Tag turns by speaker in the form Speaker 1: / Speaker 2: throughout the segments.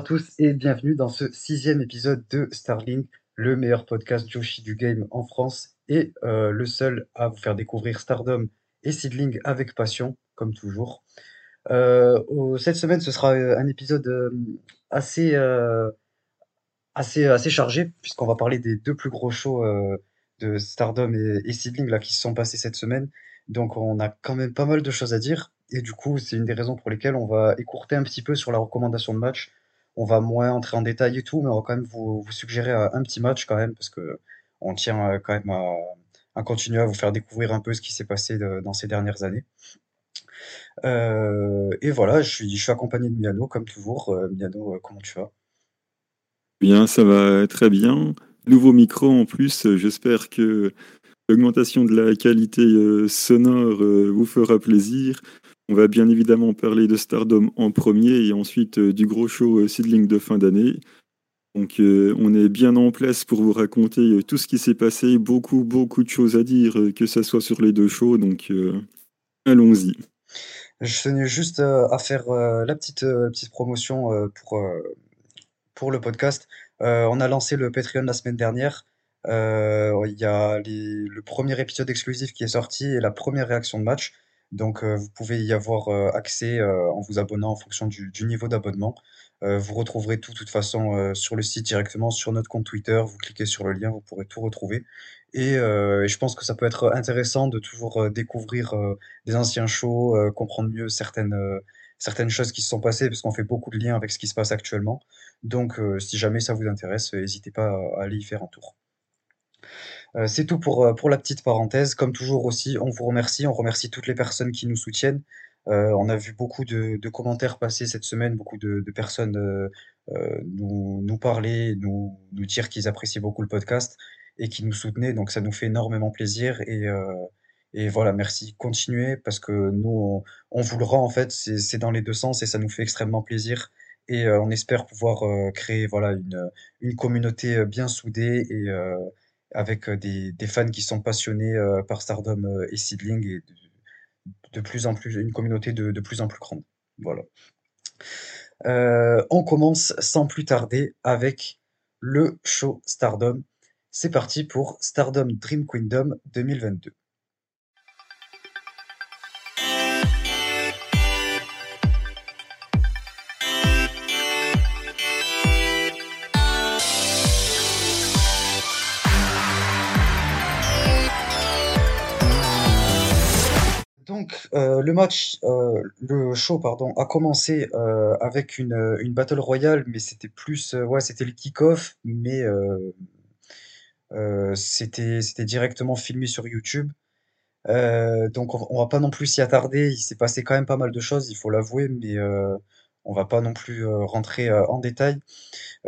Speaker 1: À tous et bienvenue dans ce sixième épisode de Starling, le meilleur podcast Joshi du game en France et euh, le seul à vous faire découvrir Stardom et Seedling avec passion, comme toujours. Euh, cette semaine, ce sera euh, un épisode assez, assez, chargé, puisqu'on va parler des deux plus gros shows de Stardom et, et Seedling là, qui se sont passés cette semaine. Donc on a quand même pas mal de choses à dire. Et du coup, c'est une des raisons pour lesquelles on va écourter un petit peu sur la recommandation de match. On va moins entrer en détail et tout, mais on va quand même vous, suggérer euh, un petit match quand même, parce que on tient euh, quand même à, continuer à vous faire découvrir un peu ce qui s'est passé dans ces dernières années. Euh, et voilà, je suis, accompagné de Miano, comme toujours. Miano, comment tu vas?
Speaker 2: Bien, ça va très bien. Nouveau micro en plus, j'espère que l'augmentation de la qualité sonore vous fera plaisir. On va bien évidemment parler de Stardom en premier et ensuite euh, du gros show euh, Seedling de fin d'année. Donc euh, on est bien en place pour vous raconter tout ce qui s'est passé, beaucoup beaucoup de choses à dire, que ce soit sur les deux shows, donc allons-y.
Speaker 1: Je tenais juste à faire la petite, petite promotion pour, pour le podcast. On a lancé le Patreon la semaine dernière. Il y a le premier épisode exclusif qui est sorti et la première réaction de match. Donc, euh, vous pouvez y avoir euh, accès euh, en vous abonnant en fonction du, niveau d'abonnement. Vous retrouverez tout, de toute façon, sur le site directement, sur notre compte Twitter. Vous cliquez sur le lien, vous pourrez tout retrouver. Et, je pense que ça peut être intéressant de toujours découvrir des anciens shows, comprendre mieux certaines, certaines choses qui se sont passées, parce qu'on fait beaucoup de liens avec ce qui se passe actuellement. Donc, si jamais ça vous intéresse, n'hésitez pas à aller y faire un tour. Euh, c'est tout pour, euh, pour la petite parenthèse. Comme toujours aussi, on vous remercie. On remercie toutes les personnes qui nous soutiennent. Euh, on a vu beaucoup de, de commentaires passer cette semaine, beaucoup de, personnes nous, nous parler, nous, nous dire qu'ils appréciaient beaucoup le podcast et qui nous soutenaient. Donc ça nous fait énormément plaisir. Et, et voilà, merci. Continuez parce que nous, on, on vous le rend en fait. C'est dans les deux sens et ça nous fait extrêmement plaisir. Et on espère pouvoir créer voilà, une, une communauté bien soudée et, avec des, fans qui sont passionnés par Stardom et Seedling et de, plus en plus, une communauté de, plus en plus grande. Voilà. On commence sans plus tarder avec le show Stardom. C'est parti pour Stardom Dream Kingdom 2022. Euh, le match, euh, le show, pardon, a commencé euh, avec une, battle royale, mais c'était plus, ouais, c'était le kick-off, mais c'était, c'était directement filmé sur YouTube. Donc, on, on va pas non plus s'y attarder. Il s'est passé quand même pas mal de choses, il faut l'avouer, mais on va pas non plus rentrer en détail.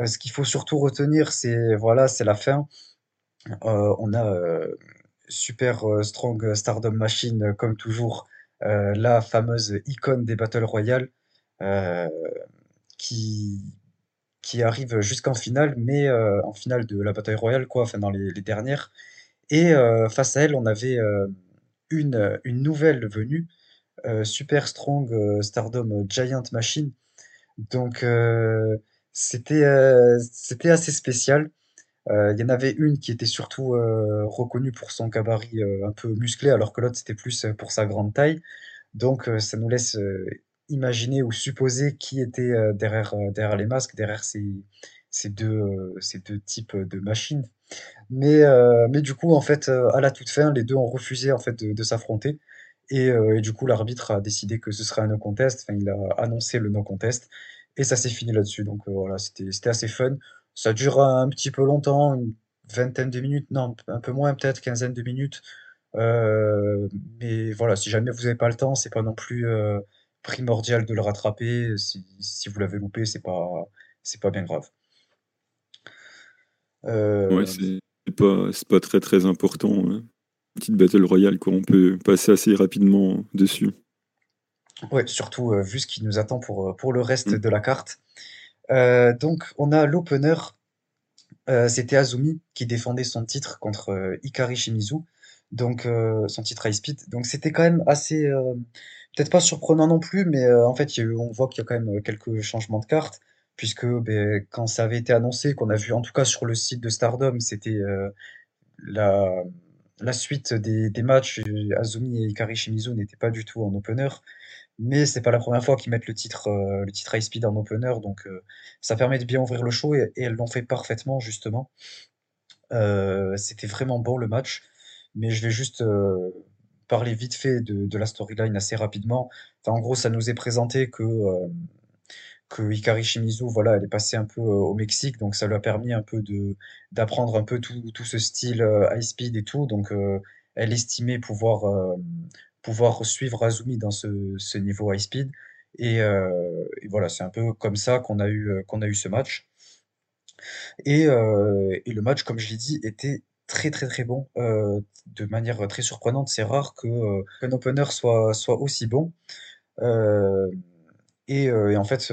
Speaker 1: Ce qu'il faut surtout retenir, c'est voilà, c'est la fin. On a Super Strong Stardom Machine, comme toujours, la fameuse icône des Battle Royale, euh, qui, qui arrive jusqu'en finale, mais euh, en finale de la Battle Royale, quoi, enfin dans les, dernières. Et euh, face à elle, on avait euh, une, une nouvelle venue, euh, Super Strong euh, Stardom Giant Machine. Donc, euh, euh, c'était assez spécial. Euh, Il y en avait une qui était surtout euh, reconnue pour son gabarit euh, un peu musclé, alors que l'autre c'était plus pour sa grande taille. Donc ça nous laisse imaginer ou supposer qui était derrière, derrière les masques, derrière ces, ces deux, ces deux types de machines. Mais, mais du coup, en fait, à la toute fin, les deux ont refusé en fait de, s'affronter. Et, du coup, l'arbitre a décidé que ce serait un no contest. Enfin, il a annoncé le no contest. Et ça s'est fini là-dessus. Donc voilà, c'était assez fun. Ça dure un petit peu longtemps, une vingtaine de minutes, non, un peu moins, peut-être quinzaine de minutes. Euh, mais voilà, si jamais vous n'avez pas le temps, c'est pas non plus euh, primordial de le rattraper. Si, si vous l'avez loupé, c'est pas, c'est pas bien grave.
Speaker 2: Ouais,
Speaker 1: Euh,
Speaker 2: c'est c'est pas, c'est pas très très important. hein. Petite battle royale, quoi. On peut passer assez rapidement dessus.
Speaker 1: ouais, surtout euh, vu ce qui nous attend pour, pour le reste
Speaker 2: Mm.
Speaker 1: de la carte. Euh, donc, on a l'opener, euh, c'était Azumi qui défendait son titre contre euh, Hikari Shimizu, donc son titre High Speed. Donc, c'était quand même assez, peut-être pas surprenant non plus, mais en fait, on voit qu'il y a quand même quelques changements de cartes. puisque ben, quand ça avait été annoncé, qu'on a vu en tout cas sur le site de Stardom, c'était la, suite des, des matchs, Azumi et Hikari Shimizu n'étaient pas du tout en opener, mais c'est pas la première fois qu'ils mettent le titre, euh, le titre High Speed en opener, donc euh, ça permet de bien ouvrir le show et, elles l'ont fait parfaitement justement. Euh, c'était vraiment bon le match, mais je vais juste parler vite fait de, la storyline assez rapidement. En gros, ça nous est présenté que, que Hikari Shimizu, voilà, elle est passée un peu au Mexique, donc ça lui a permis un peu de d'apprendre un peu tout, tout ce style high speed et tout. Donc, elle estimait pouvoir pouvoir suivre Azumi dans ce, ce niveau high speed. Et, euh, voilà, c'est un peu comme ça qu'on a eu euh, a eu ce match. Et, euh, et le match, comme je l'ai dit, était très très très bon, de manière très surprenante. C'est rare qu'un opener soit soit aussi bon. Et, en fait,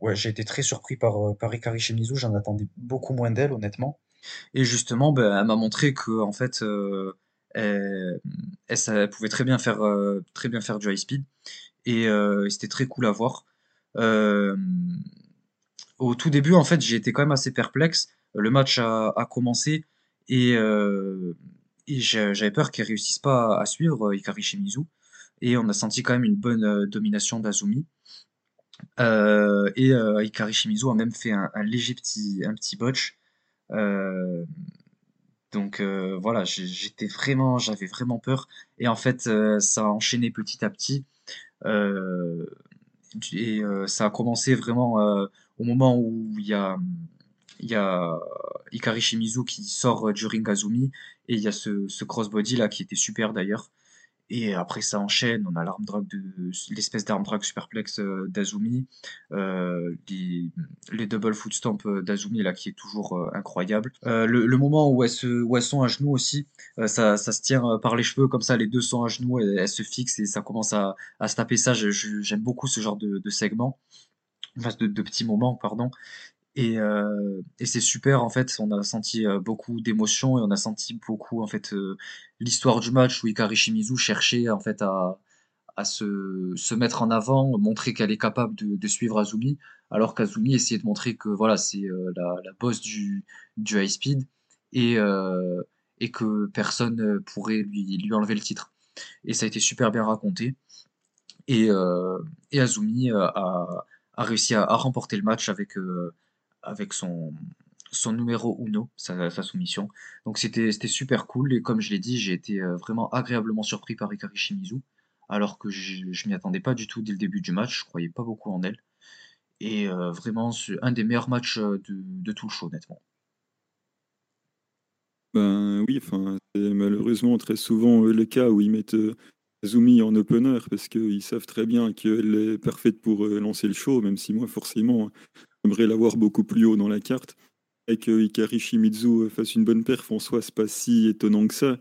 Speaker 1: ouais, j'ai été très surpris par, par Hikari Shimizu, j'en attendais beaucoup moins d'elle, honnêtement. Et justement, ben, elle m'a montré que en fait, elle, elle, pouvait très bien faire, euh, très bien faire du high speed. Et, euh, c'était très cool à voir. Euh, au tout début, en fait, j'ai été quand même assez perplexe. Le match a, commencé et, euh, et j'a- j'avais peur qu'elle réussisse pas à, suivre euh, Hikari Shimizu. Et on a senti quand même une bonne euh, domination d'Azumi. Euh, et euh, Hikari Shimizu a même fait un, léger petit, petit botch. Euh, donc euh, voilà, j'étais vraiment, j'avais vraiment peur. Et en fait, euh, ça a enchaîné petit à petit. Euh, et ça a commencé vraiment au moment où il y a, Hikari Shimizu qui sort du ring Azumi. Et il y a ce crossbody là qui était super d'ailleurs. Et après, ça enchaîne. On a l'arm drag de l'espèce d'arm drag superplex euh, d'Azumi, euh, les, double foot stomp euh, d'Azumi là qui est toujours incroyable. Le, moment où elles, sont à genoux aussi, ça, se tient par les cheveux comme ça, les deux sont à genoux, elles, se fixent et ça commence à, se taper ça. J'aime beaucoup ce genre de, de segment, de petits moments, pardon. Et, euh, et c'est super, en fait, on a senti euh, beaucoup d'émotions et on a senti beaucoup, en fait, euh, l'histoire du match où Hikari Shimizu cherchait, en fait, à, se, mettre en avant, montrer qu'elle est capable de, suivre Azumi, alors qu'Azumi essayait de montrer que, voilà, c'est la, la boss du, high speed et, que personne pourrait lui, lui enlever le titre. Et ça a été super bien raconté. Et, Azumi a, réussi à, remporter le match avec, avec son, son numéro uno, sa, soumission. Donc c'était super cool. Et comme je l'ai dit, j'ai été euh, vraiment agréablement surpris par Hikari Shimizu, alors que je, je m'y attendais pas du tout dès le début du match. Je croyais pas beaucoup en elle. Et euh, vraiment, c'est un des meilleurs matchs euh, de, de tout le show, honnêtement.
Speaker 2: Ben oui, c'est malheureusement très souvent le cas où ils mettent Azumi en opener parce qu'ils savent très bien qu'elle est parfaite pour euh, lancer le show, même si moi, forcément, j'aimerais l'avoir beaucoup plus haut dans la carte. Et que Hikari Shimizu euh, fasse une bonne perf en soi, c'est pas si étonnant que ça.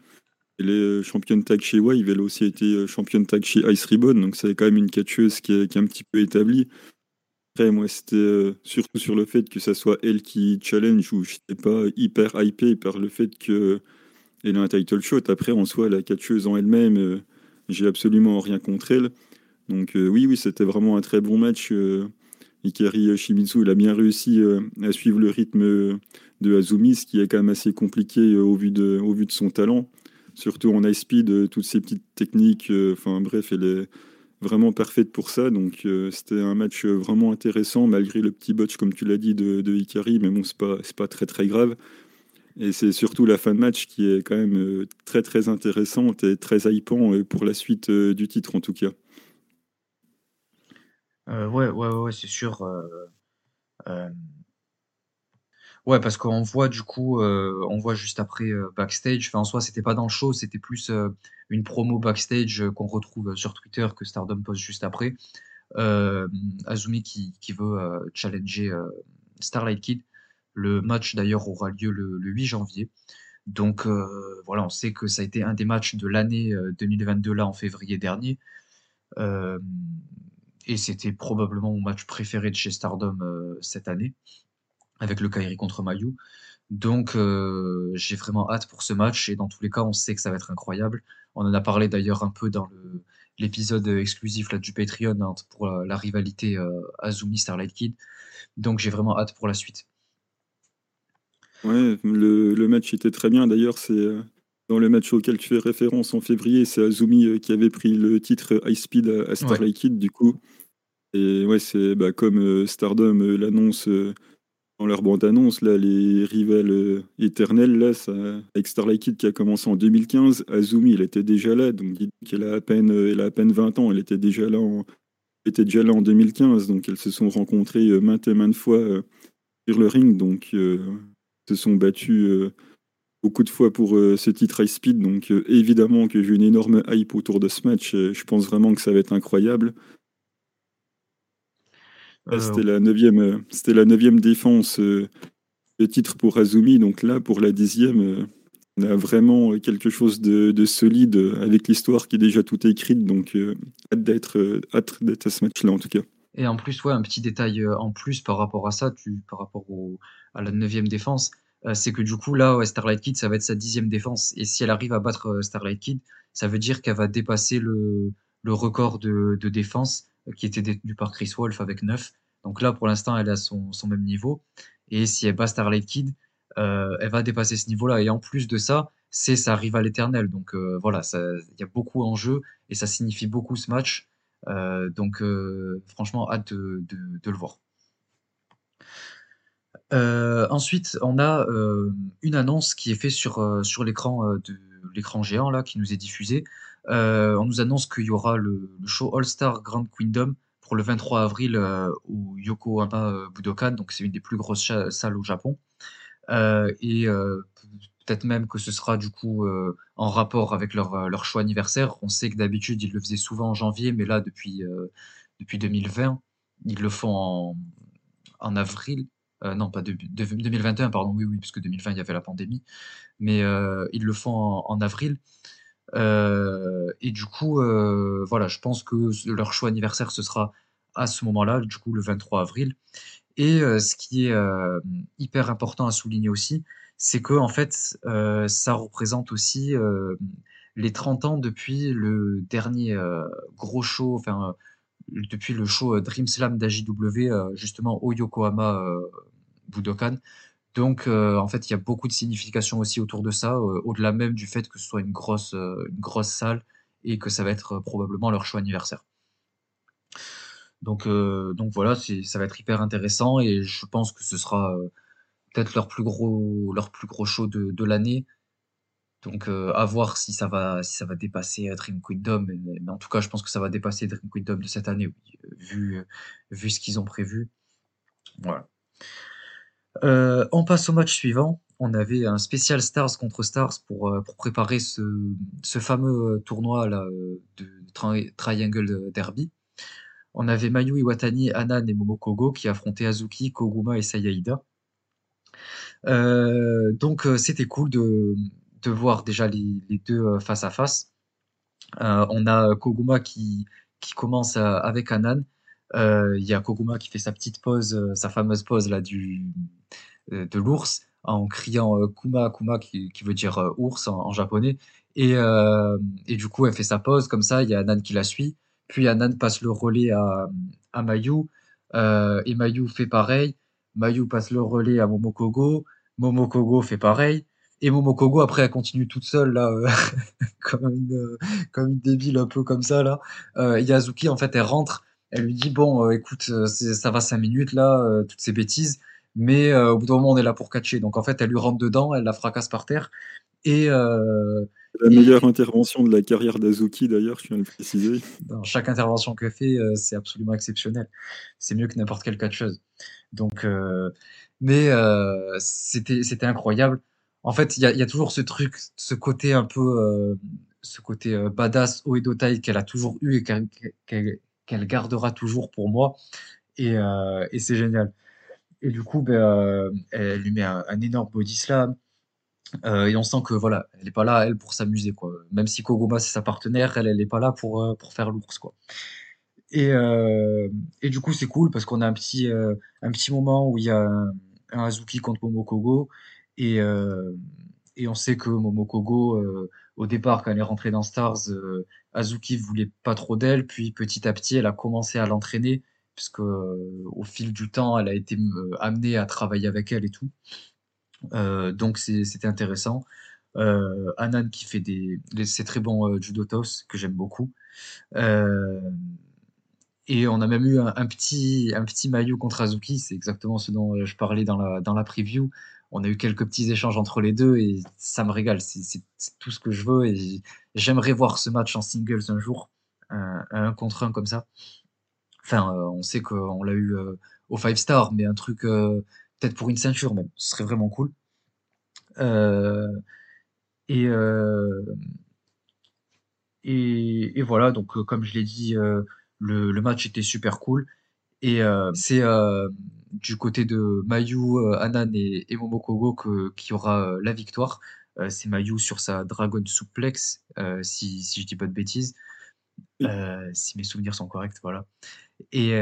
Speaker 2: Elle est euh, championne tag chez Wave, elle a aussi été championne tag chez Ice Ribbon, donc c'est quand même une catcheuse qui est, un petit peu établie. Après, moi, c'était surtout sur le fait que ça soit elle qui challenge, où je n'étais pas hyper hypé par le fait qu'elle ait un title shot. Après, en soi, la catcheuse en elle-même, j'ai absolument rien contre elle. Donc euh, oui, oui, c'était vraiment un très bon match. euh, Hikari Shimizu, il a bien réussi euh, à suivre le rythme euh, de Azumi, ce qui est quand même assez compliqué au vu de, son talent. Surtout en high speed, toutes ces petites techniques, enfin bref, elle est vraiment parfaite pour ça. Donc c'était un match vraiment intéressant, malgré le petit botch, comme tu l'as dit, de, de Hikari, mais bon, c'est pas, pas très très grave. Et c'est surtout la fin de match qui est quand même euh, très très intéressante et très hypant euh, pour la suite euh, du titre en tout cas.
Speaker 1: Euh, ouais, ouais, ouais, c'est sûr. euh, Ouais, parce qu'on voit du coup, on voit juste après backstage. Enfin, en soi, c'était pas dans le show, c'était plus une promo backstage qu'on retrouve sur Twitter que Stardom poste juste après. Azumi qui, qui veut challenger Starlight Kid. Le match d'ailleurs aura lieu le, le 8 janvier. Donc euh, voilà, on sait que ça a été un des matchs de l'année euh, 2022 là en février dernier. Euh, et c'était probablement mon match préféré de chez Stardom euh, cette année avec le Kairi contre Mayu. Donc, euh, j'ai vraiment hâte pour ce match et dans tous les cas, on sait que ça va être incroyable. On en a parlé d'ailleurs un peu dans l'épisode exclusif du Patreon hein, pour la, rivalité euh, Azumi Starlight Kid. Donc j'ai vraiment hâte pour la suite.
Speaker 2: Ouais, le, match était très bien. D'ailleurs, c'est euh, dans le match auquel tu fais référence en février, c'est Azumi euh, qui avait pris le titre High Speed à, Starlight Kid, du coup. Et ouais, c'est bah, comme euh, Stardom l'annonce dans leur bande-annonce, là, les rivales éternels, là, ça, avec Starlight Kid qui a commencé en 2015, Azumi, elle était déjà là, donc qu'elle a à peine, elle a à peine 20 ans, elle était déjà là en, était déjà là en 2015, donc elles se sont rencontrées maintes et maintes fois sur le ring, donc se sont battus euh, beaucoup de fois pour euh, ce titre high speed. Donc euh, évidemment que j'ai une énorme hype autour de ce match. je pense vraiment que ça va être incroyable. C'était la neuvième, c'était la neuvième défense de titre pour Azumi. Donc là, pour la dixième, on a vraiment quelque chose de, solide avec l'histoire qui est déjà tout écrite. Donc hâte d'être, hâte d'être à ce match-là en tout cas.
Speaker 1: Et en plus, ouais, un petit détail en plus par rapport à ça, tu, par rapport au, à la neuvième défense, euh, c'est que du coup, là, Starlight Kid, ça va être sa dixième défense. Et si elle arrive à battre euh, Starlight Kid, ça veut dire qu'elle va dépasser le, record de, défense euh, qui était détenu par Chris Wolf avec 9. Donc là, pour l'instant, elle a son, même niveau. Et si elle bat Starlight Kid, elle va dépasser ce niveau-là. Et en plus de ça, c'est sa rivale éternelle. Donc voilà, il y a beaucoup en jeu et ça signifie beaucoup ce match. Donc franchement, hâte de le voir. Euh, ensuite, on a euh, une annonce qui est faite sur, euh, sur l'écran de l'écran géant là, qui nous est diffusé. on nous annonce qu'il y aura le, show All Star Grand Kingdom pour le 23 avril au Yokohama Budokan, donc c'est une des plus grosses salles au Japon. et peut-être même que ce sera du coup en rapport avec leur, leur show anniversaire. On sait que d'habitude ils le faisaient souvent en janvier, mais là depuis, depuis 2020, ils le font en avril. Euh, non, pas de, 2021, pardon, oui, oui, puisque 2020, il y avait la pandémie. Mais euh, ils le font en, avril. Euh, et du coup, voilà, je pense que leur choix anniversaire, ce sera à ce moment-là, du coup, le 23 avril. Et ce qui est hyper important à souligner aussi, c'est que en fait, ça représente aussi les 30 ans depuis le dernier gros show, enfin depuis le show Dream Slam d'AJW, justement au Yokohama Budokan. Donc, euh, en fait, il y a beaucoup de signification aussi autour de ça, euh, au-delà même du fait que ce soit une grosse, euh, une grosse salle et que ça va être probablement leur choix anniversaire. Donc, donc voilà, ça va être hyper intéressant et je pense que ce sera peut-être leur plus gros, leur plus gros show de, de l'année. Donc, à voir si ça va, si ça va dépasser Dream Kingdom. Mais, en tout cas, je pense que ça va dépasser Dream Kingdom de cette année, vu, vu ce qu'ils ont prévu. Voilà. Euh, on passe au match suivant. On avait un spécial Stars contre Stars pour, euh, pour préparer ce, ce fameux tournoi là, de Triangle Derby. On avait Mayu Iwatani, Anan et Momokogo qui affrontaient Azuki, Koguma et Sayaida. Euh, donc c'était cool de, voir déjà les, deux face à face. on a Koguma qui, qui commence avec Anan. Euh, il y a Koguma qui fait sa petite pause, euh, sa fameuse pause là du euh, de l'ours en criant Kuma Kuma qui, veut dire ours en, japonais. Et, et du coup elle fait sa pause comme ça il y a Nan qui la suit. Puis Anan passe le relais à, à Mayu. Et Mayu fait pareil. Mayu passe le relais à Momokogo. Momokogo fait pareil et Momokogo après elle continue toute seule là comme une comme une débile un peu comme ça là Yazuki en fait elle rentre elle lui dit bon, euh, écoute, euh, ça va cinq minutes là, euh, toutes ces bêtises, mais au bout d'un moment on est là pour catcher. Donc en fait, elle lui rentre dedans, elle la fracasse par terre et
Speaker 2: la meilleure intervention de la carrière d'Azuki, d'ailleurs, je viens de le préciser.
Speaker 1: chaque intervention qu'elle fait, c'est absolument exceptionnel. C'est mieux que n'importe quelle catcheuse. Donc, mais c'était, c'était incroyable. En fait, il y a, toujours ce truc, ce côté un peu, ce côté badass Oedo-tai qu'elle a toujours eu et qu'elle, gardera toujours pour moi. Et, euh, et c'est génial. Et du coup, ben, euh, elle lui met un, énorme body slam. Euh, et on sent que voilà, elle n'est pas là, elle, pour s'amuser. quoi. Même si Kogoma, c'est sa partenaire, elle, elle n'est pas là pour, pour faire l'ours. quoi. Et, et du coup, c'est cool parce qu'on a un petit, un petit moment où il y a un, Azuki contre Momokogo. Et, et on sait que Momokogo, au départ, quand elle est rentrée dans Stars, Azuki voulait pas trop d'elle, puis petit à petit, elle a commencé à l'entraîner puisque au fil du temps, elle a été amenée à travailler avec elle et tout. donc c'était intéressant. Anan qui fait des, c'est très bon judotos que j'aime beaucoup. et on a même eu un, petit, un petit maillot contre Azuki, c'est exactement ce dont je parlais dans la, dans la preview on a eu quelques petits échanges entre les deux et ça me régale. C'est tout ce que je veux et j'aimerais voir ce match en singles un jour, un, contre un comme ça. Enfin, euh, on sait qu'on l'a eu euh, au Five Star, mais un truc euh, peut-être pour une ceinture même, ce serait vraiment cool. et, et, voilà, donc comme je l'ai dit, le, match était super cool. Et c'est du côté de Mayu, Anan et, et Momokogo que, qui aura la victoire. c'est Mayu sur sa Dragon Suplex, si, si je dis pas de bêtises. si mes souvenirs sont corrects, voilà. Et,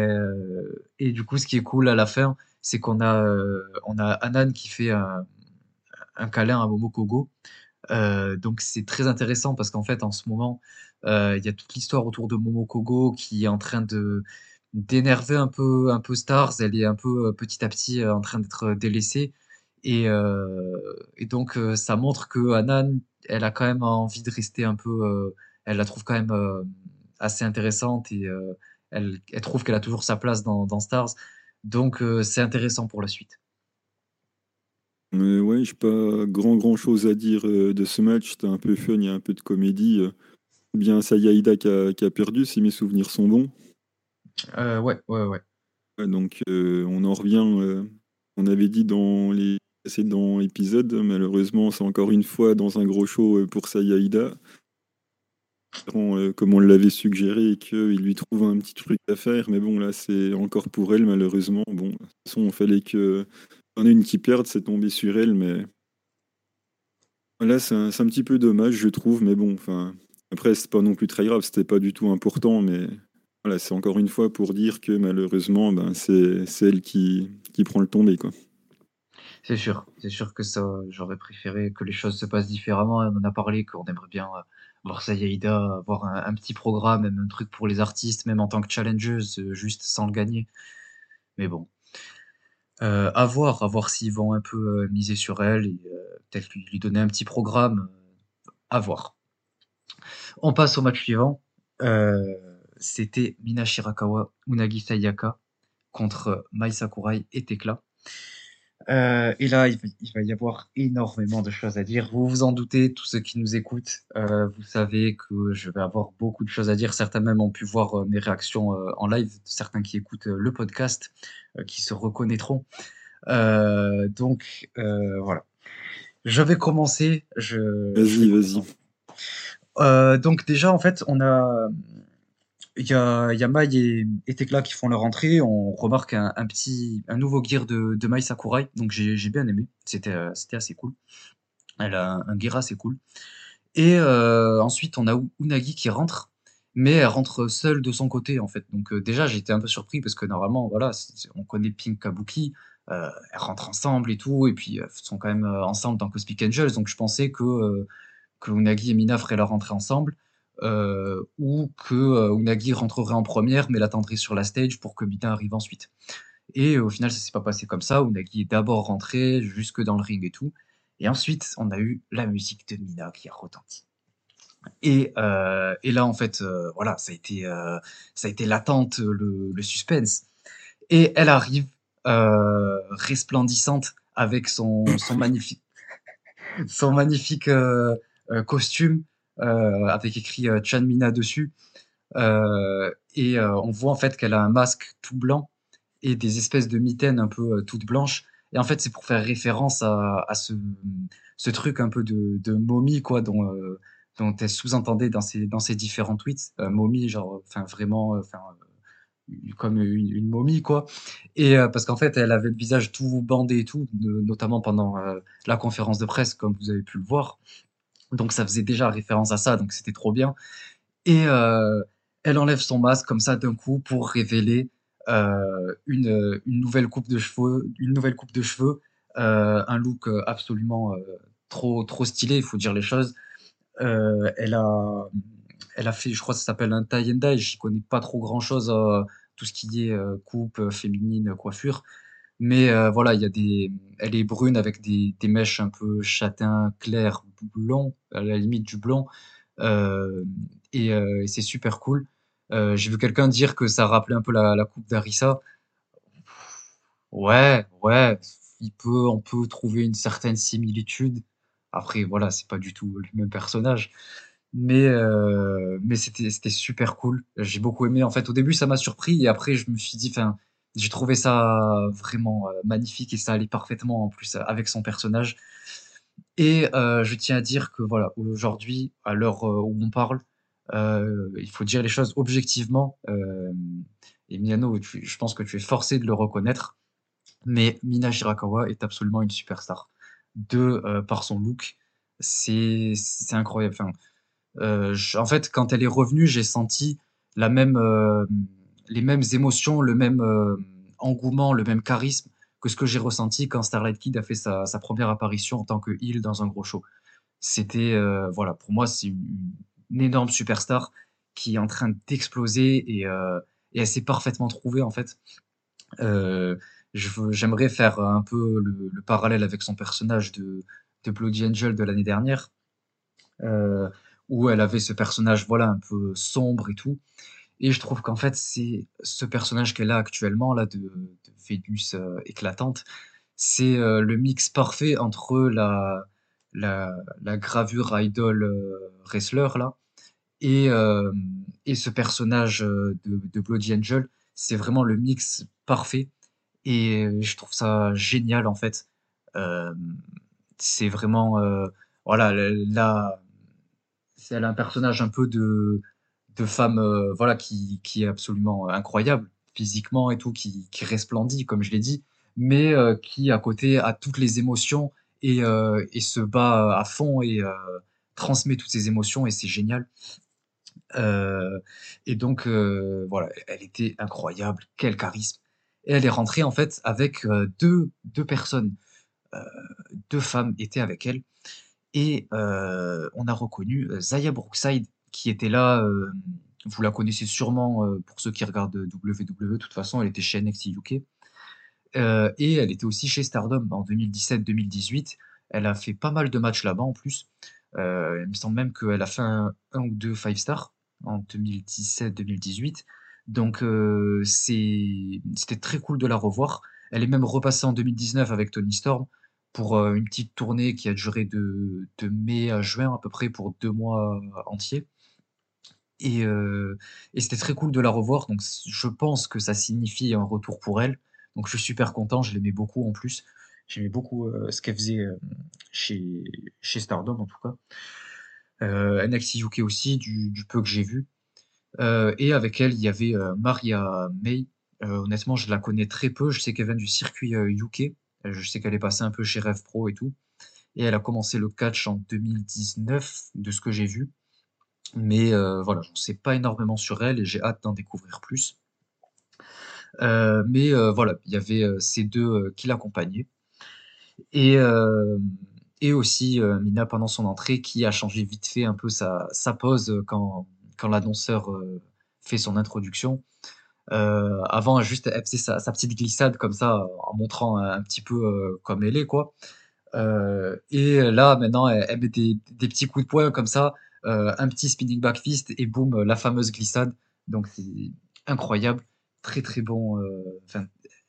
Speaker 1: et du coup, ce qui est cool à la fin, c'est qu'on a, on a Anan qui fait un, un câlin à Momokogo. donc c'est très intéressant parce qu'en fait, en ce moment, il y a toute l'histoire autour de Momokogo qui est en train de d'énerver un peu, un peu Stars. Elle est un peu euh, petit à petit euh, en train d'être délaissée. Et, euh, donc, ça montre que Anan, elle a quand même envie de rester un peu. elle la trouve quand même assez intéressante et elle, trouve qu'elle a toujours sa place dans, dans Stars. Donc, c'est intéressant pour la suite.
Speaker 2: Mais ouais, j'ai pas grand grand chose à dire de ce match. C'était un peu fun, il y a un peu de comédie. Bien Sayaida qui a, qui a perdu, si mes souvenirs sont bons.
Speaker 1: Euh, ouais, ouais, ouais.
Speaker 2: donc euh, on en revient, euh, on avait dit dans les précédents épisodes, malheureusement c'est encore une fois dans un gros show pour Sayaida. comme on l'avait suggéré, qu'il lui trouve un petit truc à faire, mais bon là c'est encore pour elle malheureusement. Bon, de toute façon il fallait que en ait une qui perde, c'est tombé sur elle, mais là c'est un, un, petit peu dommage je trouve, mais bon, enfin après c'est pas non plus très grave, c'était pas du tout important, mais voilà, c'est encore une fois pour dire que malheureusement, ben, c'est elle qui, qui prend le tombé.
Speaker 1: C'est sûr, c'est sûr que ça, j'aurais préféré que les choses se passent différemment. On en a parlé, qu'on aimerait bien euh, voir Sayaida avoir un, petit programme, même un truc pour les artistes, même en tant que challengeuse, euh, juste sans le gagner. Mais bon, euh, à voir, à voir s'ils vont un peu miser sur elle et peut-être lui, lui, donner un petit programme. à voir. On passe au match suivant. Euh, c'était Mina Shirakawa, Unagi Sayaka contre Mai Sakurai et Tekla. Euh, et là, il va, y avoir énormément de choses à dire. Vous vous en doutez, tous ceux qui nous écoutent, euh, vous savez que je vais avoir beaucoup de choses à dire. Certains même ont pu voir euh, mes réactions en live, certains qui écoutent le podcast, qui se reconnaîtront. donc voilà. Je vais commencer. Je...
Speaker 2: Vas-y,
Speaker 1: vas-y. donc déjà, en fait, on a il y a, Mai et, et Tekla qui font leur entrée. On remarque un, un petit, un nouveau gear de, de Mai Sakurai. Donc j'ai bien aimé. C'était euh, c'était assez cool. Elle a un, gear assez cool. Et euh, ensuite, on a Unagi qui rentre, mais elle rentre seule de son côté en fait. Donc euh, déjà, j'étais un peu surpris parce que normalement, voilà, on connaît Pink Kabuki, euh, elles rentrent ensemble et tout, et puis elles sont quand même ensemble dans Cosmic Angels. Donc je pensais que que Unagi et Mina feraient leur entrée ensemble. Euh, ou que euh, Unagi rentrerait en première mais l'attendrait sur la stage pour que Mina arrive ensuite. Et au final, ça s'est pas passé comme ça. Unagi est d'abord rentré jusque dans le ring et tout. Et ensuite, on a eu la musique de Mina qui a retenti. Et, euh, là, en fait, voilà, ça a été, été l'attente, le, le, suspense. Et elle arrive resplendissante avec son, son magnifique, son magnifique costume euh, avec écrit euh, Chanmina dessus. Euh, et on voit en fait qu'elle a un masque tout blanc et des espèces de mitaines un peu toutes blanches. Et en fait, c'est pour faire référence à, ce, truc un peu de, momie, quoi, dont, euh, elle sous-entendait dans ses, dans ses différents tweets. Euh, momie, genre, enfin, vraiment, enfin, comme une, momie, quoi. Et euh, parce qu'en fait, elle avait le visage tout bandé et tout, notamment pendant la conférence de presse, comme vous avez pu le voir. Donc ça faisait déjà référence à ça, donc c'était trop bien. Et euh, elle enlève son masque comme ça d'un coup pour révéler euh, une, une, nouvelle coupe de cheveux, une nouvelle coupe de cheveux, euh, un look absolument trop trop stylé, il faut dire les choses. elle a elle a fait, je crois que ça s'appelle un tie and dye. J'y connais pas trop grand chose tout ce qui est coupe féminine, coiffure. Mais voilà, il y a des, elle est brune avec des, mèches un peu châtain clair, blond, à la limite du blond. et, et c'est super cool. J'ai vu quelqu'un dire que ça rappelait un peu la, coupe d'Arissa. Ouais, ouais, il peut, on peut trouver une certaine similitude. Après, voilà, c'est pas du tout le même personnage. Mais, euh, mais c'était, super cool. J'ai beaucoup aimé. En fait, au début, ça m'a surpris et après, je me suis dit, j'ai trouvé ça vraiment euh, magnifique et ça allait parfaitement en plus avec son personnage. Et euh, je tiens à dire que voilà, aujourd'hui, à l'heure où on parle, il faut dire les choses objectivement. et Miano, je pense que tu es forcé de le reconnaître. Mais Mina Shirakawa est absolument une superstar. De euh, par son look, c'est incroyable. Euh, en fait, quand elle est revenue, j'ai senti la même, euh, les mêmes émotions, le même engouement, le même charisme que ce que j'ai ressenti quand Starlight Kid a fait sa, première apparition en tant que heel dans un gros show. C'était, voilà, pour moi, c'est une, énorme superstar qui est en train d'exploser et, et elle s'est parfaitement trouvée en fait. Euh, j'aimerais faire un peu le, parallèle avec son personnage de, de Bloody Angel de l'année dernière, euh, où elle avait ce personnage voilà un peu sombre et tout. Et je trouve qu'en fait, c'est ce personnage qu'elle a actuellement, là, de, Vénus euh, éclatante, c'est euh, le mix parfait entre la, gravure idol wrestler, là, et, ce personnage de, de Bloody Angel. C'est vraiment le mix parfait. Et je trouve ça génial en fait. Euh, c'est vraiment euh, voilà là elle a un personnage un peu de de femme euh, voilà qui, qui est absolument incroyable physiquement et tout qui, qui resplendit comme je l'ai dit mais qui à côté a toutes les émotions et, et se bat à fond et transmet toutes ses émotions et c'est génial et donc voilà elle était incroyable quel charisme et elle est rentrée en fait avec euh, deux, deux personnes, euh, deux femmes étaient avec elle. Et euh, on a reconnu Zaya Brookside qui était là. vous la connaissez sûrement pour ceux qui regardent WWE. De toute façon, elle était chez NXT UK. et elle était aussi chez Stardom en 2017-2018. Elle a fait pas mal de matchs là-bas en plus. il me semble même qu'elle a fait un, ou deux five stars en 2017-2018. Donc euh, c'était très cool de la revoir. Elle est même repassée en 2019 avec Tony Storm pour euh, une petite tournée qui a duré de, mai à juin à peu près pour deux mois entiers. Et, euh, et c'était très cool de la revoir. Donc je pense que ça signifie un retour pour elle. Donc je suis super content. Je l'aimais beaucoup en plus. J'aimais beaucoup ce qu'elle faisait chez, chez Stardom en tout cas. Euh, NXT UK aussi, du, peu que j'ai vu. Euh, et avec elle, il y avait euh, Maria May. Euh, honnêtement, je la connais très peu. Je sais qu'elle vient du circuit UK. Je sais qu'elle est passée un peu chez Rev Pro et tout. Et elle a commencé le catch en 2019, de ce que j'ai vu. Mais voilà, je ne sais pas énormément sur elle et j'ai hâte d'en découvrir plus. mais voilà, il y avait ces deux qui l'accompagnaient. Et, et aussi Mina pendant son entrée qui a changé vite fait un peu sa, sa pose quand, quand l'annonceur euh, fait son introduction. Euh, avant, juste, elle faisait sa, petite glissade comme ça, en montrant un, petit peu euh, comme elle est, quoi. et là, maintenant, elle, met des, petits coups de poing comme ça, un petit spinning back fist et boum, la fameuse glissade. Donc c'est incroyable, très très bon.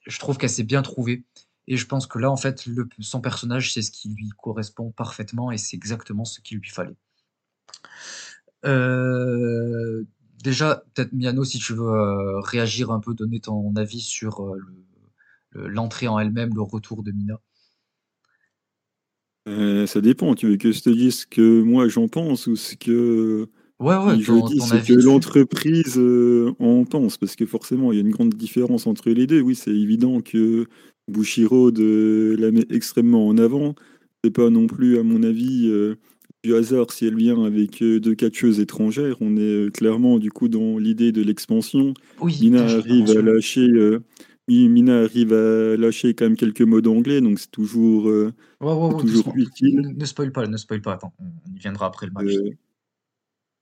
Speaker 1: je trouve qu'elle s'est bien trouvée. Et je pense que là, en fait, le, son personnage, c'est ce qui lui correspond parfaitement et c'est exactement ce qu'il lui fallait. Euh, déjà, peut-être Miano, si tu veux euh, réagir un peu, donner ton avis sur euh, l'entrée en elle-même, le retour de Mina.
Speaker 2: Ça dépend. Tu veux que je te dise ce que moi j'en pense ou ce que
Speaker 1: ouais, ouais,
Speaker 2: je dis ce que l'entreprise en pense Parce que forcément, il y a une grande différence entre les deux. Oui, c'est évident que Bushiroad la met extrêmement en avant. C'est pas non plus, à mon avis, du hasard si elle vient avec euh, deux catcheuses étrangères. On est euh, clairement du coup dans l'idée de l'expansion.
Speaker 1: Oui,
Speaker 2: Mina arrive à lâcher. Euh, Mina arrive à lâcher quand même quelques mots d'anglais, donc c'est toujours, toujours utile.
Speaker 1: Ne, spoil pas, ne spoil pas. Attends, on y viendra après le match.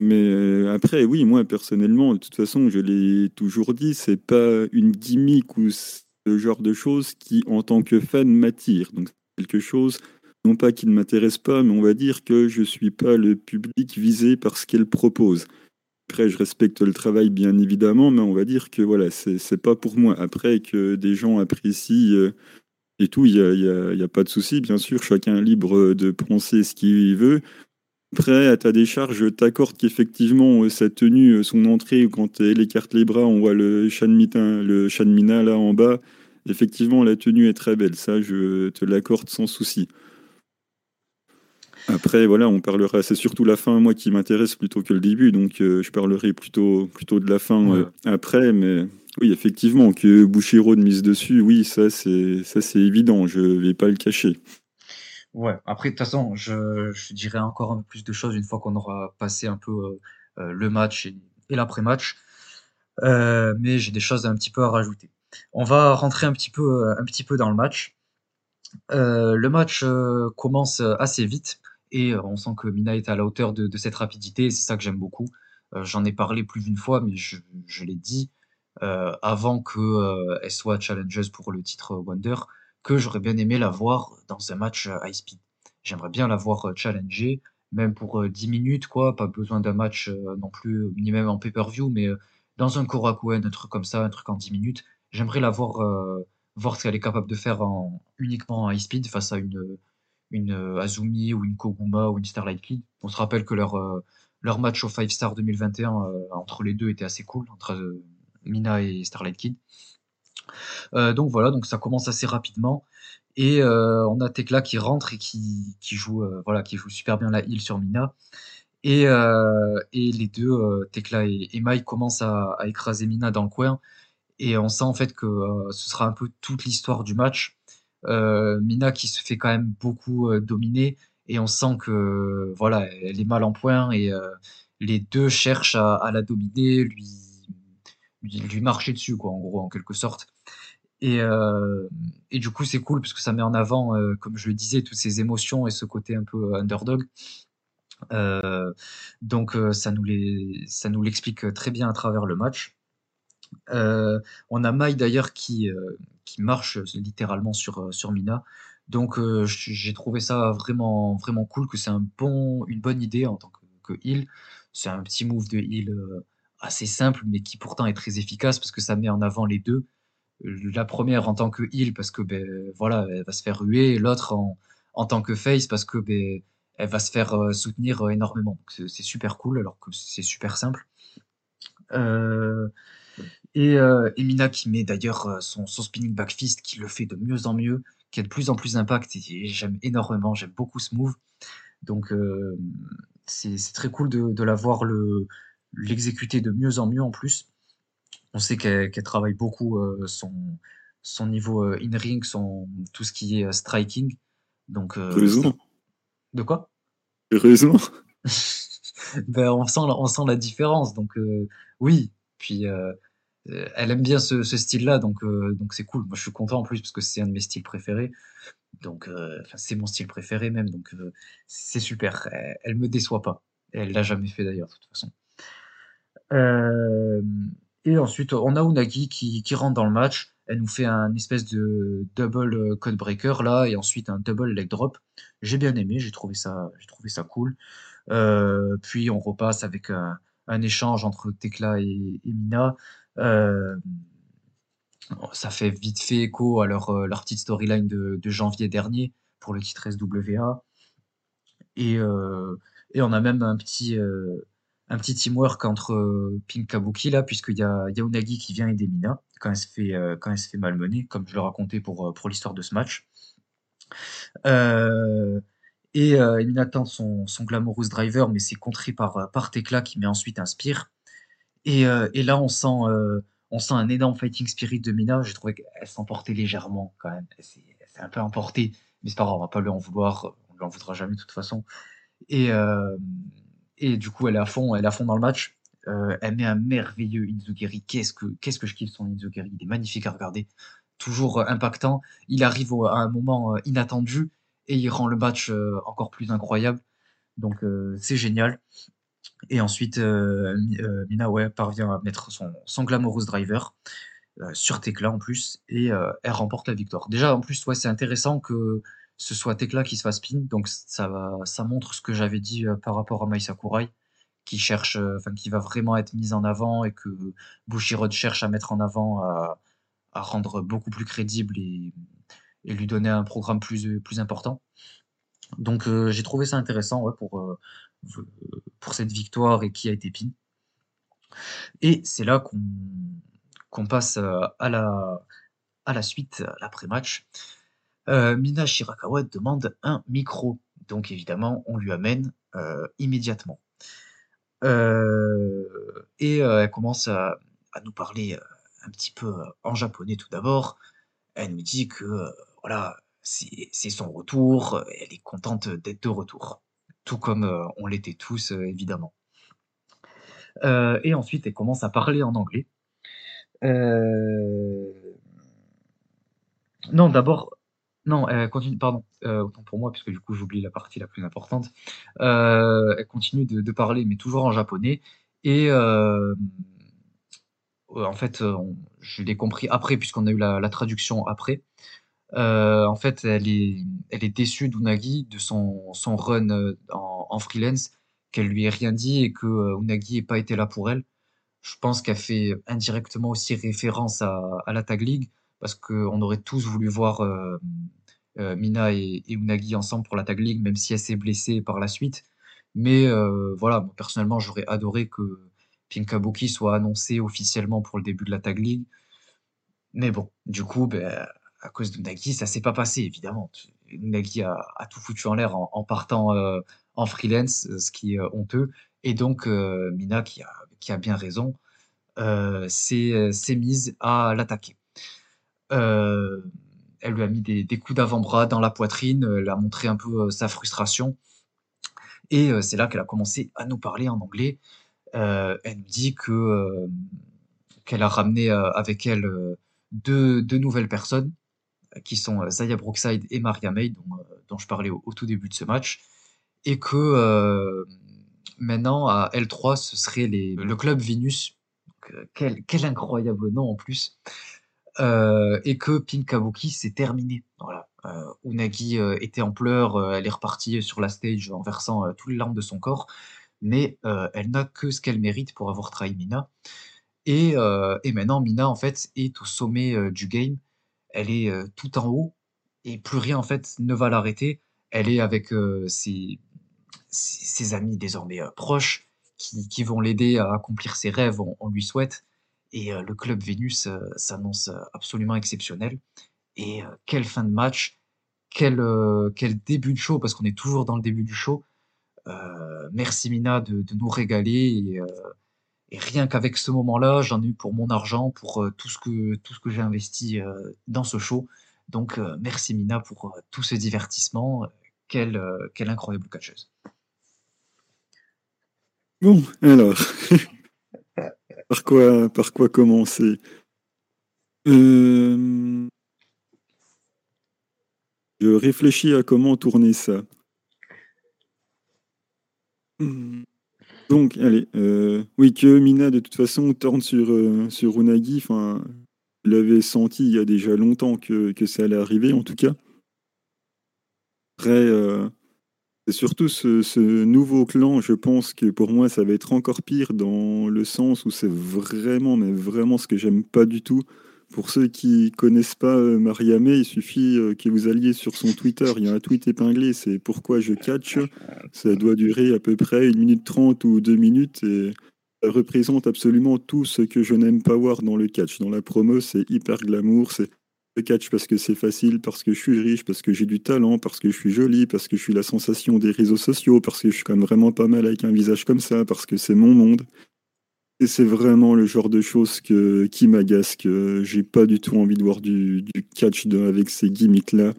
Speaker 2: Mais après, oui, moi personnellement, de toute façon, je l'ai toujours dit, c'est pas une gimmick ou ce genre de choses qui, en tant que fan, m'attire. Donc, c'est quelque chose, non pas qui ne m'intéresse pas, mais on va dire que je suis pas le public visé par ce qu'elle propose. Après, je respecte le travail, bien évidemment, mais on va dire que voilà, c'est pas pour moi. Après, que des gens apprécient euh, et tout, il n'y a, y a, pas de souci, bien sûr, chacun est libre de penser ce qu'il veut. Après, à ta décharge, je t'accorde qu'effectivement, euh, sa tenue, euh, son entrée, quand elle écarte les bras, on voit le Shanmina, le Shanmina là en bas. Effectivement, la tenue est très belle. Ça, je te l'accorde sans souci. Après, voilà, on parlera. C'est surtout la fin, moi, qui m'intéresse plutôt que le début. Donc, euh, je parlerai plutôt, plutôt de la fin après. Mais oui, effectivement, que Bouchero de mise dessus, oui, ça, c'est, ça, c'est évident. Je vais pas le cacher.
Speaker 1: Ouais, après, de toute façon, je, je dirais encore un peu plus de choses une fois qu'on aura passé un peu euh, euh, le match et, l'après-match. Euh, mais j'ai des choses un petit peu à rajouter. On va rentrer un petit peu, un petit peu dans le match. le match commence assez vite et on sent que Mina est à la hauteur de, cette rapidité. C'est ça que j'aime beaucoup. J'en ai parlé plus d'une fois, mais je, l'ai dit avant que elle soit challengeuse pour le titre Wonder que j'aurais bien aimé la voir dans un match euh, high speed. J'aimerais bien la voir euh, challenger, même pour 10 euh, minutes, quoi. Pas besoin d'un match non plus, ni même en pay-per-view, mais dans un Korakuen, un truc comme ça, un truc en 10 minutes. J'aimerais la voir, voir ce qu'elle est capable de faire en, uniquement en high speed face à une, une Azumi ou une Koguma ou une Starlight Kid. On se rappelle que leur, leur match au 5 Star 2021 entre les deux était assez cool, entre Mina et Starlight Kid. Euh, donc voilà, donc ça commence assez rapidement. Et euh, on a Tekla qui rentre et qui, joue, euh, voilà, qui joue super bien la heal sur Mina. Et, et les deux, Tekla et, et Mai, commencent à, à, écraser Mina dans le coin. Et on sent en fait que ce sera un peu toute l'histoire du match. Mina qui se fait quand même beaucoup dominer et on sent que voilà, elle est mal en point et les deux cherchent à, la dominer, lui, lui, marcher dessus quoi, en gros, en quelque sorte. Et, euh, et du coup, c'est cool parce que ça met en avant, euh, comme je le disais, toutes ces émotions et ce côté un peu underdog. Euh, donc, ça nous les, ça nous l'explique très bien à travers le match. on a Mai d'ailleurs qui, qui marche littéralement sur, sur Mina. Donc, j'ai trouvé ça vraiment, vraiment cool, que c'est un bon, une bonne idée en tant que, que heal. C'est un petit move de heal assez simple, mais qui pourtant est très efficace parce que ça met en avant les deux la première en tant que heal parce que ben voilà elle va se faire ruer l'autre en, en tant que face parce que ben elle va se faire euh, soutenir euh, énormément c'est super cool alors que c'est super simple euh, et Emina qui met d'ailleurs son, son, spinning back fist qui le fait de mieux en mieux qui a de plus en plus d'impact et, j'aime énormément j'aime beaucoup ce move donc c'est très cool de, de la voir le l'exécuter de mieux en mieux en plus on sait qu'elle travaille beaucoup euh, son, son niveau euh, in-ring, tout ce qui est euh, striking. Donc,
Speaker 2: Heureusement.
Speaker 1: De quoi?
Speaker 2: Heureusement.
Speaker 1: ben, on, sent, on sent la différence. Donc, oui. Puis, elle aime bien ce, style-là. Donc, donc c'est cool. Moi, je suis content en plus parce que c'est un de mes styles préférés. Donc, c'est mon style préféré même. Donc, c'est super. Elle, elle, me déçoit pas. Elle l'a jamais fait d'ailleurs, de toute façon. Euh, et ensuite, on a Unagi qui, qui rentre dans le match. Elle nous fait un espèce de double euh, code breaker là, et ensuite un double leg drop. J'ai bien aimé, j'ai trouvé ça, j'ai trouvé ça cool. Euh, puis on repasse avec un, un échange entre Tekla et, et Mina. Euh, ça fait vite fait écho à leur, euh, petite storyline de, janvier dernier pour le titre SWA. Et, euh, et on a même un petit, euh, un petit teamwork entre euh, Pink Kabuki là, puisqu'il y a Yaunagi qui vient aider Mina quand elle se fait, euh, quand elle se fait malmener, comme je le racontais pour, euh, pour l'histoire de ce match. et Mina tente son, son Glamorous Driver, mais c'est contré par, par Tekla qui met ensuite un Spear. Et, et là, on sent, on sent un énorme fighting spirit de Mina. J'ai trouvé qu'elle s'emportait légèrement quand même. S'est un peu emportée, mais c'est pas grave, on va pas lui en vouloir. On lui en voudra jamais de toute façon. Et, et du coup, elle est à fond, elle est à fond dans le match. Euh, elle met un merveilleux Inzugiri. Qu'est-ce que, qu'est-ce que je kiffe son Inzugiri. Il est magnifique à regarder. Toujours euh, impactant. Il arrive à un moment euh, inattendu et il rend le match encore plus incroyable. Donc, c'est génial. Et ensuite, euh, euh, parvient à mettre son, son Glamorous Driver euh, sur Tekla en plus, et elle remporte la victoire. Déjà, en plus, ouais, c'est intéressant que ce soit Tekla qui se fasse pin, donc ça, montre ce que j'avais dit par rapport à Mai Sakurai, qui cherche, enfin qui va vraiment être mise en avant et que Bushiroad cherche à mettre en avant, à, rendre beaucoup plus crédible et, lui donner un programme plus, plus important. Donc j'ai trouvé ça intéressant ouais, pour, pour cette victoire et qui a été pin. Et c'est là qu'on passe euh, à la, à la suite, l'après-match. Euh, Mina Shirakawa demande un micro. Donc évidemment, on lui amène euh, immédiatement. et elle commence à, à, nous parler un petit peu en japonais tout d'abord. Elle nous dit que voilà, c'est son retour, elle est contente d'être de retour tout comme euh, on l'était tous, euh, évidemment. Euh, et ensuite, elle commence à parler en anglais. Non, d'abord, non, elle continue, pardon, autant pour moi, puisque du coup j'oublie la partie la plus importante. elle continue de, parler, mais toujours en japonais. Et en fait, je l'ai compris après, puisqu'on a eu la, traduction après. Euh, en fait, elle est, déçue d'Unagi, de son, run euh, en, freelance, qu'elle lui ait rien dit et que euh, Unagi n'ait pas été là pour elle. Je pense qu'elle fait indirectement aussi référence à, à la Tag League, parce qu'on aurait tous voulu voir Mina et, Unagi ensemble pour la Tag League, même si elle s'est blessée par la suite. Mais voilà, personnellement, j'aurais adoré que Pinkabuki soit annoncé officiellement pour le début de la Tag League. Mais bon, du coup, ben, à cause de Nagui, ça s'est pas passé, évidemment. Nagui a, tout foutu en l'air en, partant euh, en freelance, euh, ce qui est euh, honteux. Et donc, Mina, qui a, bien raison, s'est mise à l'attaquer. elle lui a mis des, coups d'avant-bras dans la poitrine, elle a montré un peu sa frustration. Et c'est là qu'elle a commencé à nous parler en anglais. elle nous dit que qu'elle a ramené avec elle deux, nouvelles personnes qui sont euh, Zaya Brookside et Maria May, dont, euh, dont je parlais au, tout début de ce match, et que euh, maintenant à L3 ce serait les, le club Venus, quel, quel, incroyable nom en plus, et que Pink Kabuki c'est terminé. Voilà. Unagi était en pleurs, elle est repartie sur la stage en versant toutes les larmes de son corps, mais elle n'a que ce qu'elle mérite pour avoir trahi Mina. Et, et, maintenant, Mina, en fait, est au sommet du game elle est tout en haut et plus rien en fait ne va l'arrêter. Elle est avec ses, ses, amis désormais proches qui, qui vont l'aider à accomplir ses rêves, on, lui souhaite. Et le club Vénus s'annonce absolument exceptionnel. Et quelle fin de match, quel, quel début de show, parce qu'on est toujours dans le début du show. merci Mina de, de nous régaler. Et rien qu'avec ce moment-là, j'en ai eu pour mon argent, pour euh, tout ce que, j'ai investi euh, dans ce show. Donc euh, merci Mina pour tout ce divertissement. Quelle, quelle incroyable catcheuse.
Speaker 2: Bon, alors, par, quoi, par quoi commencer? Je réfléchis à comment tourner ça. Hmm. Donc, allez, euh, oui, que Mina, de toute façon, tourne sur, euh, sur Unagi, enfin, je l'avais senti il y a déjà longtemps que, que ça allait arriver, en tout cas. Après, euh, c'est surtout ce, ce, nouveau clan, je pense que pour moi, ça va être encore pire dans le sens où c'est vraiment, mais vraiment ce que j'aime pas du tout. Pour ceux qui connaissent pas euh, Mariamé, il suffit euh, que vous alliez sur son Twitter. Il y a un tweet épinglé, c'est pourquoi je catch. Ça doit durer à peu près une minute trente ou deux minutes et ça représente absolument tout ce que je n'aime pas voir dans le catch. Dans la promo, c'est hyper glamour, c'est le catch parce que c'est facile, parce que je suis riche, parce que j'ai du talent, parce que je suis jolie, parce que je suis la sensation des réseaux sociaux, parce que je suis quand même vraiment pas mal avec un visage comme ça, parce que c'est mon monde. C'est vraiment le genre de choses que, qui m'agace, que j'ai pas du tout envie de voir du, catch avec ces gimmicks-là.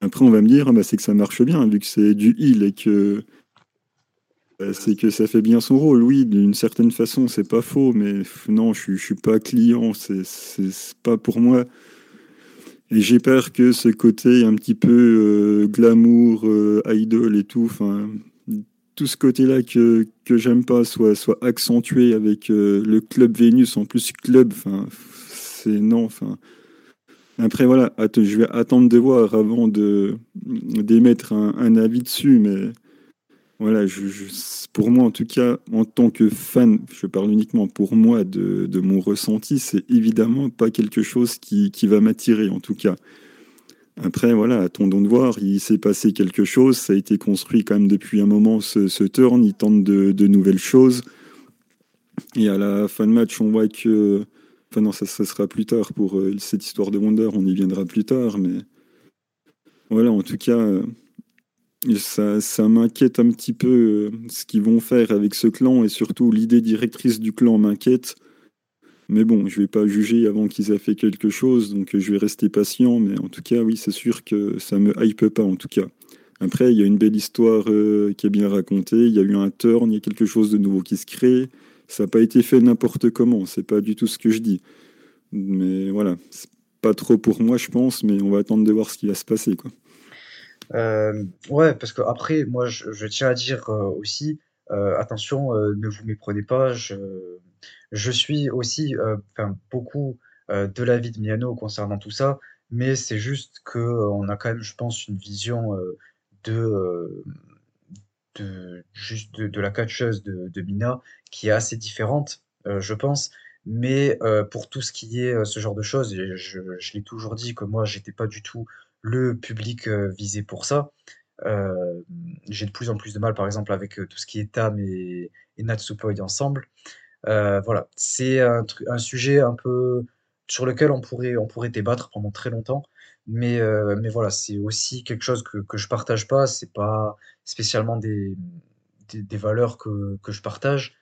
Speaker 2: Après, on va me dire, ah bah, c'est que ça marche bien, vu que c'est du heal et que bah, c'est que ça fait bien son rôle. Oui, d'une certaine façon, c'est pas faux, mais non, je, je suis pas client, c'est pas pour moi. Et j'ai peur que ce côté un petit peu euh, glamour, euh, idol et tout, enfin, tout ce côté-là que, que j'aime pas soit, soit accentué avec le club Vénus, en plus club, c'est non. Après, voilà, je vais attendre de voir avant d'émettre un, un, avis dessus, mais voilà, pour moi, en tout cas, en tant que fan, je parle uniquement pour moi de, de mon ressenti, c'est évidemment pas quelque chose qui, qui va m'attirer, en tout cas. Après, voilà, attendons de voir. Il s'est passé quelque chose. Ça a été construit quand même depuis un moment, ce, turn. Il tente de, nouvelles choses. Et à la fin de match, on voit que. Enfin, non, ça, sera plus tard pour euh, cette histoire de Wonder. On y viendra plus tard. Mais voilà, en tout cas, euh, ça, ça m'inquiète un petit peu euh, ce qu'ils vont faire avec ce clan. Et surtout, l'idée directrice du clan m'inquiète. Mais bon, je vais pas juger avant qu'ils aient fait quelque chose, donc je vais rester patient. Mais en tout cas, oui, c'est sûr que ça me hype pas, en tout cas. Après, il y a une belle histoire euh, qui est bien racontée. Il y a eu un turn, il y a quelque chose de nouveau qui se crée. Ça n'a pas été fait n'importe comment. C'est pas du tout ce que je dis. Mais voilà, c'est pas trop pour moi, je pense. Mais on va attendre de voir ce qui va se passer, quoi.
Speaker 1: Euh, ouais, parce que après, moi, je, tiens à dire euh, aussi, euh, attention, ne vous méprenez pas. Je suis aussi, euh, beaucoup, euh, de l'avis de Miano concernant tout ça, mais c'est juste que euh, on a quand même, je pense, une vision, de, de juste de la catcheuse de de Mina qui est assez différente, je pense. Mais, pour tout ce qui est, ce genre de choses je l'ai toujours dit que moi j'étais pas du tout le public, visé pour ça. J'ai de plus en plus de mal, par exemple, avec, tout ce qui est Tam et et ensemble. Euh, voilà, c'est un, sujet un peu sur lequel on pourrait, on pourrait débattre pendant très longtemps. Mais, euh, mais voilà, c'est aussi quelque chose que, que je partage pas. C'est pas spécialement des, des, valeurs que, que je partage.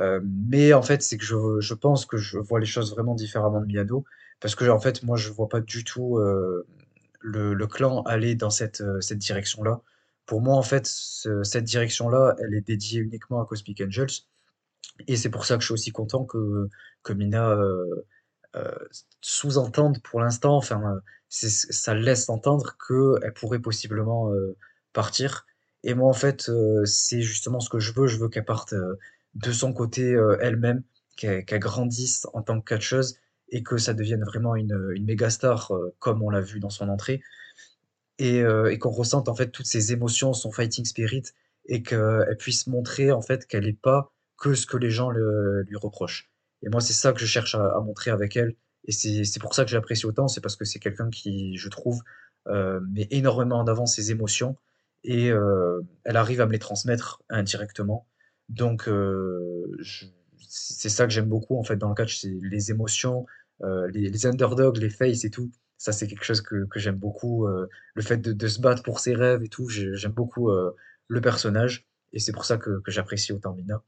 Speaker 1: Euh, mais en fait, c'est que je, je pense que je vois les choses vraiment différemment de Miado. Parce que, en fait, moi, je vois pas du tout le, clan aller dans cette, cette direction-là. Pour moi, en fait, ce, cette direction-là, elle est dédiée uniquement à Cosmic Angels. Et c'est pour ça que je suis aussi content que, que Mina euh, euh, sous-entende pour l'instant, enfin, ça laisse entendre qu'elle pourrait possiblement euh, partir. Et moi, en fait, c'est justement ce que je veux. Je veux qu'elle parte de son côté elle-même, qu'elle qu grandisse en tant que catcheuse et que ça devienne vraiment une, une méga star comme on l'a vu dans son entrée. Et, et qu'on ressente en fait toutes ses émotions, son fighting spirit et qu'elle puisse montrer en fait qu'elle n'est pas que ce que les gens lui reprochent. Et moi, c'est ça que je cherche à, montrer avec elle. Et c'est pour ça que j'apprécie autant, c'est parce que c'est quelqu'un qui, je trouve, euh, met énormément en avant ses émotions et euh, elle arrive à me les transmettre indirectement. Donc, euh, c'est ça que j'aime beaucoup en fait dans le catch, c'est les émotions, les, underdogs, les faces et tout. Ça, c'est quelque chose que, j'aime beaucoup. Le fait de, se battre pour ses rêves et tout, j'aime beaucoup le personnage et c'est pour ça que j'apprécie autant Mina.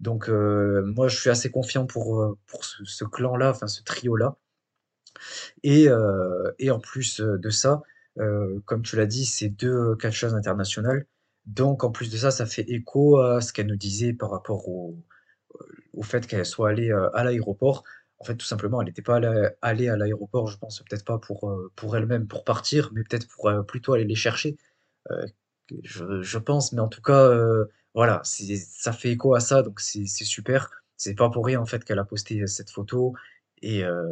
Speaker 1: Donc euh, moi, je suis assez confiant pour, euh, pour ce, clan-là, enfin ce trio-là. Et, euh, en plus de ça, comme tu l'as dit, c'est deux catcheuses internationales. Donc en plus de ça, ça fait écho à ce qu'elle nous disait par rapport au, fait qu'elle soit allée à l'aéroport. En fait, tout simplement, elle n'était pas allée à l'aéroport, je pense, peut-être pas pour, elle-même, pour partir, mais peut-être pour plutôt aller les chercher. Je, pense, mais en tout cas, voilà, ça fait écho à ça, donc c'est super. C'est pas pour rien en fait qu'elle a posté cette photo et, euh,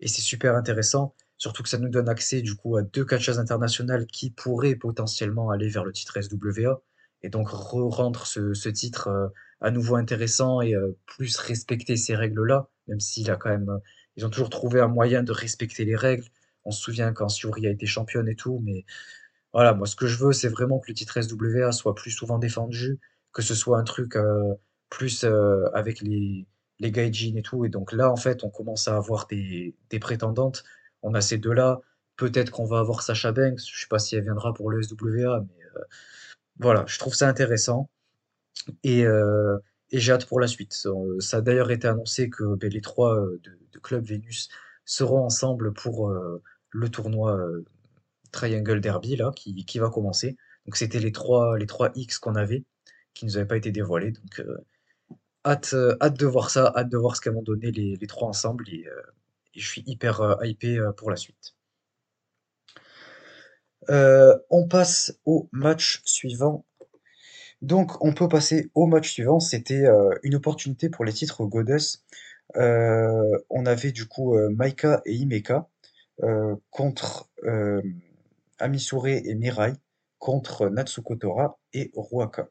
Speaker 1: et c'est super intéressant. Surtout que ça nous donne accès du coup à deux catcheuses internationales qui pourraient potentiellement aller vers le titre SWA et donc re-rendre ce, ce, titre euh, à nouveau intéressant et euh, plus respecter ces règles-là, même s'il a quand même, euh, ils ont toujours trouvé un moyen de respecter les règles. On se souvient quand Syuri a été championne et tout, mais voilà, moi, ce que je veux, c'est vraiment que le titre SWA soit plus souvent défendu, que ce soit un truc euh, plus euh, avec les, les gaijin et tout. Et donc là, en fait, on commence à avoir des, des prétendantes. On a ces deux-là. Peut-être qu'on va avoir Sacha Banks. Je sais pas si elle viendra pour le SWA, mais euh, voilà, je trouve ça intéressant. Et, et j'ai hâte pour la suite. Ça a d'ailleurs été annoncé que ben, les trois de, de Club Vénus seront ensemble pour le tournoi Triangle Derby là, qui, va commencer. Donc c'était les trois, X qu'on avait, qui nous avaient pas été dévoilés. Donc euh, hâte, euh, hâte de voir ça, hâte de voir ce qu'elles vont les, trois ensemble. Et, euh, je suis hyper hypé pour la suite. on passe au match suivant. Donc, on peut passer au match suivant. C'était une opportunité pour les titres Goddess. On avait du coup Maika et Himeka euh, contre Amisure et Mirai contre Natsuko Tora et Ruaka.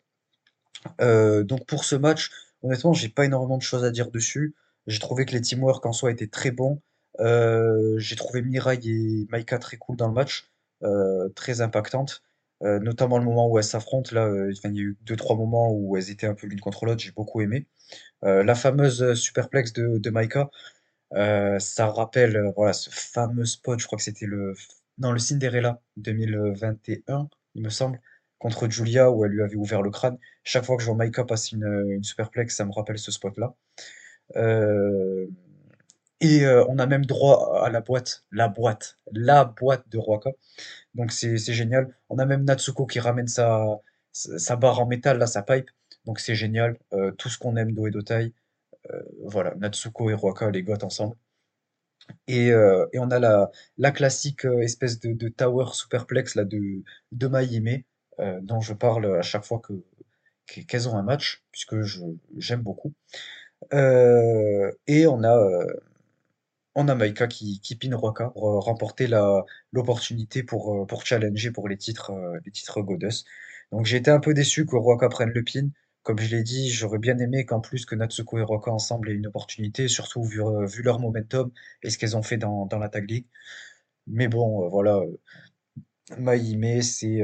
Speaker 1: Euh, donc pour ce match, honnêtement, j'ai pas énormément de choses à dire dessus. J'ai trouvé que les teamwork en soi étaient très bons. Euh, j'ai trouvé Mirai et Maika très cool dans le match, euh, très impactantes. Notamment le moment où elles s'affrontent, là, il y a eu deux, trois moments où elles étaient un peu l'une contre l'autre, j'ai beaucoup aimé. La fameuse superplex de, de Maika, ça rappelle voilà, ce fameux spot, je crois que c'était le, dans le Cinderella 2021, il me semble, contre Julia, où elle lui avait ouvert le crâne. Chaque fois que je vois Maika passer une, une superplex, ça me rappelle ce spot-là. Euh, et euh, on a même droit à la boîte, la boîte, la boîte de Roaka. Donc c'est génial. On a même Natsuko qui ramène sa, barre en métal, là, sa pipe. Donc c'est génial. Euh, tout ce qu'on aime d'Oe Dotai. Euh, voilà, Natsuko et Roaka, les goth ensemble. Et, euh, et on a la, la classique euh, espèce de, tower superplex là, de, de Maihime, euh, dont je parle à chaque fois que, qu'elles ont un match, puisque je, j'aime beaucoup. Et on a, on a Maika qui, qui pin Ruaka pour remporter la, l'opportunité pour, pour challenger pour les titres, les titres Goddess. Donc j'ai été un peu déçu que Ruaka prenne le pin. Comme je l'ai dit, j'aurais bien aimé qu'en plus que Natsuko et Ruaka ensemble aient une opportunité, surtout vu, euh, vu leur momentum et ce qu'elles ont fait dans, la Tag League. Mais bon, euh, voilà, euh, Maihime, c'est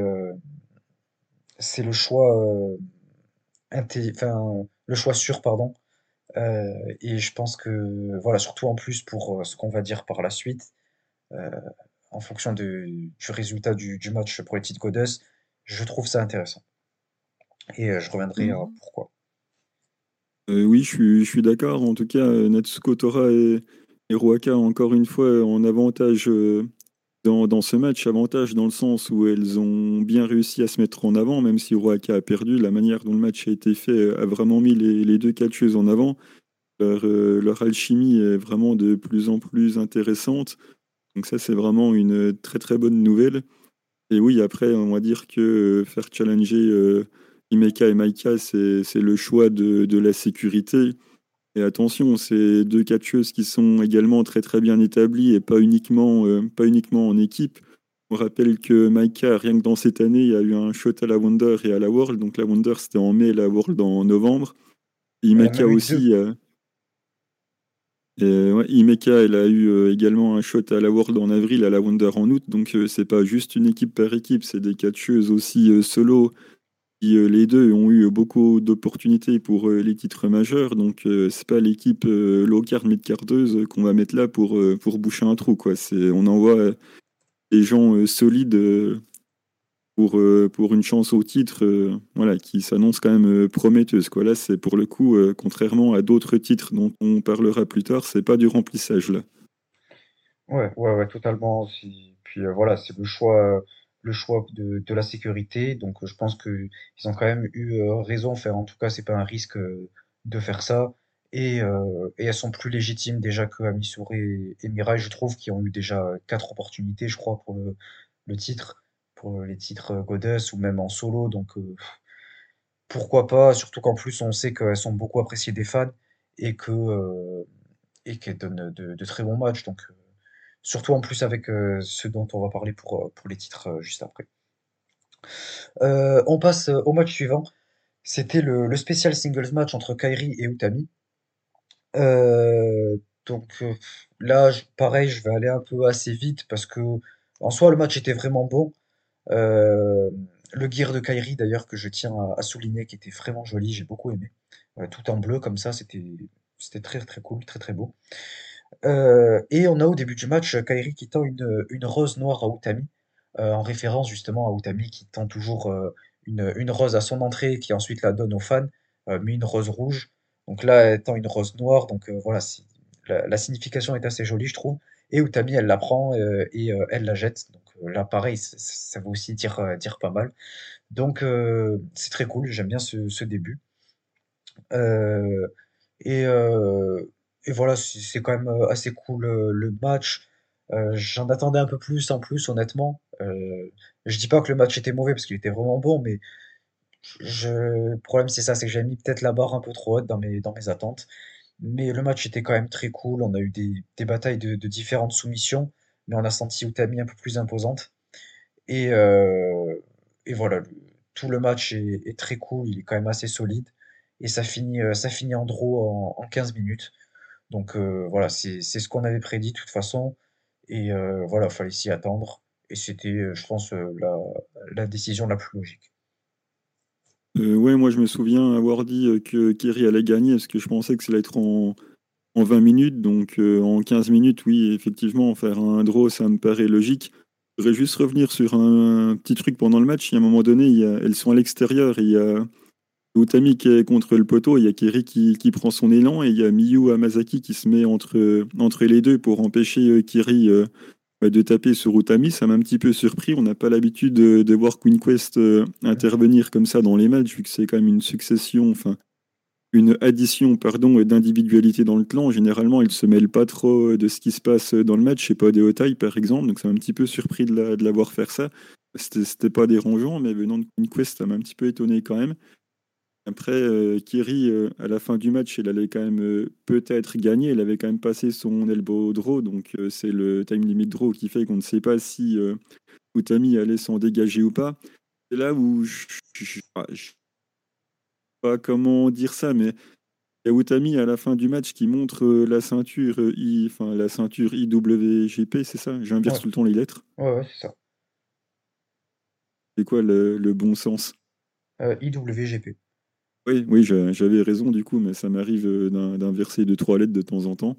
Speaker 1: c'est le choix, enfin, le choix sûr, pardon. Et je pense que, voilà, surtout en plus pour ce qu'on va dire par la suite, en fonction du résultat du, match pour les petites Goddess, je trouve ça intéressant. Et euh, je reviendrai à
Speaker 2: Mm.
Speaker 1: pourquoi.
Speaker 2: Euh, oui, je suis, je suis d'accord. En tout cas, euh, Natsuko Tora et, et Ruaka, encore une fois, en avantage euh, dans, dans ce match. Avantage dans le sens où elles ont bien réussi à se mettre en avant, même si Ruaka a perdu. La manière dont le match a été fait euh, a vraiment mis les, les deux catcheuses en avant. Leur, euh, leur alchimie est vraiment de plus en plus intéressante. Donc ça, c'est vraiment une très très bonne nouvelle. Et oui, après, on va dire que euh, faire challenger Himeka et Maika, c'est le choix de, de la sécurité. Et attention, c'est deux catcheuses qui sont également très très bien établies et pas uniquement, euh, pas uniquement en équipe. On rappelle que Maika, rien que dans cette année, il y a eu un shot à la Wonder et à la World. Donc la Wonder, c'était en mai, la World en novembre. Et
Speaker 1: Elle a
Speaker 2: Himeka
Speaker 1: même eu deux.
Speaker 2: aussi, euh, et, ouais, Himeka, elle a eu euh, également un shot à la World en avril, à la Wonder en août. Donc c'est pas juste une équipe par équipe, c'est des catcheuses aussi solo les deux ont eu beaucoup d'opportunités pour euh, les titres majeurs. Donc euh, c'est pas l'équipe euh, low card mid cardeuse qu'on va mettre là pour, euh, pour boucher un trou. Quoi. On envoie euh, des gens euh, solides euh, pour, euh, pour une chance au titre euh, voilà, qui s'annonce quand même euh, prometteuse. Quoi. Là, c'est pour le coup, euh, contrairement à d'autres titres dont on parlera plus tard, c'est pas du remplissage là.
Speaker 1: Ouais, ouais, ouais, totalement. Puis euh, voilà, c'est le choix, euh, le choix de, la sécurité. Donc je pense que ils ont quand même eu euh, raison. Enfin, en tout cas, c'est pas un risque euh, de faire ça. Et, euh, et elles sont plus légitimes déjà que Amisure et, et Mirai, je trouve, qui ont eu déjà quatre opportunités, je crois, pour le, titre, pour les titres Goddess ou même en solo. Donc pourquoi pas, surtout qu'en plus on sait qu'elles sont beaucoup appréciées des fans et que et qu'elles donnent de, de très bons matchs. Donc surtout en plus avec euh, ceux dont on va parler pour, euh, pour les titres euh, juste après. On passe au match suivant. C'était le, le spécial singles match entre Kairi et Utami. Donc là, pareil, je vais aller un peu assez vite parce que en soi le match était vraiment bon. Le gear de Kairi d'ailleurs que je tiens à, souligner qui était vraiment joli, j'ai beaucoup aimé. Tout en bleu comme ça, c'était très très cool, très très beau. Euh, et on a au début du match Kairi qui tend une, une rose noire à Utami, euh, en référence justement à Utami qui tend toujours euh, une, une rose à son entrée et qui ensuite la donne aux fans, euh, mais une rose rouge. Donc là, elle tend une rose noire, donc euh, voilà, la, la signification est assez jolie, je trouve. Et Utami, elle la prend euh, et euh, elle la jette. Donc euh, là, pareil, ça, veut aussi dire, euh, dire pas mal. Donc euh, c'est très cool, j'aime bien ce, ce début. Euh, et, euh, et voilà, c'est quand même euh, assez cool euh, le match. Euh, j'en attendais un peu plus en plus, honnêtement. Euh, je dis pas que le match était mauvais parce qu'il était vraiment bon, mais je le problème c'est ça, c'est que j'avais mis peut-être la barre un peu trop haute dans mes dans mes attentes. Mais le match était quand même très cool. On a eu des, des batailles de, différentes soumissions, mais on a senti Utami un peu plus imposante. Et, et voilà, tout le match est, très cool, il est quand même assez solide. Et ça finit, ça finit en draw en, en 15 minutes. Donc euh, voilà, c'est, ce qu'on avait prédit de toute façon. Et euh, voilà, fallait s'y attendre. Et c'était, euh, je pense, euh, la, décision la plus logique.
Speaker 2: Euh, ouais, moi je me souviens avoir dit que Kerry allait gagner parce que je pensais que ça allait être en, en 20 minutes. Donc en 15 minutes, oui, effectivement, faire un draw, ça me paraît logique. Je voudrais juste revenir sur un, petit truc pendant le match. Il y a un moment donné, il elles sont à l'extérieur et il y a Utami qui est contre le poteau, il y a Kerry qui, qui prend son élan et il y a Miyu Hamasaki qui se met entre, entre les deux pour empêcher euh, Kerry euh, bah, de taper sur Utami. Ça m'a un petit peu surpris. On n'a pas l'habitude de, voir Queen Quest euh, intervenir comme ça dans les matchs, vu que c'est quand même une succession, enfin une addition pardon, d'individualité dans le clan. Généralement, ils se mêlent pas trop de ce qui se passe dans le match. Sais pas, des Otai par exemple, donc ça m'a un petit peu surpris de, la, de la voir faire ça. C'était pas dérangeant, mais venant de Queen Quest, ça m'a un petit peu étonné quand même. Après, euh, Kiri, euh, à la fin du match, il allait quand même euh, peut-être gagner. Il avait quand même passé son elbow draw, donc euh, c'est le time limit draw qui fait qu'on ne sait pas si euh, Utami allait s'en dégager ou pas. C'est là où je je- ah, sais pas comment dire ça, mais il y a Utami à la fin du match qui montre euh, la ceinture euh, I, enfin la ceinture IWGP, c'est ça? J'inverse
Speaker 1: Ouais,
Speaker 2: tout le temps les lettres.
Speaker 1: ouais, ouais, c'est ça.
Speaker 2: C'est quoi le, le bon sens?
Speaker 1: Euh, IWGP.
Speaker 2: Oui, oui, j'a- j'avais raison du coup, mais ça m'arrive euh, d'in- d'inverser deux, trois lettres de temps en temps.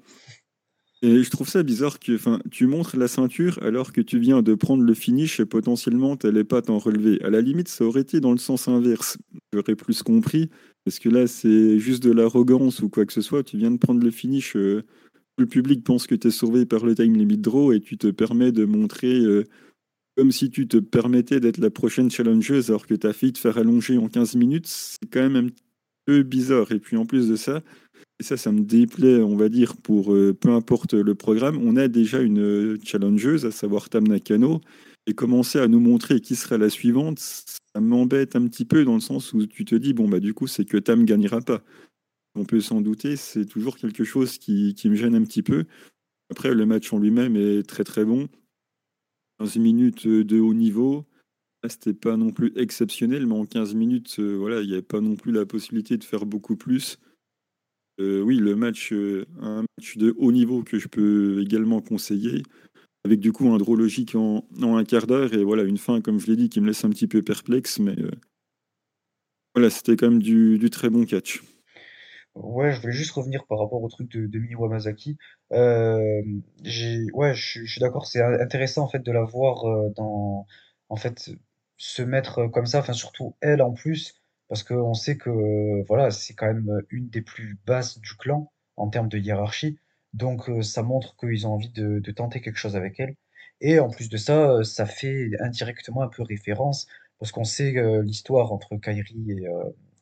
Speaker 2: Et je trouve ça bizarre que tu montres la ceinture alors que tu viens de prendre le finish et potentiellement t'allais pas t'en relever. À la limite, ça aurait été dans le sens inverse. J'aurais plus compris, parce que là, c'est juste de l'arrogance ou quoi que ce soit. Tu viens de prendre le finish, euh, le public pense que tu es sauvé par le time limit draw et tu te permets de montrer euh, comme si tu te permettais d'être la prochaine challengeuse alors que tu as failli te faire allonger en 15 minutes. C'est quand même un peu bizarre. Et puis en plus de ça, et ça, ça me déplaît, on va dire, pour euh, peu importe le programme. On a déjà une challengeuse, à savoir Tam Nakano, et commencer à nous montrer qui sera la suivante, ça m'embête un petit peu dans le sens où tu te dis, bon, bah, du coup, c'est que Tam gagnera pas. On peut s'en douter, c'est toujours quelque chose qui me gêne un petit peu. Après, le match en lui-même est très très bon. 15 minutes euh, de haut niveau. C'était pas non plus exceptionnel, mais en 15 minutes, euh, voilà, il n'y avait pas non plus la possibilité de faire beaucoup plus. Euh, oui, le match, un match de haut niveau que je peux également conseiller, avec du coup un draw logique en, un quart d'heure et voilà une fin, comme je l'ai dit, qui me laisse un petit peu perplexe, mais voilà, c'était quand même du, très bon catch.
Speaker 1: Ouais, je voulais juste revenir par rapport au truc de, de Miyu Hamasaki. Euh, ouais, je, suis d'accord, c'est intéressant en fait de la voir euh, dans, en fait, se mettre comme ça, enfin surtout elle en plus, parce qu'on sait que euh, voilà, c'est quand même une des plus basses du clan en termes de hiérarchie, donc euh, ça montre qu'ils ont envie de, de tenter quelque chose avec elle. Et en plus de ça, ça fait indirectement un peu référence, parce qu'on sait l'histoire entre Kairi et,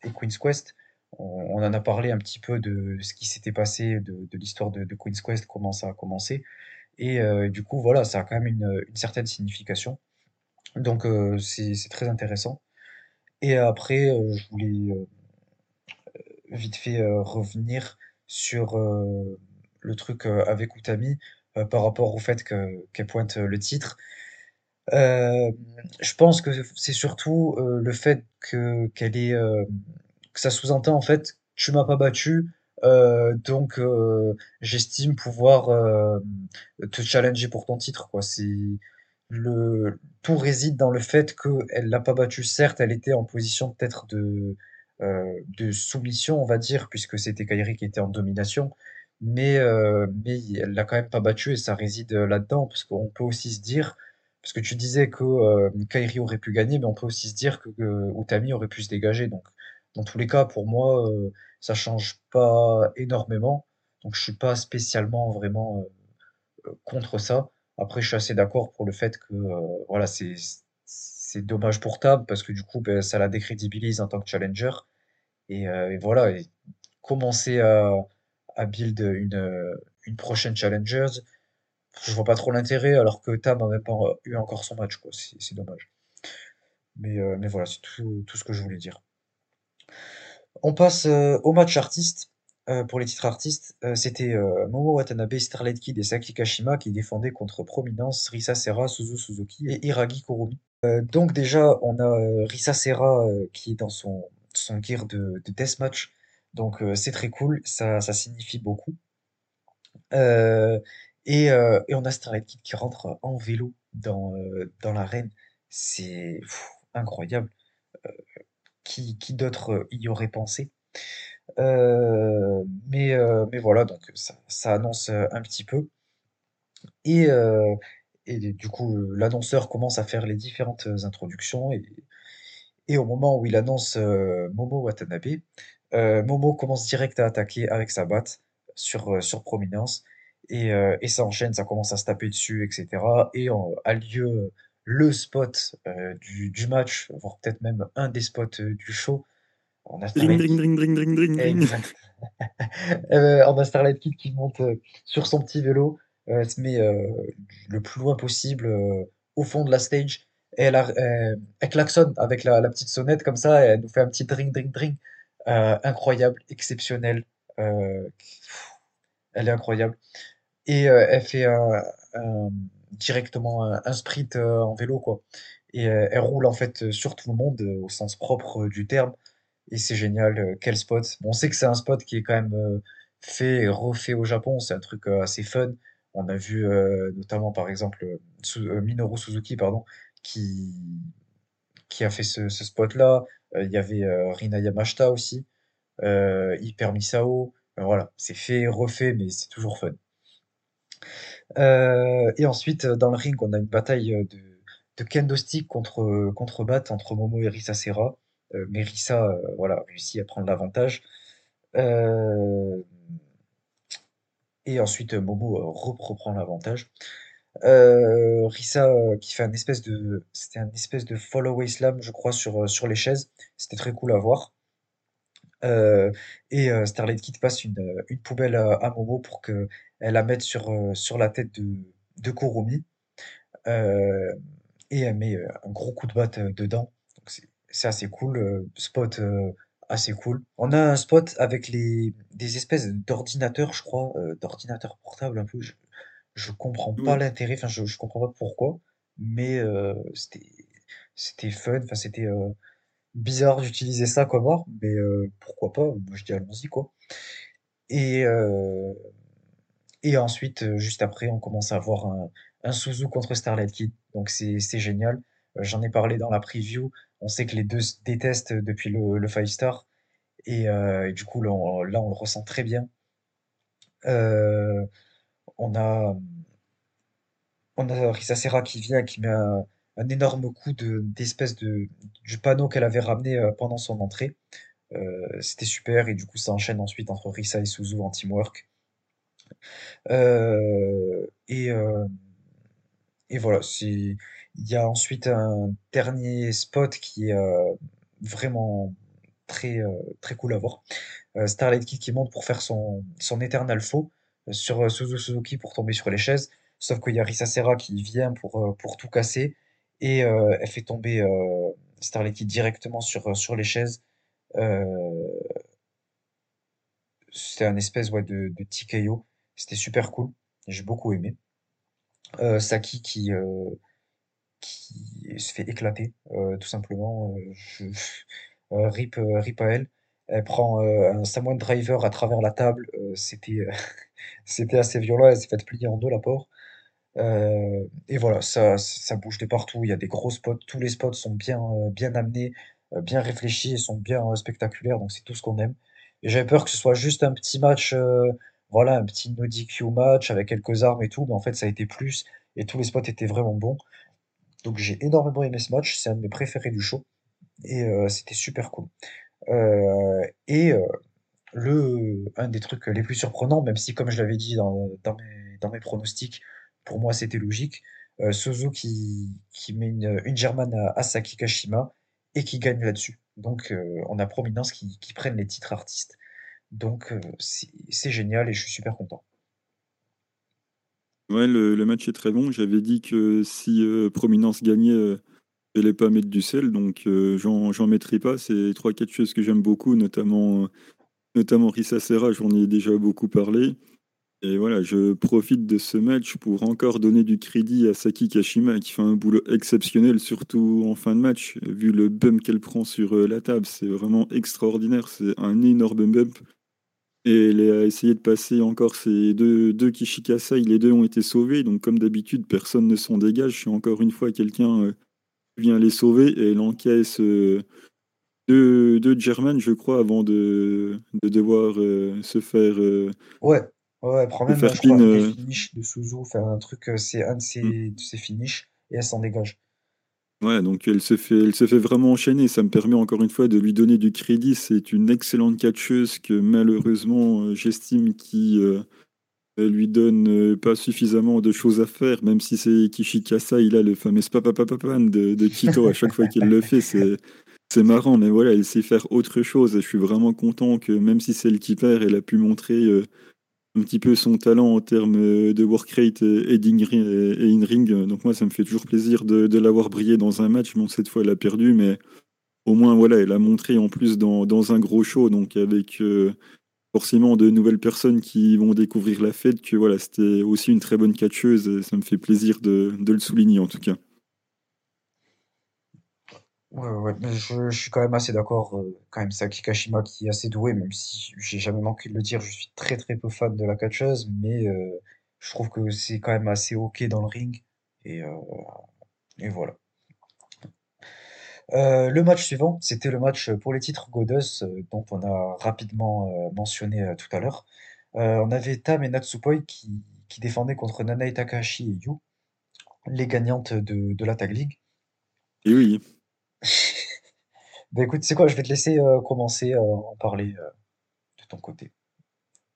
Speaker 1: et Queen's Quest. On, en a parlé un petit peu de ce qui s'était passé, de, l'histoire de, Queen's Quest, comment ça a commencé. Et euh, du coup, voilà, ça a quand même une, certaine signification. Donc, euh, c'est très intéressant. Et après, euh, je voulais vite fait revenir sur le truc avec Utami par rapport au fait que, qu'elle pointe le titre. Je pense que c'est surtout le fait que qu'elle est que ça sous-entend en fait tu m'as pas battu euh, donc euh, j'estime pouvoir euh, te challenger pour ton titre. C'est le tout réside dans le fait qu'elle l'a pas battu. Certes, elle était en position peut-être de de soumission on va dire puisque c'était Kairi qui était en domination. Mais, mais elle l'a quand même pas battu et ça réside là-dedans parce qu'on peut aussi se dire parce que tu disais que Kairi aurait pu gagner, mais on peut aussi se dire que, que Utami aurait pu se dégager. Donc, dans tous les cas, pour moi, euh, ça change pas énormément. Donc, je suis pas spécialement vraiment euh, contre ça. Après, je suis assez d'accord pour le fait que euh, voilà, c'est dommage pour Tab parce que du coup, ben, ça la décrédibilise en tant que challenger. Et, euh, voilà, commencer à, à build une, euh, une prochaine challengers, je vois pas trop l'intérêt alors que Tam même pas eu encore son match. C'est dommage. Mais, euh, mais voilà, c'est tout, tout ce que je voulais dire. On passe euh, au match artiste. Euh, pour les titres artistes, euh, c'était Momo Watanabe, Starlight Kid et Saki Kashima qui défendaient contre Prominence, Risa Serra, Suzu Suzuki et Hiragi Kurumi. Donc déjà, on a Risa Serra qui est dans son, son gear de, de deathmatch. Donc c'est très cool, ça, signifie beaucoup. Et, et on a Starlight Kid qui rentre en vélo dans, l'arène. C'est incroyable. Qui, qui d'autre y aurait pensé? Euh, mais, euh, mais voilà, donc ça, ça annonce euh, un petit peu. Et, euh, et du coup, euh, l'annonceur commence à faire les différentes introductions. Et, et au moment où il annonce euh, Momo Watanabe, euh, Momo commence direct à attaquer avec sa batte sur, euh, sur Prominence. Et, euh, et ça enchaîne, ça commence à se taper dessus, etc. Et a lieu le spot euh, du, du match, voire peut-être même un des spots euh, du show. On a Starlight. Euh, Kid qui monte euh, sur son petit vélo, elle se met le plus loin possible au fond de la stage et elle, a- elle klaxonne avec la, la petite sonnette comme ça et elle nous fait un petit dring dring dring. Incroyable, exceptionnel. Elle est incroyable. Et elle fait un- un- directement un, un sprint euh, en vélo quoi. Et euh, elle roule en fait sur tout le monde euh, au sens propre euh, du terme. Et c'est génial, euh, quel spot. On sait que c'est un spot qui est quand même euh, fait et refait au Japon, c'est un truc euh, assez fun. On a vu euh, notamment par exemple euh, euh, Minoru Suzuki pardon, qui, qui a fait ce, spot-là. Euh, Il y avait euh, Rina Yamashita aussi, euh, Hyper Misao. Euh, voilà, c'est fait, refait, mais c'est toujours fun. Euh, et ensuite, euh, dans le ring, on a une bataille euh, de, de kendo stick contre, contre Bat, entre Momo et Risa Serra. Mais Risa, voilà, réussit à prendre l'avantage. Et ensuite, Momo rep- reprend l'avantage. Euh, Risa euh, qui fait un espèce de, c'était un espèce de follow slam, je crois, sur, sur les chaises. C'était très cool à voir. Et Starlight Kid passe une, une poubelle à, Momo pour que la mette sur, euh, sur la tête de, de Kurumi. Euh, et elle met euh, un gros coup de batte dedans. C'est assez cool, spot assez cool. On a un spot avec les des espèces d'ordinateurs, je crois, d'ordinateurs portables un peu. Je, je comprends pas l'intérêt, enfin je, je comprends pas pourquoi, mais euh, c'était c'était fun, enfin c'était euh, bizarre d'utiliser ça comme arme, mais euh, pourquoi pas? Moi je dis allons-y quoi. Et et ensuite, euh, juste après, on commence à avoir un, un Suzu contre Starlight Kid. Donc c'est génial. Euh, J'en ai parlé dans la preview. On sait que les deux se détestent depuis le, le Five Star. Et, euh, et du coup, là on, le ressent très bien. On a, on a Risa Serra qui vient, qui met un, énorme coup de, d'espèce de, du panneau qu'elle avait ramené pendant son entrée. C'était super. Et du coup, ça enchaîne ensuite entre Risa et Suzu en teamwork. Euh, et, euh, Et voilà, c'est il y a ensuite un dernier spot qui est euh, vraiment très très cool à voir. Euh, Starlight Kid qui monte pour faire son son éternel faux sur Suzu Suzuki pour tomber sur les chaises. Sauf qu'il y a Risa Serra qui vient pour pour tout casser et elle fait tomber Starlight Kid directement sur sur les chaises. C'était un espèce ouais, de, de TKO. C'était super cool. J'ai beaucoup aimé. Euh, Saki qui, euh, qui se fait éclater, euh, tout simplement. rip, rip à elle. Elle prend un Samoan Driver à travers la table. c'était, c'était assez violent. Elle s'est fait plier en deux la porte. Et voilà, ça, ça bouge de partout. Il y a des gros spots. Tous les spots sont bien, bien amenés, bien réfléchis et sont bien spectaculaires. Donc c'est tout ce qu'on aime. Et j'avais peur que ce soit juste un petit match, voilà, un petit no DQ match avec quelques armes et tout. Mais en fait, ça a été plus. Et tous les spots étaient vraiment bons. Donc j'ai énormément aimé ce match, c'est un de mes préférés du show et euh, c'était super cool. Euh, et euh, le un des trucs les plus surprenants, même si comme je l'avais dit dans, mes, pronostics, pour moi c'était logique, Suzu qui, qui met une, une German à Asaki Kashima et qui gagne là-dessus. Donc on a Prominence qui, qui prennent les titres artistes. Donc euh, c'est génial et je suis super content.
Speaker 2: Ouais, le, match est très bon. J'avais dit que si euh, Prominence gagnait, euh, les pas mettre du sel, donc j'en mettrai pas. C'est trois, quatre choses que j'aime beaucoup, notamment, notamment Rissa Serra, j'en ai déjà beaucoup parlé. Et voilà, je profite de ce match pour encore donner du crédit à Saki Kashima qui fait un boulot exceptionnel, surtout en fin de match. Vu le bump qu'elle prend sur euh, la table, c'est vraiment extraordinaire. C'est un énorme bump. Et elle a essayé de passer encore ces deux, deux Kishikasai. Les deux ont été sauvés. Donc, comme d'habitude, personne ne s'en dégage. C'est encore une fois quelqu'un euh, vient les sauver et elle encaisse euh, deux, deux German, je crois, avant de, de devoir se faire.
Speaker 1: ouais. Ouais, elle prend même, je crois, des euh, finishes de Suzu, faire un truc, euh, c'est un de ses,
Speaker 2: mm.
Speaker 1: de ses finishes, et elle s'en dégage.
Speaker 2: Ouais, donc elle se fait, vraiment enchaîner. Ça me permet encore une fois de lui donner du crédit. C'est une excellente catcheuse que malheureusement euh, j'estime qui lui donne pas suffisamment de choses à faire. Même si c'est Kishikasa, il a le fameux papapapapan de, de Kito à chaque fois qu'il le fait. C'est marrant, mais voilà, elle sait faire autre chose. Je suis vraiment content que même si c'est elle qui perd, elle a pu montrer un petit peu son talent en termes euh, de work rate et, in ring. Donc moi, ça me fait toujours plaisir de, l'avoir brillé dans un match. Bon, cette fois, elle a perdu, mais au moins, voilà, elle a montré en plus dans, un gros show, donc avec euh, forcément de nouvelles personnes qui vont découvrir la fête, que voilà, c'était aussi une très bonne catcheuse. Et ça me fait plaisir de le souligner en tout cas.
Speaker 1: Ouais, ouais, je, suis quand même assez d'accord. euh, quand même, c'est Kashima qui est assez doué, même si j'ai jamais manqué de le dire, je suis très très peu fan de la catcheuse, mais euh, je trouve que c'est quand même assez ok dans le ring. Et, euh, et voilà. Euh, le match suivant, c'était le match pour les titres Goddess, euh, dont on a rapidement mentionné tout à l'heure. On avait Tam et Natsupoi qui, qui défendaient contre Nanae Takahashi et Yu, les gagnantes de, de la Tag League.
Speaker 2: Et oui.
Speaker 1: Ben écoute, c'est quoi, je vais te laisser euh, commencer à en parler euh, de ton côté.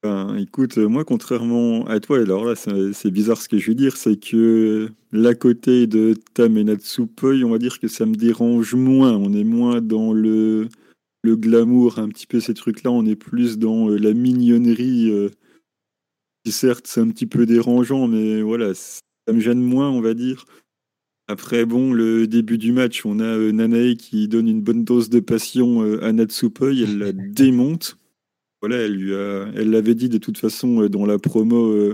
Speaker 2: Ben, écoute, moi, contrairement à toi, alors là, c'est bizarre ce que je veux dire, c'est que l'à côté de Tam et on va dire que ça me dérange moins. On est moins dans le, le glamour, un petit peu ces trucs-là. On est plus dans euh, la mignonnerie. qui certes, c'est un petit peu dérangeant, mais voilà, ça me gêne moins, on va dire. Après, bon, le début du match, on a euh, Nanae qui donne une bonne dose de passion euh, à Natsupoi, elle la démonte. Voilà, elle lui a, elle l'avait dit de toute façon euh, dans la promo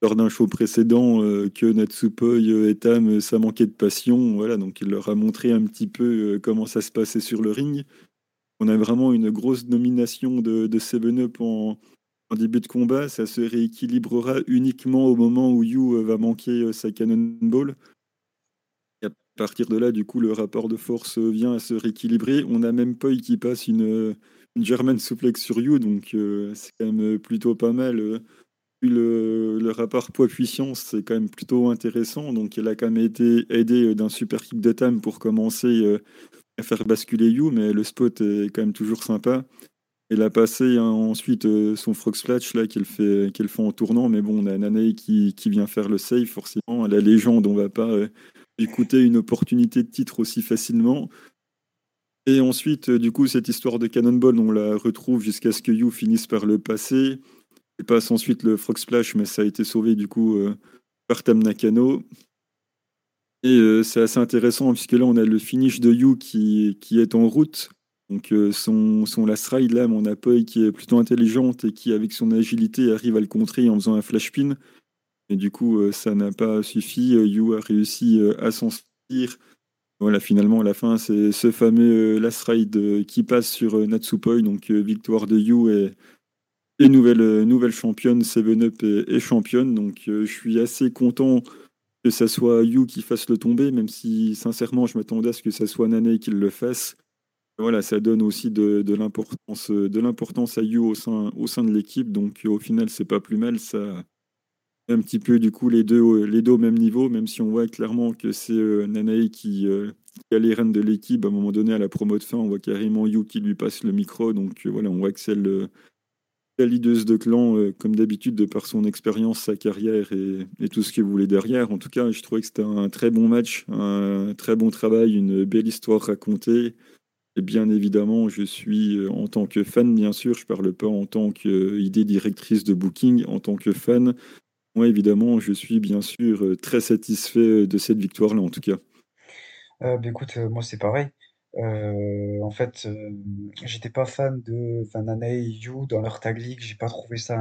Speaker 2: lors d'un show précédent que Natsupoi et Tam, ça manquait de passion. Voilà, donc il leur a montré un petit peu comment ça se passait sur le ring. On a vraiment une grosse nomination de, de Seven Up en, en début de combat. Ça se rééquilibrera uniquement au moment où Yu va manquer sa cannonball partir de là, du coup, le rapport de force vient à se rééquilibrer. On a même Poi qui passe une, une German suplex sur You, donc euh, c'est quand même plutôt pas mal. Euh, le, rapport poids-puissance, c'est quand même plutôt intéressant. Donc, elle a quand même été aidée d'un super kick de Tam pour commencer euh, à faire basculer You, mais le spot est quand même toujours sympa. Elle a passé hein, ensuite son frog splash là qu'elle fait, qu'elle fait en tournant, mais bon, on a Nanae qui, qui vient faire le save forcément. La légende, on va pas écouter une opportunité de titre aussi facilement. Et ensuite, euh, du coup, cette histoire de Cannonball, on la retrouve jusqu'à ce que You finisse par le passer. Il passe ensuite le Frog Splash, mais ça a été sauvé du coup euh, par Tam Nakano. Et euh, c'est assez intéressant puisque là, on a le finish de You qui, qui est en route. Donc son, son last ride, là, mon Apoy qui est plutôt intelligente et qui, avec son agilité, arrive à le contrer en faisant un flash pin. Et du coup, euh, ça n'a pas suffi. Euh, Yu a réussi euh, à s'en sortir. Voilà, finalement, à la fin, c'est ce fameux last ride qui passe sur Natsupoi, donc victoire de Yu et, nouvelle, nouvelle championne, Seven Up et, championne. Donc je suis assez content que ça soit Yu qui fasse le tomber, même si sincèrement je m'attendais à ce que ça soit Nane qui le fasse. Voilà, ça donne aussi de, de l'importance à Yu au sein, au sein de l'équipe. Donc au final, c'est pas plus mal. Ça, un petit peu du coup les deux, les deux au même niveau, même si on voit clairement que c'est euh, Nanae qui, euh, qui, a les rênes de l'équipe. À un moment donné, à la promo de fin, on voit carrément Yu qui lui passe le micro. Donc euh, voilà, on voit que c'est la leaduse de clan, comme d'habitude, de par son expérience, sa carrière et, tout ce qu'il voulait derrière. En tout cas, je trouvais que c'était un très bon match, un très bon travail, une belle histoire racontée. Et bien évidemment, je suis en tant que fan, bien sûr, je parle pas en tant qu'idée directrice de booking, en tant que fan, moi, évidemment, je suis bien sûr euh, très satisfait euh, de cette victoire-là, en tout cas.
Speaker 1: Heu, bah, écoute, heu, moi c'est pareil. En fait, j'étais pas fan de Nanae et Yu dans leur tag league, j'ai pas trouvé ça,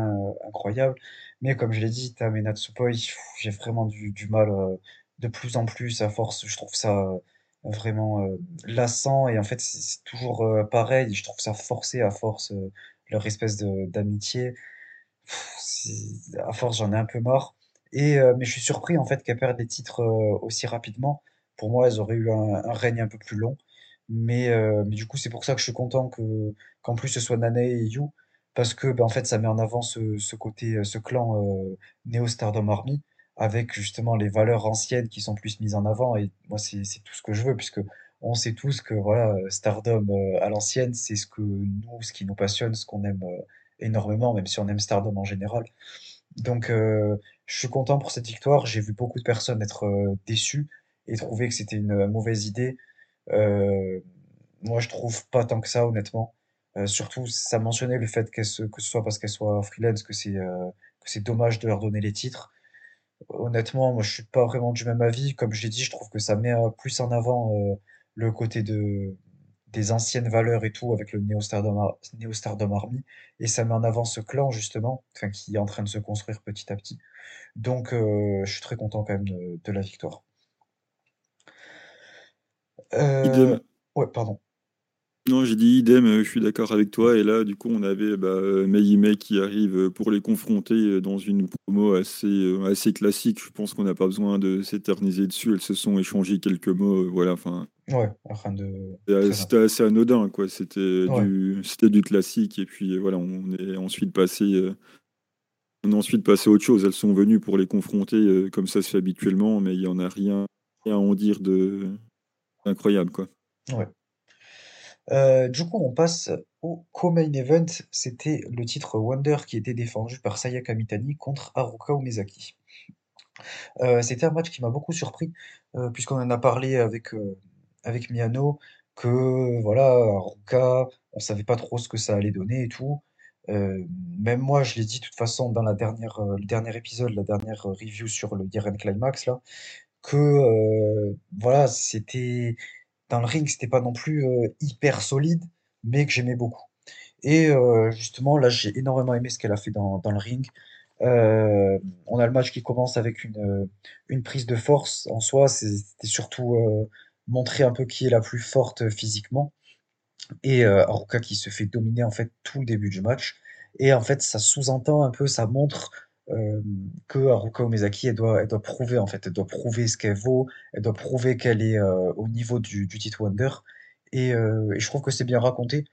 Speaker 1: incroyable. Mais comme je l'ai dit, Tam j'ai vraiment du du mal, de plus en plus à force, je trouve ça, vraiment, lassant et en fait c'est toujours, pareil. Je trouve ça forcé à force, leur espèce d'amitié. À force, j'en ai un peu marre. Et heu, mais je suis surpris en fait qu'elles perdent les titres, heu, aussi rapidement. Pour moi, elles auraient eu un règne un peu plus long, mais heu, mais du coup, c'est pour ça que je suis content que qu'en plus ce soit Nanae et Yu. Parce que, bah, en fait, ça met en avant ce ce côté, ce clan, Neo Stardom Army avec justement les valeurs anciennes qui sont plus mises en avant. Et moi, c'est c'est tout ce que je veux puisque on sait tous que voilà, Stardom, à l'ancienne, c'est ce que nous ce qui nous passionne, ce qu'on aime, énormément, même si on aime Stardom en général. Donc, heu, je suis content pour cette victoire. J'ai vu beaucoup de personnes être, heu, déçues et trouver que c'était une, heu, mauvaise idée. Moi, je trouve pas tant que ça, honnêtement. Surtout, ça mentionnait le fait que ce soit parce qu'elle soit freelance que c'est, c'est dommage de leur donner les titres. Honnêtement, moi, je suis pas vraiment du même avis. Comme je l'ai dit, je trouve que ça met, plus en avant, le côté de des anciennes valeurs et tout avec le Neo Stardom Ar Neo Stardom Army et ça met en avant ce clan justement, qui est en train de se construire petit à petit. Donc, heu, je suis très content quand même de de la victoire.
Speaker 2: Idem.
Speaker 1: ouais, pardon.
Speaker 2: Non, j'ai dit idem, heu, je suis d'accord avec toi et là, du coup, on avait, bah, Mei Hime qui arrive, heu, pour les confronter, dans une promo assez, assez classique. Je pense qu'on n'a pas besoin de s'éterniser dessus. Elles se sont échangées quelques mots, voilà, enfin,
Speaker 1: Ouais, de
Speaker 2: c'était assez anodin, quoi. C'était
Speaker 1: Ouais,
Speaker 2: du c'était du classique et puis, voilà, on est ensuite passé, on est ensuite passé à autre chose. Elles sont venues pour les confronter, comme ça se fait habituellement, mais il y en a rien rien à en dire de d'incroyable, quoi.
Speaker 1: ouais. Heu, du coup, on passe au co-main event. C'était le titre Wonder qui était défendu par Sayaka Mitani contre Haruka Umezaki. Heu, c'était un match qui m'a beaucoup surpris, heu, puisqu'on en a parlé avec, heu, avec Miano, que voilà, Haruka, on savait pas trop ce que ça allait donner et tout. Même moi, je l'ai dit de toute façon dans la dernière, le dernier épisode, la dernière, review sur le Year End Climax que, voilà, c'était dans le ring, c'était pas non plus, heu, hyper solide, mais que j'aimais beaucoup. Et heu, justement, là, j'ai énormément aimé ce qu'elle a fait dans dans le ring. Heu, on a le match qui commence avec une, une prise de force. En soi, c'était surtout, montrer un peu qui est la plus forte, physiquement et heu, Haruka qui se fait dominer, en fait, tout le début du match et en fait, ça sous-entend un peu, ça montre, que Haruka Umezaki, elle doit elle doit prouver, en fait, elle doit prouver ce qu'elle vaut, elle doit prouver qu'elle est, heu, au niveau du du Wonder et heu et je trouve que c'est bien raconté.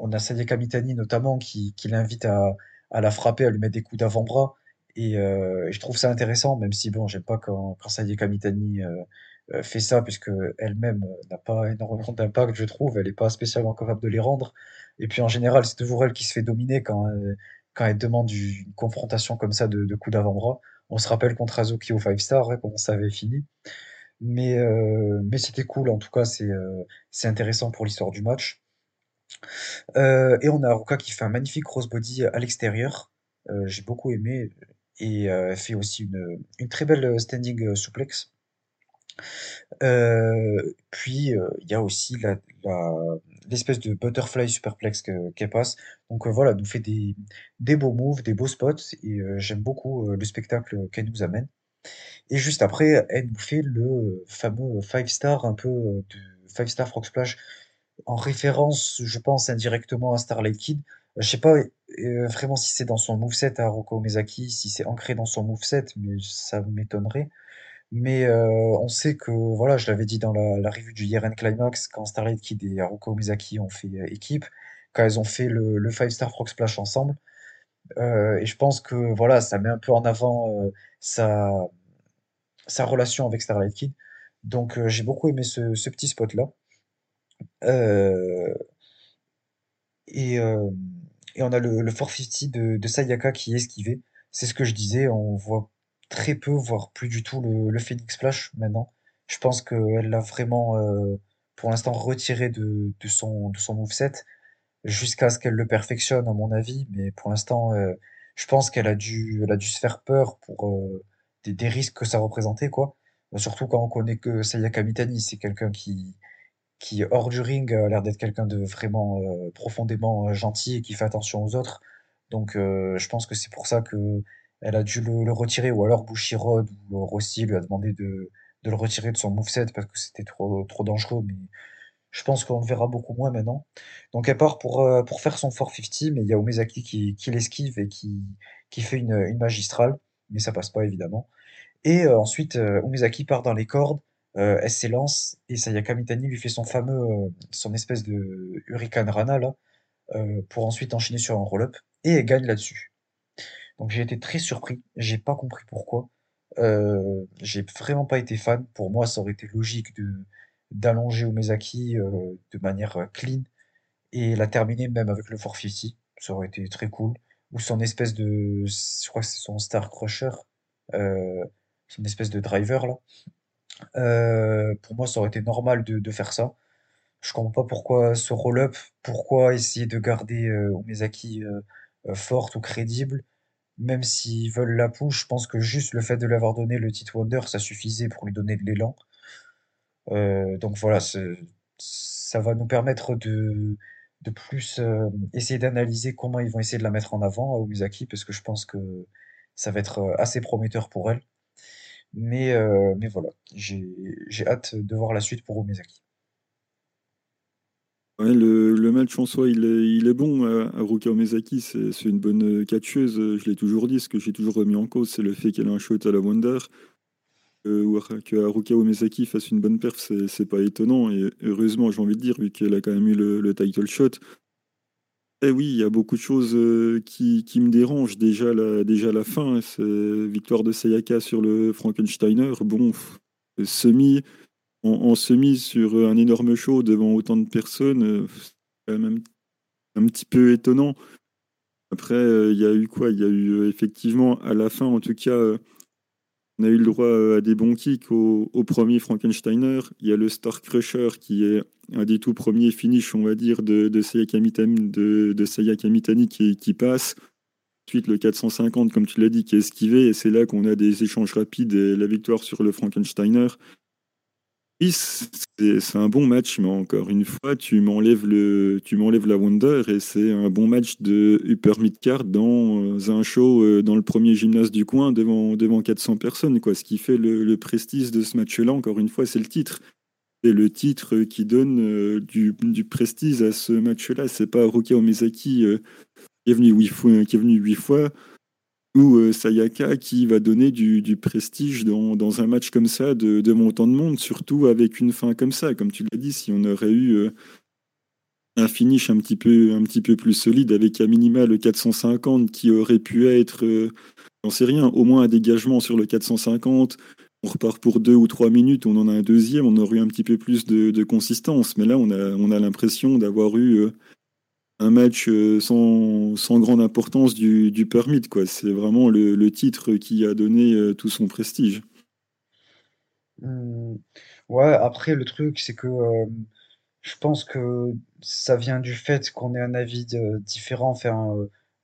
Speaker 1: On a Sayaka Mitani notamment qui, l'invite à, la frapper, à lui mettre des coups d'avant-bras. Et, euh, je trouve ça intéressant, même si bon, j'aime pas quand, quand Sayaka Mitani euh, euh, fait ça, puisque elle-même euh, n'a pas énormément d'impact, je trouve. Elle n'est pas spécialement capable de les rendre. Et puis en général, c'est toujours elle qui se fait dominer quand, euh, elle demande une confrontation comme ça de, coups d'avant-bras. On se rappelle contre Azuki au Five Star, comment ça avait fini. Mais, euh, mais c'était cool, en tout cas, c'est euh, intéressant pour l'histoire du match. Euh, et on a Haruka qui fait un magnifique crossbody à l'extérieur. J'ai beaucoup aimé. Et fait aussi une, très belle standing suplex. Puis il y a aussi la- l'espèce de butterfly superplex que- qu'elle passe. Donc euh, voilà, nous fait des, des beaux moves, des beaux spots. Et euh, j'aime beaucoup euh, le spectacle qu'elle nous amène. Et juste après, elle nous fait le fameux five star, un peu de five star frog splash en référence, je pense, indirectement à Starlight Kid. Je sais pas vraiment si c'est dans son moveset à Roko Mezaki, si c'est ancré dans son moveset, mais ça m'étonnerait. Mais euh, on sait que, voilà, je l'avais dit dans la, review du Year End Climax, quand Starlight Kid et Haruka Mizaki ont fait euh, équipe, quand elles ont fait le, le Five Star Frog Splash ensemble. Euh, et je pense que, voilà, ça met un peu en avant sa, relation avec Starlight Kid. Donc j'ai beaucoup aimé ce, petit spot-là. Et, et on a le, le 450 de, de Sayaka qui est esquivé. C'est ce que je disais, on voit très peu, voire plus du tout le, Phoenix Splash maintenant. Je pense qu'elle l'a vraiment, euh, pour l'instant, retiré de, de son, de son moveset, jusqu'à ce qu'elle le perfectionne, à mon avis. Mais pour l'instant, euh, je pense qu'elle a dû, a dû se faire peur pour euh, des, des risques que ça représentait, quoi. Surtout quand on connaît que Sayaka Mitani, c'est quelqu'un qui, qui, hors du ring, a l'air d'être quelqu'un de vraiment profondément gentil et qui fait attention aux autres. Donc je pense que c'est pour ça que elle a dû le, retirer, ou alors Bushiroad ou Rossi lui a demandé de, le retirer de son moveset parce que c'était trop, trop dangereux, mais je pense qu'on le verra beaucoup moins maintenant. Donc elle part pour, euh, pour faire son 450, mais il y a Umezaki qui, qui l'esquive et qui, qui fait une, magistrale, mais ça passe pas évidemment. Et euh, ensuite, euh, part dans les cordes, euh, elle s'élance, et Sayaka Mitani lui fait son fameux, euh, son espèce de Hurricane Rana là, euh, pour ensuite enchaîner sur un roll-up, et elle gagne là-dessus. Donc j'ai été très surpris, j'ai pas compris pourquoi. Euh, j'ai vraiment pas été fan. Pour moi, ça aurait été logique de d'allonger Umezaki euh, de manière euh, clean et la terminer même avec le 450. Ça aurait été très cool. Ou son espèce de, je crois que c'est son Star Crusher, euh, son espèce de driver là. Pour moi, ça aurait été normal de, faire ça. Je comprends pas pourquoi ce roll-up, pourquoi essayer de garder euh, forte ou crédible. Même s'ils veulent la push, je pense que juste le fait de lui avoir donné le titre Wonder, ça suffisait pour lui donner de l'élan. Euh, donc voilà, ça va nous permettre de, de plus euh, essayer d'analyser comment ils vont essayer de la mettre en avant à Omizaki, parce que je pense que ça va être euh, assez prometteur pour elle. Mais, mais voilà, j'ai, hâte de voir la suite pour Omizaki.
Speaker 2: Le, match en soi, il est, il est bon. euh, Haruka Umezaki, c'est c'est une bonne euh, catcheuse. euh, Je l'ai toujours dit. Ce que j'ai toujours remis en cause, c'est le fait qu'elle a un shot à la Wonder. Euh, que Haruka Umezaki fasse une bonne perf, c'est pas étonnant. Et heureusement, j'ai envie de dire, vu qu'elle a quand même eu le, le title shot. Eh oui, il y a beaucoup de choses euh, qui, me dérangent. Déjà la, déjà la fin, c'est victoire de Sayaka sur le Frankensteiner. Bon, semi, en, en semi sur un énorme show devant autant de personnes, euh, c'est quand même un, petit peu étonnant. Après, euh, il y a eu quoi? Il y a eu euh, effectivement, à la fin, en tout cas, euh, on a eu le droit euh, à des bons kicks au, premier Frankensteiner. Il y a le Star Crusher qui est un des tout premiers finishes, on va dire, de, de Sayaka de Sayaka Mitani qui, qui passe. Ensuite, le 450, comme tu l'as dit, qui est esquivé. Et c'est là qu'on a des échanges rapides et la victoire sur le Frankensteiner. C'est un bon match, mais encore une fois, tu m'enlèves le, tu m'enlèves la Wonder et c'est un bon match de Upper Midcard dans euh, un show euh, dans le premier gymnase du coin devant, devant 400 personnes, quoi. Ce qui fait le, prestige de ce match-là, encore une fois, c'est le titre. C'est le titre qui donne euh, du, du prestige à ce match-là. C'est pas Ruka Omezaki qui est venu huit fois ou euh, Sayaka qui va donner du, prestige dans, un match comme ça de, montant de monde, surtout avec une fin comme ça. Comme tu l'as dit, si on aurait eu euh, un finish un petit peu, plus solide avec à minima le 450 qui aurait pu être, euh, j'en sais rien, au moins un dégagement sur le 450. On repart pour deux ou trois minutes, on en a un deuxième, on aurait eu un petit peu plus de, consistance. Mais là, on a, on a l'impression d'avoir eu un match euh, sans, sans grande importance du, du permit, quoi. C'est vraiment le, titre qui a donné euh, tout son prestige.
Speaker 1: Hmm, ouais, après le truc, c'est que euh, je pense que ça vient du fait qu'on ait un avis différent, enfin,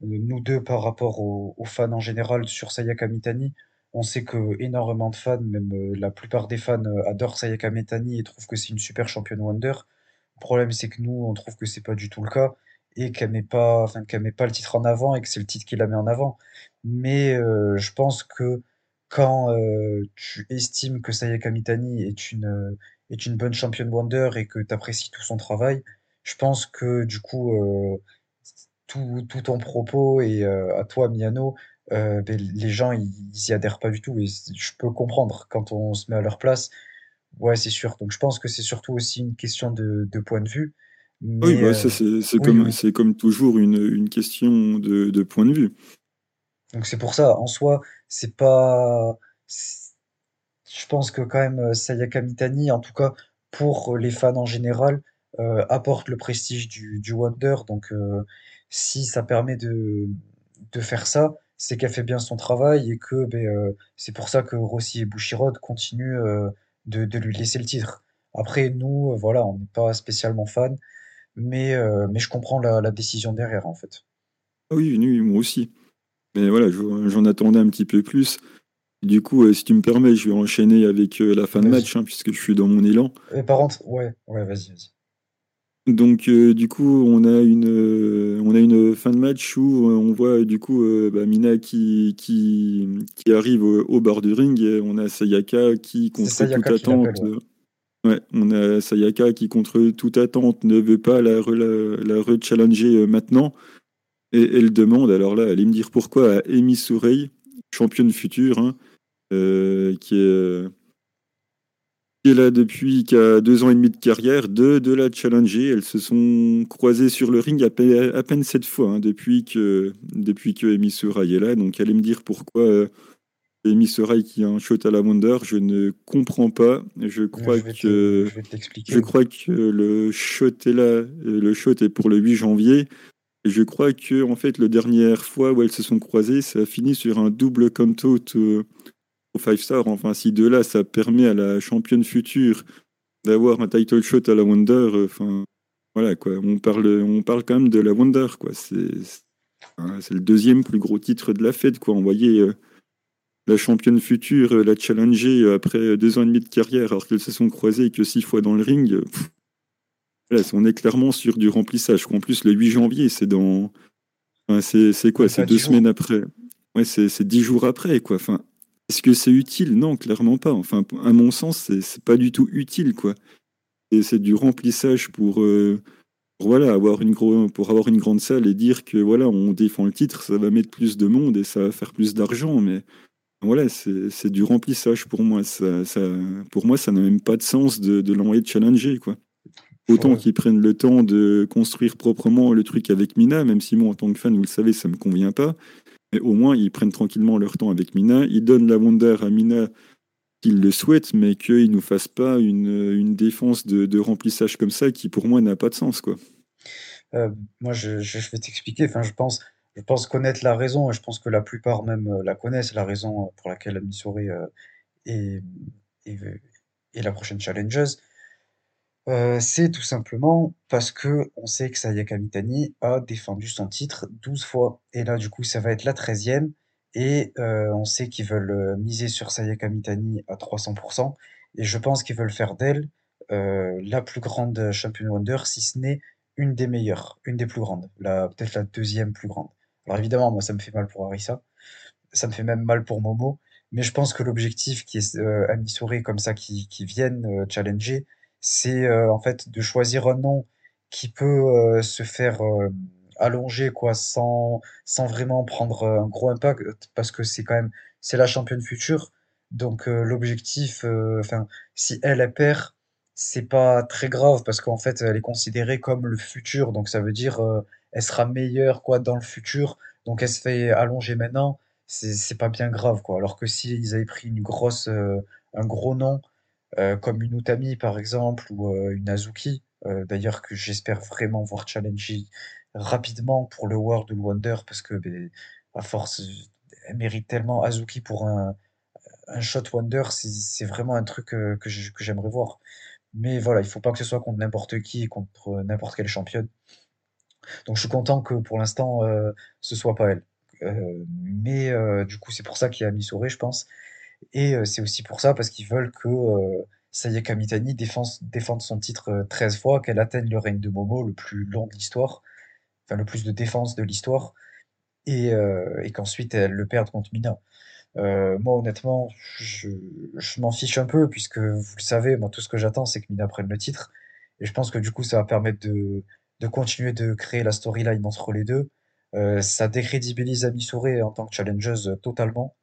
Speaker 1: nous deux par rapport aux, fans en général sur Sayaka Mitani. On sait que énormément de fans, même la plupart des fans adorent Sayaka Mitani et trouvent que c'est une super championne Wonder. Le problème, c'est que nous, on trouve que c'est pas du tout le cas et qu'elle met pas, enfin, qu'elle met pas le titre en avant et que c'est le titre qui la met en avant. Mais euh, je pense que quand euh, tu estimes que Sayaka Mitani est une, euh, est une bonne championne Wonder et que tu apprécies tout son travail, je pense que du coup, tout, tout ton propos et à toi, Miano, ben, les gens, ils, ils y adhèrent pas du tout. Et je peux comprendre quand on se met à leur place. Ouais, c'est sûr. Donc je pense que c'est surtout aussi une question de point de vue.
Speaker 2: Ah Oui, bah
Speaker 1: euh,
Speaker 2: ça c'est c'est
Speaker 1: oui,
Speaker 2: comme,
Speaker 1: oui.
Speaker 2: c'est comme toujours une, une question de, de point de vue.
Speaker 1: Donc c'est pour ça, en soi, c'est pas. c'est- Je pense que quand même euh, Sayaka Mitani, en tout cas pour les fans en général, euh, apporte le prestige du, du Wonder. Donc euh, si ça permet de, de faire ça, c'est qu'elle fait bien son travail et que ben, euh, c'est pour ça que Rossi et Bushiroad continuent de, de lui laisser le titre. Après, nous, voilà, on n'est pas spécialement fans, mais, euh, mais je comprends la, la décision derrière, en fait.
Speaker 2: Ah oui, oui, moi aussi. Mais voilà, je- j'en attendais un petit peu plus. Du coup, euh, si tu me permets, je vais enchaîner avec euh, la fin de match, hein, puisque je suis dans mon élan.
Speaker 1: Et par contre, ouais, ouais, vas-y, vas-y.
Speaker 2: Donc, euh, du coup, on a une, euh, on a une fin de match où on voit du coup euh, bah, Mina qui, qui, qui arrive au, au bord du ring et on a Sayaka qui, contre toute attente,
Speaker 1: ouais.
Speaker 2: On a Sayaka qui, contre toute attente, ne veut pas la, re- la, la re-challenger euh, maintenant. Et elle demande, alors là, allez me dire pourquoi, à Sourei, championne future, hein, euh, qui est, euh, qui est là depuis qui a deux ans et demi de carrière, de, de la challenger. Elles se sont croisées sur le ring à peine, sept fois hein, depuis que, depuis Sorai est là. Donc allez me dire pourquoi Amy Sorai qui a un shot à la Wonder, je ne comprends pas. Je crois
Speaker 1: Je
Speaker 2: que,
Speaker 1: je
Speaker 2: crois que le shot est là, euh, le shot est pour le 8 janvier. Et je crois que en fait, la dernière fois où elles se sont croisées, ça a fini sur un double euh, au 5 star. Enfin, si de là, ça permet à la championne future d'avoir un title shot à la Wonder, euh, enfin, voilà quoi. On parle, on parle quand même de la Wonder, quoi. C'est, c'est c'est le deuxième plus gros titre de la fête, quoi. Envoyer euh, la championne future, euh, la challenger euh, après deux ans et demi de carrière, alors qu'elles se sont croisées que six fois dans le ring. euh, voilà, on est clairement sur du remplissage. En plus, le 8 janvier, c'est dans. enfin, c'est, quoi? C'est deux semaines
Speaker 1: jours.
Speaker 2: après. Ouais, c'est, dix jours après, quoi. Enfin, est-ce que c'est utile? Non, clairement pas. Enfin, à mon sens, c'est, pas du tout utile, quoi. C'est du remplissage pour, euh, pour, voilà, avoir une gros, pour avoir une grande salle et dire que voilà, on défend le titre, ça va mettre plus de monde et ça va faire plus d'argent. Mais voilà, c'est, du remplissage pour moi. Ça, ça, pour moi, ça n'a même pas de sens de, de l'envoyer challenger, quoi. Autant qu'ils prennent le temps de construire proprement le truc avec Mina, même si moi, en tant que fan, vous le savez, ça me convient pas. Mais au moins, ils prennent tranquillement leur temps avec Mina. Ils donnent la Wonder à Mina qu'ils le souhaitent, mais qu'ils nous fassent pas une, une défense de, de remplissage comme ça qui, pour moi, n'a pas de sens, quoi.
Speaker 1: euh, moi, je, je- je vais t'expliquer. Enfin, je pense, je pense connaître la raison, et je pense que la plupart même euh, la connaissent, la raison euh, pour laquelle Missouri euh, est, la prochaine challengeuse. C'est tout simplement parce que on sait que Sayaka Mitani a défendu son titre 12 fois. Et là, du coup, ça va être la treizième. Et on sait qu'ils veulent miser sur Sayaka Mitani à 300%. Et je pense qu'ils veulent faire d'elle la plus grande championne Wonder, si ce n'est une des meilleures, une des plus grandes, peut-être la deuxième plus grande. Alors évidemment, moi, ça me fait mal pour Arisa, ça me fait même mal pour Momo, mais je pense que l'objectif qui est euh, Ami Souré comme ça qui, qui viennent euh, challenger, c'est euh, en fait de choisir un nom qui peut euh, se faire euh, allonger quoi sans, sans vraiment prendre un gros impact parce que c'est quand même c'est la championne future. Donc l'objectif, enfin si elle, elle perd, c'est pas très grave parce qu'en fait elle est considérée comme le futur, donc ça veut dire euh, elle sera meilleure quoi dans le futur. Donc elle se fait allonger maintenant c'est pas bien grave, quoi. Alors que s'ils avaient pris une grosse, euh, un gros nom, euh, comme une Utami par exemple, ou une Azuki, d'ailleurs que j'espère vraiment voir challenger rapidement pour le World Wonder, parce que ben, à force, elle mérite tellement Azuki pour un, un Shot Wonder, c'est vraiment un truc que j'aimerais voir. Mais voilà, il faut pas que ce soit contre n'importe qui, contre n'importe quelle championne. Donc je suis content que pour l'instant, euh, ce soit pas elle. Euh, mais euh, du coup, c'est pour ça qu'il y a Missouri, je pense. Et euh, c'est aussi pour ça, parce qu'ils veulent que euh, Sayaka Mitani défende, son titre euh, 13 fois, qu'elle atteigne le règne de Momo, le plus long de l'histoire, enfin le plus de défense de l'histoire, et, euh, et qu'ensuite elle le perde contre Mina. Euh, moi, honnêtement, je, m'en fiche un peu, puisque vous le savez, moi, tout ce que j'attends, c'est que Mina prenne le titre. Et je pense que du coup, ça va permettre de, continuer de créer la storyline entre les deux. Euh, ça décrédibilise Amy Souré en tant que challengeuse euh, totalement.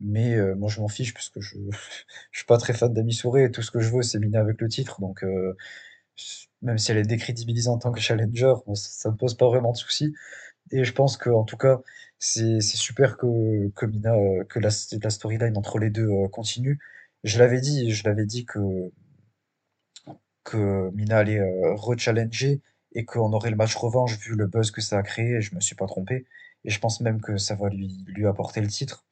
Speaker 1: Mais moi, je m'en fiche, puisque je, je suis pas très fan d'Amy Souré, et tout ce que je veux, c'est Mina avec le titre. Donc, même si elle est décrédibilisée en tant que challenger, ça, ça me pose pas vraiment de soucis. Et je pense que, en tout cas, c'est super que, que Mina, euh, que la, storyline entre les deux euh, continue. Je l'avais dit, je l'avais dit que, que Mina allait euh, re-challenger et qu'on aurait le match revanche vu le buzz que ça a créé, je me suis pas trompé. Et je pense même que ça va lui, lui apporter le titre.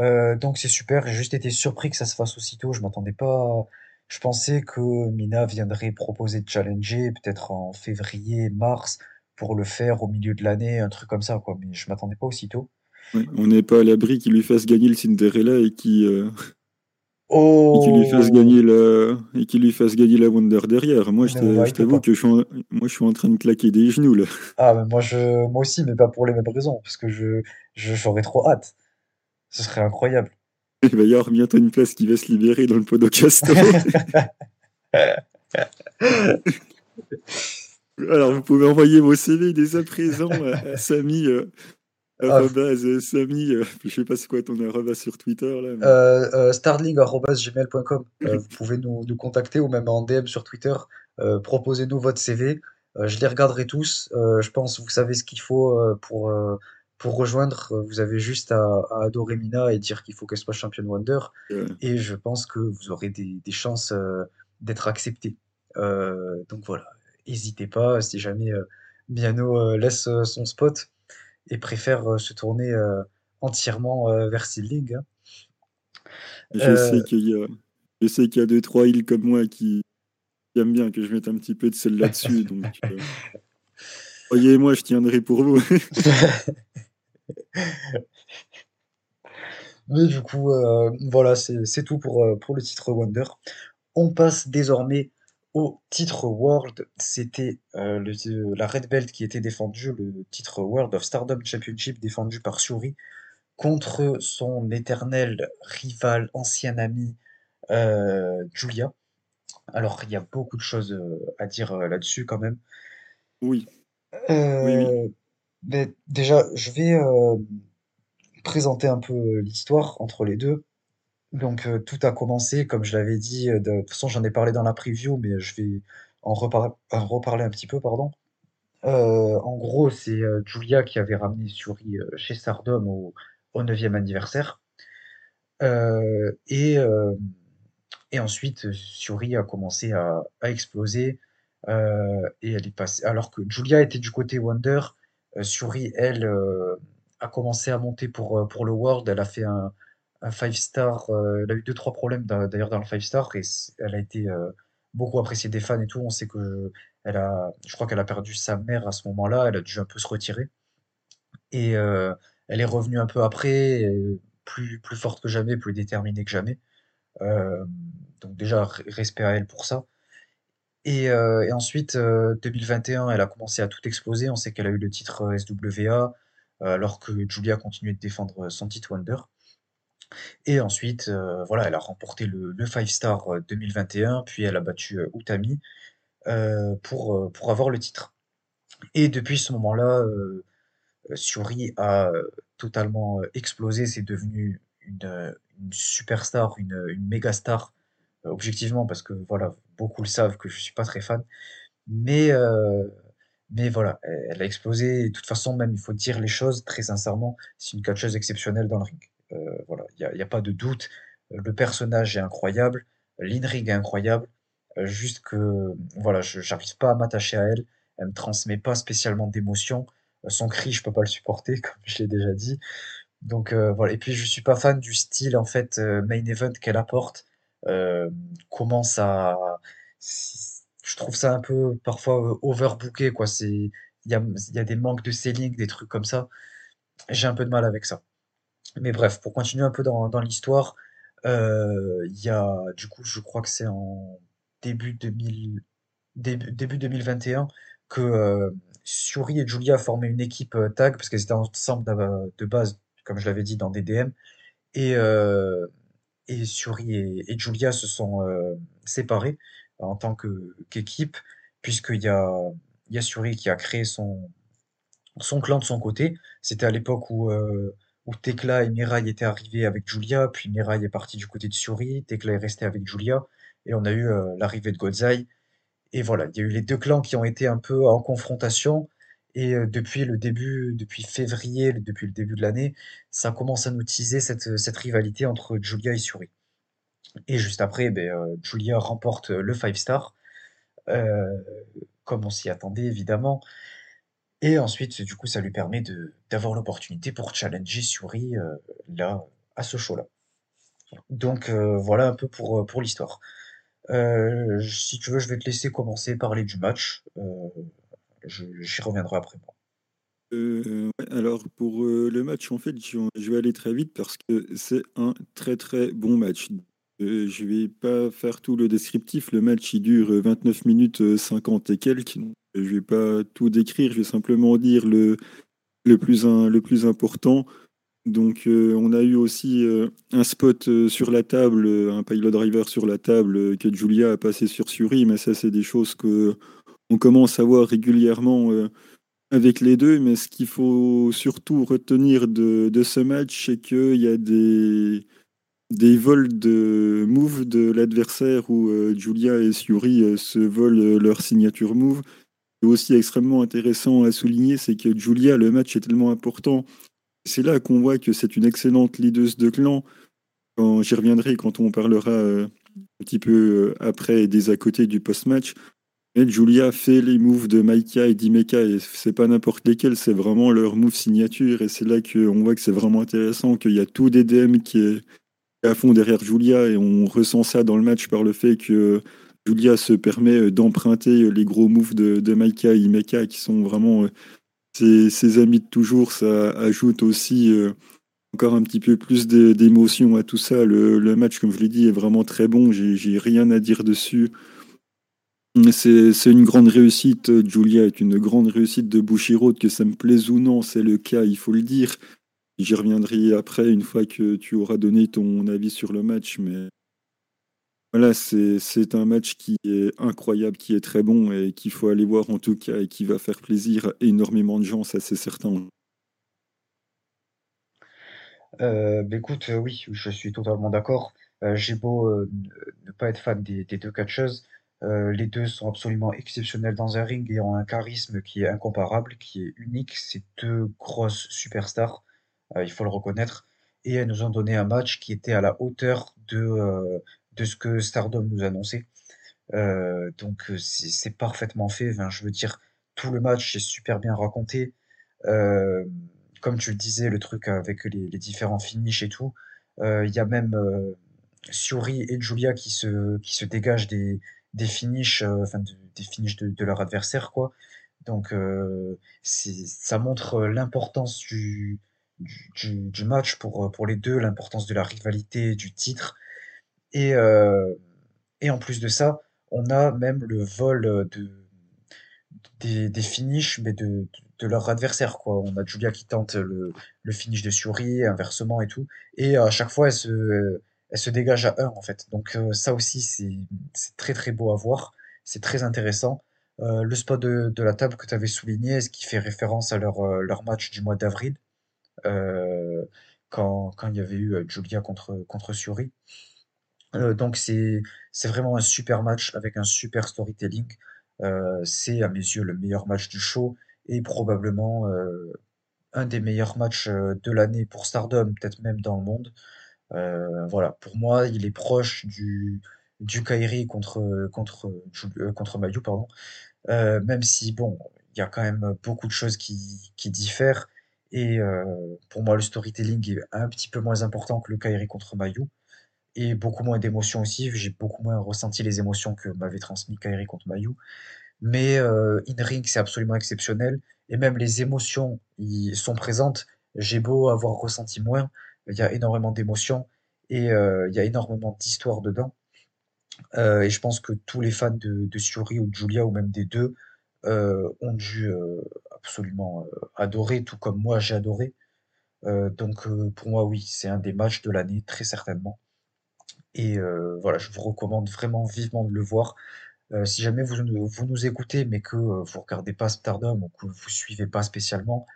Speaker 1: Euh, donc c'est super, j'ai juste été surpris que ça se fasse aussitôt, je m'attendais pas. Je pensais que Mina viendrait proposer de challenger peut-être en février, mars, pour le faire au milieu de l'année, un truc comme ça, quoi. Mais je m'attendais pas aussitôt.
Speaker 2: on n'est pas à l'abri qu'il lui fasse gagner le Cinderella et qui
Speaker 1: Oh!
Speaker 2: Et qu'il lui fasse gagner la, et qu'il lui fasse gagner la Wonder derrière. Moi, je t'avoue que je suis, en... moi, je suis en train de claquer des genoux, là.
Speaker 1: Ah, mais moi, je... moi aussi, mais pas pour les mêmes raisons, parce que je, j'aurais trop hâte. Ce serait incroyable.
Speaker 2: Il va y avoir bientôt une place qui va se libérer dans le podcast. Alors, vous pouvez envoyer vos CV dès à présent à, Samy. Euh, ah, arrobase euh, Samy, euh, je sais pas c'est quoi ton arrobase sur Twitter là.
Speaker 1: Euh, starling@gmail.com. vous pouvez nous, nous, contacter ou même en DM sur Twitter. Proposez-nous votre CV. je les regarderai tous. je pense vous savez ce qu'il faut pour pour rejoindre. Vous avez juste à, à adorer Mina et dire qu'il faut qu'elle soit championne Wonder. Et je pense que vous aurez des, des chances d'être accepté. donc voilà, n'hésitez pas si jamais Miano laisse son spot et préfère euh, se tourner euh, entièrement euh, vers Seedling. Hein.
Speaker 2: Je sais qu'il y a, je sais qu'il y a deux trois îles comme moi qui, aiment bien que je mette un petit peu de sel là-dessus. donc, moi je tiendrai pour vous.
Speaker 1: Mais du coup, voilà, c'est tout pour, pour le titre Wonder. On passe désormais au titre World, c'était euh, la Red Belt qui était défendue, le titre World of Stardom Championship défendu par Shuri contre son éternel rival, ancien ami euh, Julia. Alors il y a beaucoup de choses euh, à dire là-dessus quand même.
Speaker 2: Oui.
Speaker 1: Mais déjà, je vais présenter un peu l'histoire entre les deux. Donc, euh, tout a commencé, comme je l'avais dit, euh, de toute façon, j'en ai parlé dans la preview, mais je vais en reparler un petit peu, pardon. Euh, en gros, c'est Julia qui avait ramené Suri chez Stardom au, au 9e anniversaire. et, ensuite, Suri a commencé à, exploser. et elle est passée. Alors que Julia était du côté Wonder, Suri, elle, a commencé à monter pour le World. Elle a fait un, un five star. Euh, elle a eu deux trois problèmes d'ailleurs dans le five star et elle a été euh, beaucoup appréciée des fans et tout. On sait que elle a, je crois qu'elle a perdu sa mère à ce moment-là. Elle a dû un peu se retirer et euh, elle est revenue un peu après, plus plus forte que jamais, plus déterminée que jamais. donc déjà respect à elle pour ça. Et, et ensuite, 2021, elle a commencé à tout exploser. On sait qu'elle a eu le titre SWA, alors que Julia continuait de défendre son titre Wonder. Et ensuite, euh, voilà, elle a remporté le, le Five Star 2021, euh, puis elle a battu euh, Utami pour, pour avoir le titre. Et depuis ce moment-là, Suri a totalement explosé, c'est devenu une, superstar, une, méga star, objectivement, parce que voilà, beaucoup le savent que je suis pas très fan. Mais, mais voilà, elle, a explosé. de toute façon, même, il faut dire les choses très sincèrement, c'est une catcheuse exceptionnelle dans le ring. Euh, voilà, il n'y a, pas de doute. Le personnage est incroyable, l'intrigue est incroyable. Euh, juste que, voilà, je n'arrive pas à m'attacher à elle. Elle me transmet pas spécialement d'émotion. Euh, son cri, je peux pas le supporter, comme je l'ai déjà dit. Donc voilà. Et puis je suis pas fan du style en fait main event qu'elle apporte. comment ça, je trouve ça un peu parfois overbooké quoi. C'est, il y a, y a des manques de selling, des trucs comme ça. J'ai un peu de mal avec ça. Mais bref, pour continuer un peu dans, dans l'histoire, euh, il y a, du coup, je crois que c'est en début 2000, début, début 2021 que euh, Suri et Julia formaient une équipe euh, tag, parce qu'elles étaient ensemble de, base, comme je l'avais dit, dans DDM. Et, et Suri et, Julia se sont séparés en tant qu'équipe, puisqu'il y a, y a Suri qui a créé son, son clan de son côté. C'était à l'époque où où Tekla et Mirai étaient arrivés avec Julia, puis Mirai est parti du côté de Suri, Tekla est resté avec Julia, et on a eu euh, l'arrivée de Godzai. Et voilà, il y a eu les deux clans qui ont été un peu en confrontation, et euh, depuis le début, depuis février, depuis le début de l'année, ça commence à nous teaser cette, cette rivalité entre Julia et Suri. Et juste après, ben, euh, Julia remporte le 5 star, comme on s'y attendait évidemment. Et ensuite, du coup, ça lui permet d'avoir l'opportunité pour challenger Suri, euh, là, à ce show-là. Donc euh, voilà un peu pour, euh, pour l'histoire. si tu veux, je vais te laisser commencer parler du match. j'y reviendrai après moi.
Speaker 2: Alors pour le match, en fait, je, vais aller très vite parce que c'est un très très bon match. Euh, je vais pas faire tout le descriptif. Le match, il dure 29 minutes 50 et quelques. Je vais pas tout décrire. Je vais simplement dire le, le, plus, le plus important. Donc, on a eu aussi un spot sur la table, un pilot driver sur la table que Julia a passé sur Suri. Mais ça, c'est des choses que on commence à voir régulièrement avec les deux, mais ce qu'il faut surtout retenir de, ce match, c'est qu'il y a des, des vols de move de l'adversaire où euh, Julia et Suri euh, se volent leur signature move. Aussi extrêmement intéressant à souligner, c'est que Julia, le match est tellement important. C'est là qu'on voit que c'est une excellente leaduse de clan. J'y reviendrai quand on parlera euh, un petit peu après des à côté du post-match. Et Julia fait les moves de Maika et d'Imeka et c'est pas n'importe lesquels, c'est vraiment leur move signature et c'est là qu'on voit que c'est vraiment intéressant, qu'il y a tout des DM qui est à fond derrière Julia et on ressent ça dans le match par le fait que Julia se permet d'emprunter les gros moves de, Maika et Imeka qui sont vraiment euh, ses, amis de toujours. Ça ajoute aussi euh, encore un petit peu plus d'émotion à tout ça. Le, le, match, comme je l'ai dit, est vraiment très bon. J'ai rien à dire dessus. C'est une grande réussite. Julia est une grande réussite de Bushiroad, que ça me plaise ou non, c'est le cas, il faut le dire. J'y reviendrai après, une fois que tu auras donné ton avis sur le match. Mais voilà, c'est un match qui est incroyable, qui est très bon et qu'il faut aller voir en tout cas et qui va faire plaisir à énormément de gens, ça c'est certain.
Speaker 1: Euh, bah, écoute, euh, oui, je suis totalement d'accord. Euh, j'ai beau ne pas être fan des, deux catcheuses, les deux sont absolument exceptionnels dans un ring et ont un charisme qui est incomparable, qui est unique. C'est deux grosses superstars, il faut le reconnaître. Et elles nous ont donné un match qui était à la hauteur de, de ce que Stardom nous annonçait. donc c'est parfaitement fait. Enfin, je veux dire, tout le match est super bien raconté. comme tu le disais, le truc avec les, différents finishes et tout. Il y a même Suri et Julia qui se, qui se dégagent des, des finishes, euh, enfin des finishes de, leur adversaire, quoi. Donc euh, ça montre euh, l'importance du, du, match pour, pour les deux, l'importance de la rivalité, du titre. Et, et en plus de ça, on a même le vol de, des, des finishes, mais de, de leur adversaire, quoi. On a Julia qui tente le, le finish de Suri, inversement et tout. Et à chaque fois, elle se, elle se dégage à 1 en fait. Donc euh, ça aussi c'est très très beau à voir, c'est très intéressant. Euh, le spot de, de la table que tu avais souligné, ce qui fait référence à leur, euh, leur match du mois d'avril, quand, quand il y avait eu Julia contre, contre Suri? Donc c'est c'est vraiment un super match avec un super storytelling. c'est à mes yeux le meilleur match du show et probablement un des meilleurs matchs de l'année pour Stardom, peut-être même dans le monde. Euh, voilà, pour moi, il est proche du, du Kairi contre, contre, euh, contre Mayu, pardon. Euh, même si, bon, il y a quand même beaucoup de choses qui, qui diffèrent. Et pour moi, le storytelling est un petit peu moins important que le Kairi contre Mayu. Et beaucoup moins d'émotions aussi. J'ai beaucoup moins ressenti les émotions que m'avait transmis Kairi contre Mayu. Mais in-ring, c'est absolument exceptionnel. Et même les émotions y sont présentes. J'ai beau avoir ressenti moins, il y a énormément d'émotions et euh, il y a énormément d'histoires dedans. Euh, et je pense que tous les fans de, de Suri ou de Julia ou même des deux euh, ont dû absolument adorer, tout comme moi j'ai adoré. donc pour moi oui, c'est un des matchs de l'année très certainement. Et voilà, je vous recommande vraiment vivement de le voir. si jamais vous, vous nous écoutez mais que vous regardez pas Stardom ou que vous suivez pas spécialement,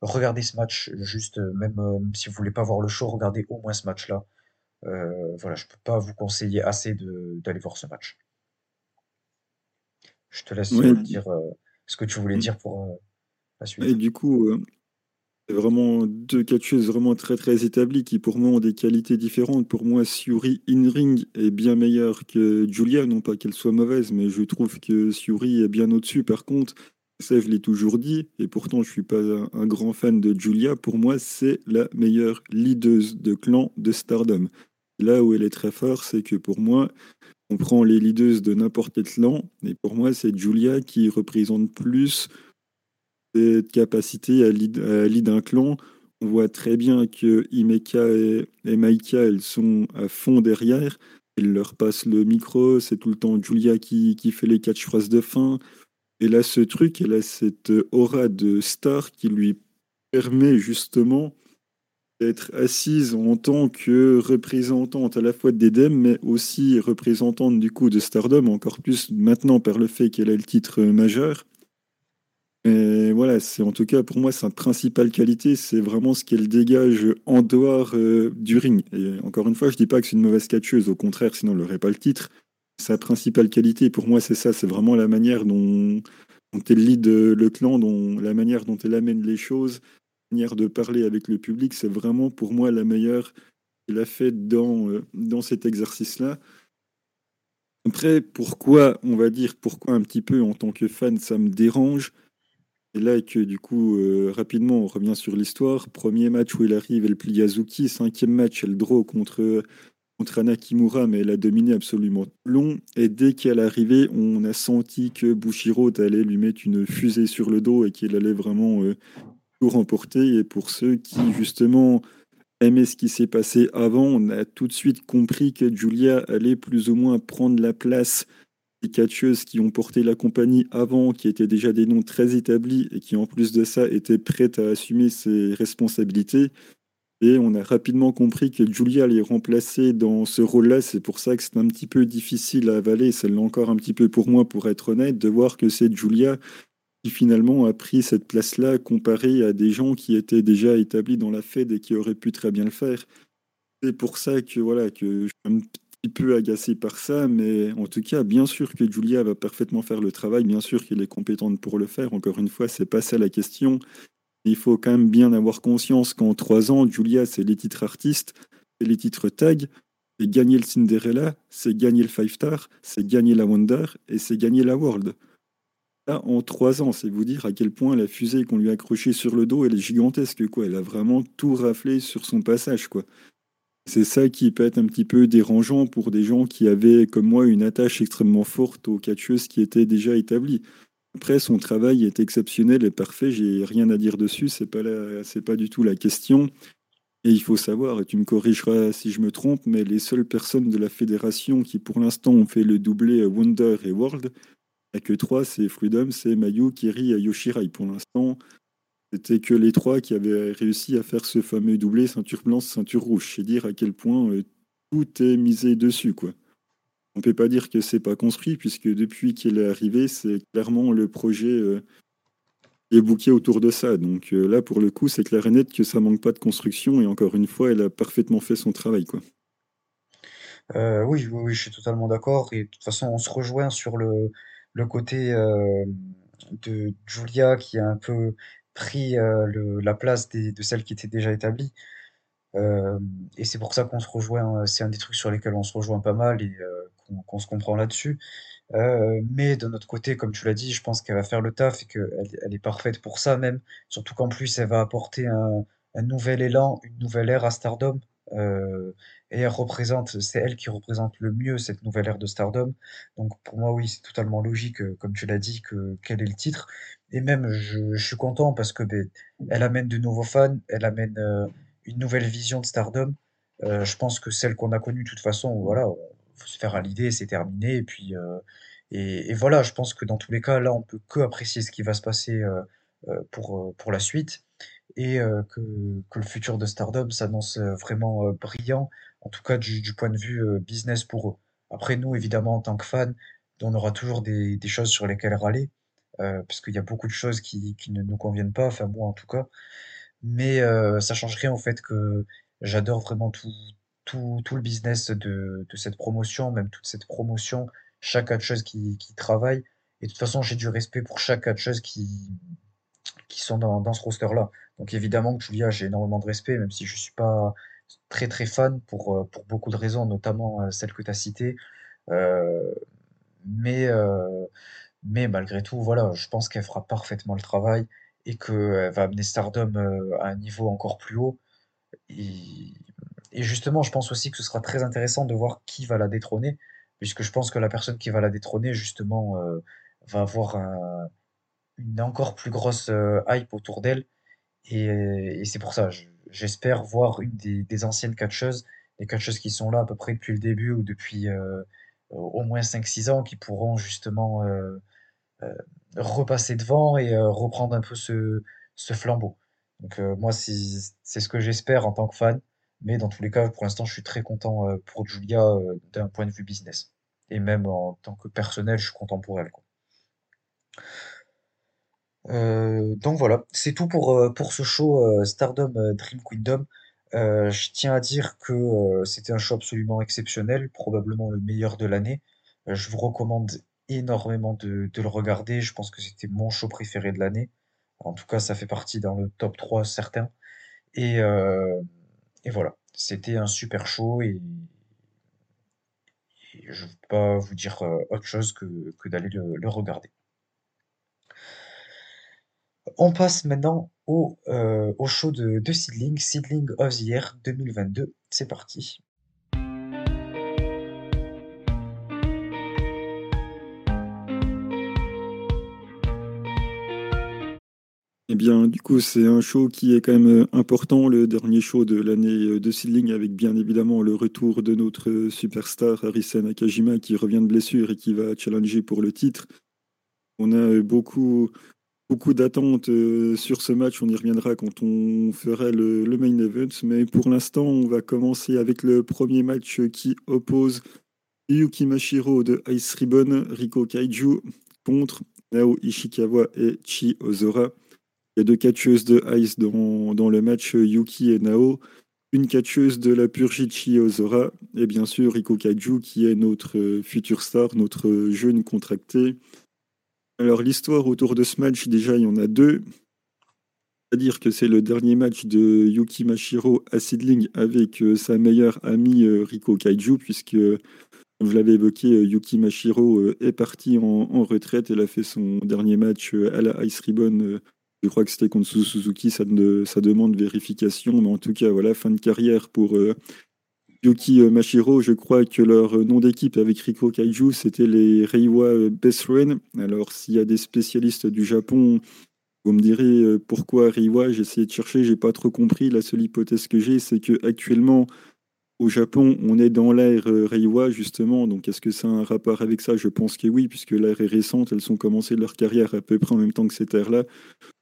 Speaker 1: regardez ce match, juste même si vous voulez pas voir le show, regardez au moins ce match-là. Euh, voilà, je peux pas vous conseiller assez d'aller voir ce match. Je te laisse dire ce que tu voulais dire pour la suite.
Speaker 2: Et du coup, vraiment deux catcheuses vraiment très très établies qui pour moi ont des qualités différentes. Pour moi, Suri in-ring est bien meilleure que Julia, non pas qu'elle soit mauvaise, mais je trouve que Suri est bien au-dessus. Par contre, ça, je l'ai toujours dit, et pourtant je suis pas un, grand fan de Julia. Pour moi, c'est la meilleure leaduse de clan de Stardom. Là où elle est très forte, c'est que pour moi, on prend les leaders de n'importe quel clan, et pour moi, c'est Julia qui représente plus capacité à lead, un clan. On voit très bien que Imeka et, et Maika, elles sont à fond derrière. Il leur passe le micro, c'est tout le temps Julia qui, qui fait les catchphrases de fin. Et là, ce truc, elle a cette aura de star qui lui permet justement d'être assise en tant que représentante à la fois d'Edem, mais aussi représentante du coup de Stardom, encore plus maintenant par le fait qu'elle a le titre majeur. Et voilà, c'est en tout cas pour moi sa principale qualité, c'est vraiment ce qu'elle dégage en dehors euh, du ring. Et encore une fois, je dis pas que c'est une mauvaise catcheuse, au contraire, sinon elle n'aurait pas le titre. Sa principale qualité, pour moi, c'est ça, c'est vraiment la manière dont, dont elle lead euh, le clan, dont, la manière dont elle amène les choses, la manière de parler avec le public, c'est vraiment pour moi la meilleure qu'elle a faite dans, euh, dans cet exercice-là. Après, pourquoi, on va dire, pourquoi un petit peu en tant que fan, ça me dérange? Et là que du coup, euh, rapidement, on revient sur l'histoire. Premier match où il arrive, elle plie Yazuki. Cinquième match, elle draw contre, contre Anakimura, mais elle a dominé absolument long. Et dès qu'elle est arrivée, on a senti que Bushiro allait lui mettre une fusée sur le dos et qu'il allait vraiment euh, tout remporter. Et pour ceux qui, justement, aimaient ce qui s'est passé avant, on a tout de suite compris que Julia allait plus ou moins prendre la place catcheuses qui ont porté la compagnie avant, qui étaient déjà des noms très établis et qui en plus de ça étaient prêtes à assumer ses responsabilités. Et on a rapidement compris que Julia les remplacer dans ce rôle-là. C'est pour ça que c'est un petit peu difficile à avaler. C'est encore un petit peu pour moi, pour être honnête, de voir que c'est Julia qui finalement a pris cette place-là comparé à des gens qui étaient déjà établis dans la Fed et qui auraient pu très bien le faire. C'est pour ça que voilà que je suis peu agacé par ça, mais en tout cas, bien sûr que Julia va parfaitement faire le travail, bien sûr qu'elle est compétente pour le faire. Encore une fois, c'est pas ça la question. Il faut quand même bien avoir conscience qu'en trois ans, Julia, c'est les titres artistes, c'est les titres tag, c'est gagner le Cinderella, c'est gagner le Five Star, c'est gagner la Wonder et c'est gagner la World. Là, en trois ans, c'est vous dire à quel point la fusée qu'on lui a accrochée sur le dos, elle est gigantesque, quoi. Elle a vraiment tout raflé sur son passage, quoi. C'est ça qui peut être un petit peu dérangeant pour des gens qui avaient, comme moi, une attache extrêmement forte aux catcheuses qui étaient déjà établies. Après, son travail est exceptionnel et parfait, j'ai rien à dire dessus, c'est pas, pas du tout la question. Et il faut savoir, et tu me corrigeras si je me trompe, mais les seules personnes de la fédération qui pour l'instant ont fait le doublé Wonder et World, il n'y a que trois, c'est Freedom, c'est Mayu, Kiri et Yoshirai. Pour l'instant, c'était que les trois qui avaient réussi à faire ce fameux doublé ceinture blanche, ceinture rouge. C'est dire à quel point euh, tout est misé dessus, quoi. On peut pas dire que c'est pas construit, puisque depuis qu'il est arrivé, c'est clairement le projet euh, est bouqué autour de ça. Donc euh, là, pour le coup, c'est clair et net que ça manque pas de construction, et encore une fois, elle a parfaitement fait son travail, quoi.
Speaker 1: oui, oui, oui, je suis totalement d'accord. Et de toute façon, on se rejoint sur le, le côté de Julia qui est un peu pris euh, la place de celles qui étaient déjà établies. Euh, et c'est pour ça qu'on se rejoint, euh, c'est un des trucs sur lesquels on se rejoint pas mal et qu'on se comprend là-dessus. mais de notre côté, comme tu l'as dit, je pense qu'elle va faire le taf et qu'elle elle est parfaite pour ça même. Surtout qu'en plus, elle va apporter un nouvel élan, une nouvelle ère à Stardom. Et elle représente, c'est elle qui représente le mieux cette nouvelle ère de Stardom. Donc pour moi, oui, c'est totalement logique, comme tu l'as dit, que quel est le titre. Et même, je, suis content parce que ben, elle amène de nouveaux fans, elle amène euh, une nouvelle vision de Stardom. Euh, je pense que celle qu'on a connue, de toute façon, voilà, faut se faire à l'idée, c'est terminé. Et puis, euh, et, voilà, je pense que dans tous les cas, là, on peut que apprécier ce qui va se passer euh, euh, pour, euh, pour la suite et euh, que, que le futur de Stardom s'annonce euh, vraiment euh, brillant, en tout cas du, point de vue euh, business pour eux. Après, nous, évidemment, en tant que fans, on aura toujours des, choses sur lesquelles râler euh, parce qu'il y a beaucoup de choses qui, ne nous conviennent pas, enfin moi en tout cas. Mais euh, ça change rien au fait que j'adore vraiment tout, le business de, cette promotion, même toute cette promotion, chaque catcheuse qui, qui travaille. Et de toute façon, j'ai du respect pour chaque catcheuse qui, qui sont dans, ce roster-là. Donc évidemment Julia, j'ai énormément de respect, même si je suis pas très très fan pour, euh, pour beaucoup de raisons, notamment euh, celles que tu as citées. Euh, mais, mais malgré tout, voilà, je pense qu'elle fera parfaitement le travail et qu'elle va amener Stardom à un niveau encore plus haut. Et, justement, je pense aussi que ce sera très intéressant de voir qui va la détrôner, puisque je pense que la personne qui va la détrôner, justement, va avoir un, une encore plus grosse hype autour d'elle. Et, c'est pour ça, j'espère voir une des, des anciennes catcheuses, les catcheuses qui sont là à peu près depuis le début ou depuis euh, au moins cinq six ans, qui pourront justement euh, euh, repasser devant et euh, reprendre un peu ce, flambeau. Donc euh, moi, c'est ce que j'espère en tant que fan. Mais dans tous les cas, pour l'instant, je suis très content euh, pour Julia euh, d'un point de vue business. Et même en tant que personnel, je suis content pour elle. Euh, donc voilà, c'est tout pour, euh, ce show euh, Stardom Dream Kingdom. Je tiens à dire que c'était un show absolument exceptionnel, probablement le meilleur de l'année. Je vous recommande énormément de, le regarder. Je pense que c'était mon show préféré de l'année. En tout cas, ça fait partie dans le top 3 certain. Et, voilà, c'était un super show et, je ne peux pas vous dire autre chose que, d'aller le, le regarder. On passe maintenant au, euh, au show de, de Seedling, Seedling of the Year 2022. C'est parti.
Speaker 2: Eh bien, du coup, c'est un show qui est quand même euh, important, le dernier show de l'année euh, de Seedling, avec bien évidemment le retour de notre superstar Harrison Nakajima qui revient de blessure et qui va challenger pour le titre. On a beaucoup, beaucoup d'attentes euh, sur ce match, on y reviendra quand on fera le, main event, mais pour l'instant, on va commencer avec le premier match qui oppose Yuki Mashiro de Ice Ribbon, Riko Kaiju contre Nao Ishikawa et Chi Ozora. Il y a deux catcheuses de Ice dans, le match, Yuki et Nao. Une catcheuse de la Purgie Chi Ozora. Et bien sûr, Riko Kaiju, qui est notre future star, notre jeune contracté. Alors, l'histoire autour de ce match, déjà, il y en a deux. C'est-à-dire que c'est le dernier match de Yuki Mashiro à Seedling avec euh, sa meilleure amie euh, Riko Kaiju, puisque, comme je l'avais évoqué, euh, Yuki Mashiro est partie en, retraite. Elle a fait son dernier match à la Ice Ribbon je crois que c'était contre Suzuki, ça, de, ça demande vérification, mais en tout cas, voilà, fin de carrière pour Yuki euh, Mashiro. Je crois que leur euh, nom d'équipe avec Riko Kaiju, c'était les Reiwa euh, Best Friends. Alors, s'il y a des spécialistes du Japon, vous me direz pourquoi Reiwa, j'ai essayé de chercher, j'ai pas trop compris. La seule hypothèse que j'ai, c'est que actuellement au Japon, on est dans l'ère Reiwa, justement. Donc, est-ce que ça a un rapport avec ça? Je pense que oui, puisque l'ère est récente. Elles ont commencé leur carrière à peu près en même temps que cette ère-là.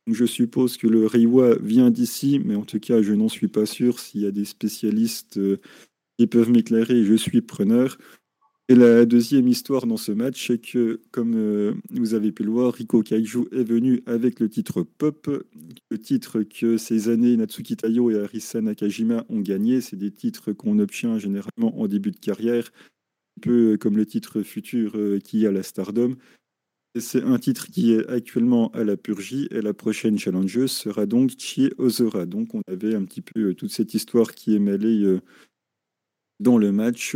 Speaker 2: Je suppose que le Reiwa vient d'ici, mais en tout cas, je n'en suis pas sûr. S'il y a des spécialistes qui peuvent m'éclairer, je suis preneur. Et la deuxième histoire dans ce match, c'est que, comme euh, vous avez pu le voir, Riko Kaiju est venu avec le titre Pop, le titre que ces années Natsuki Tayo et Arisa Nakajima ont gagné. C'est des titres qu'on obtient généralement en début de carrière, un peu comme le titre futur euh, qui à la Stardom. C'est un titre qui est actuellement à la Purgie et la prochaine challengeuse sera donc Chie Ozora. Donc on avait un petit peu euh, toute cette histoire qui est mêlée euh, dans le match.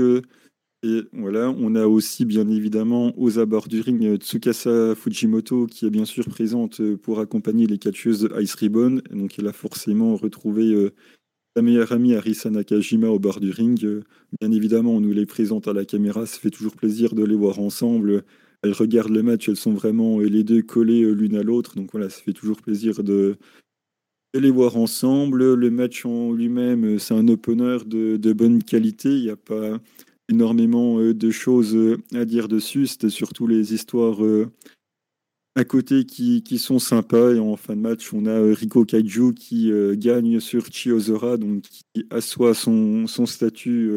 Speaker 2: et voilà, on a aussi bien évidemment aux abords du ring Tsukasa Fujimoto qui est bien sûr présente pour accompagner les catcheuses Ice Ribbon. Donc elle a forcément retrouvé euh, sa meilleure amie Arisa Nakajima au bord du ring. Bien évidemment, on nous les présente à la caméra, ça fait toujours plaisir de les voir ensemble. Elles regardent le match, elles sont vraiment euh, les deux collées euh, l'une à l'autre. Donc voilà, ça fait toujours plaisir de, de les voir ensemble. Le match en lui-même, euh, c'est un opener de, bonne qualité. Il n'y a pas énormément euh, de choses euh, à dire dessus. C'était surtout les histoires à côté qui, qui sont sympas. Et en fin de match, on a Riko Kaiju qui gagne sur Chiozora, donc qui assoit son, son statut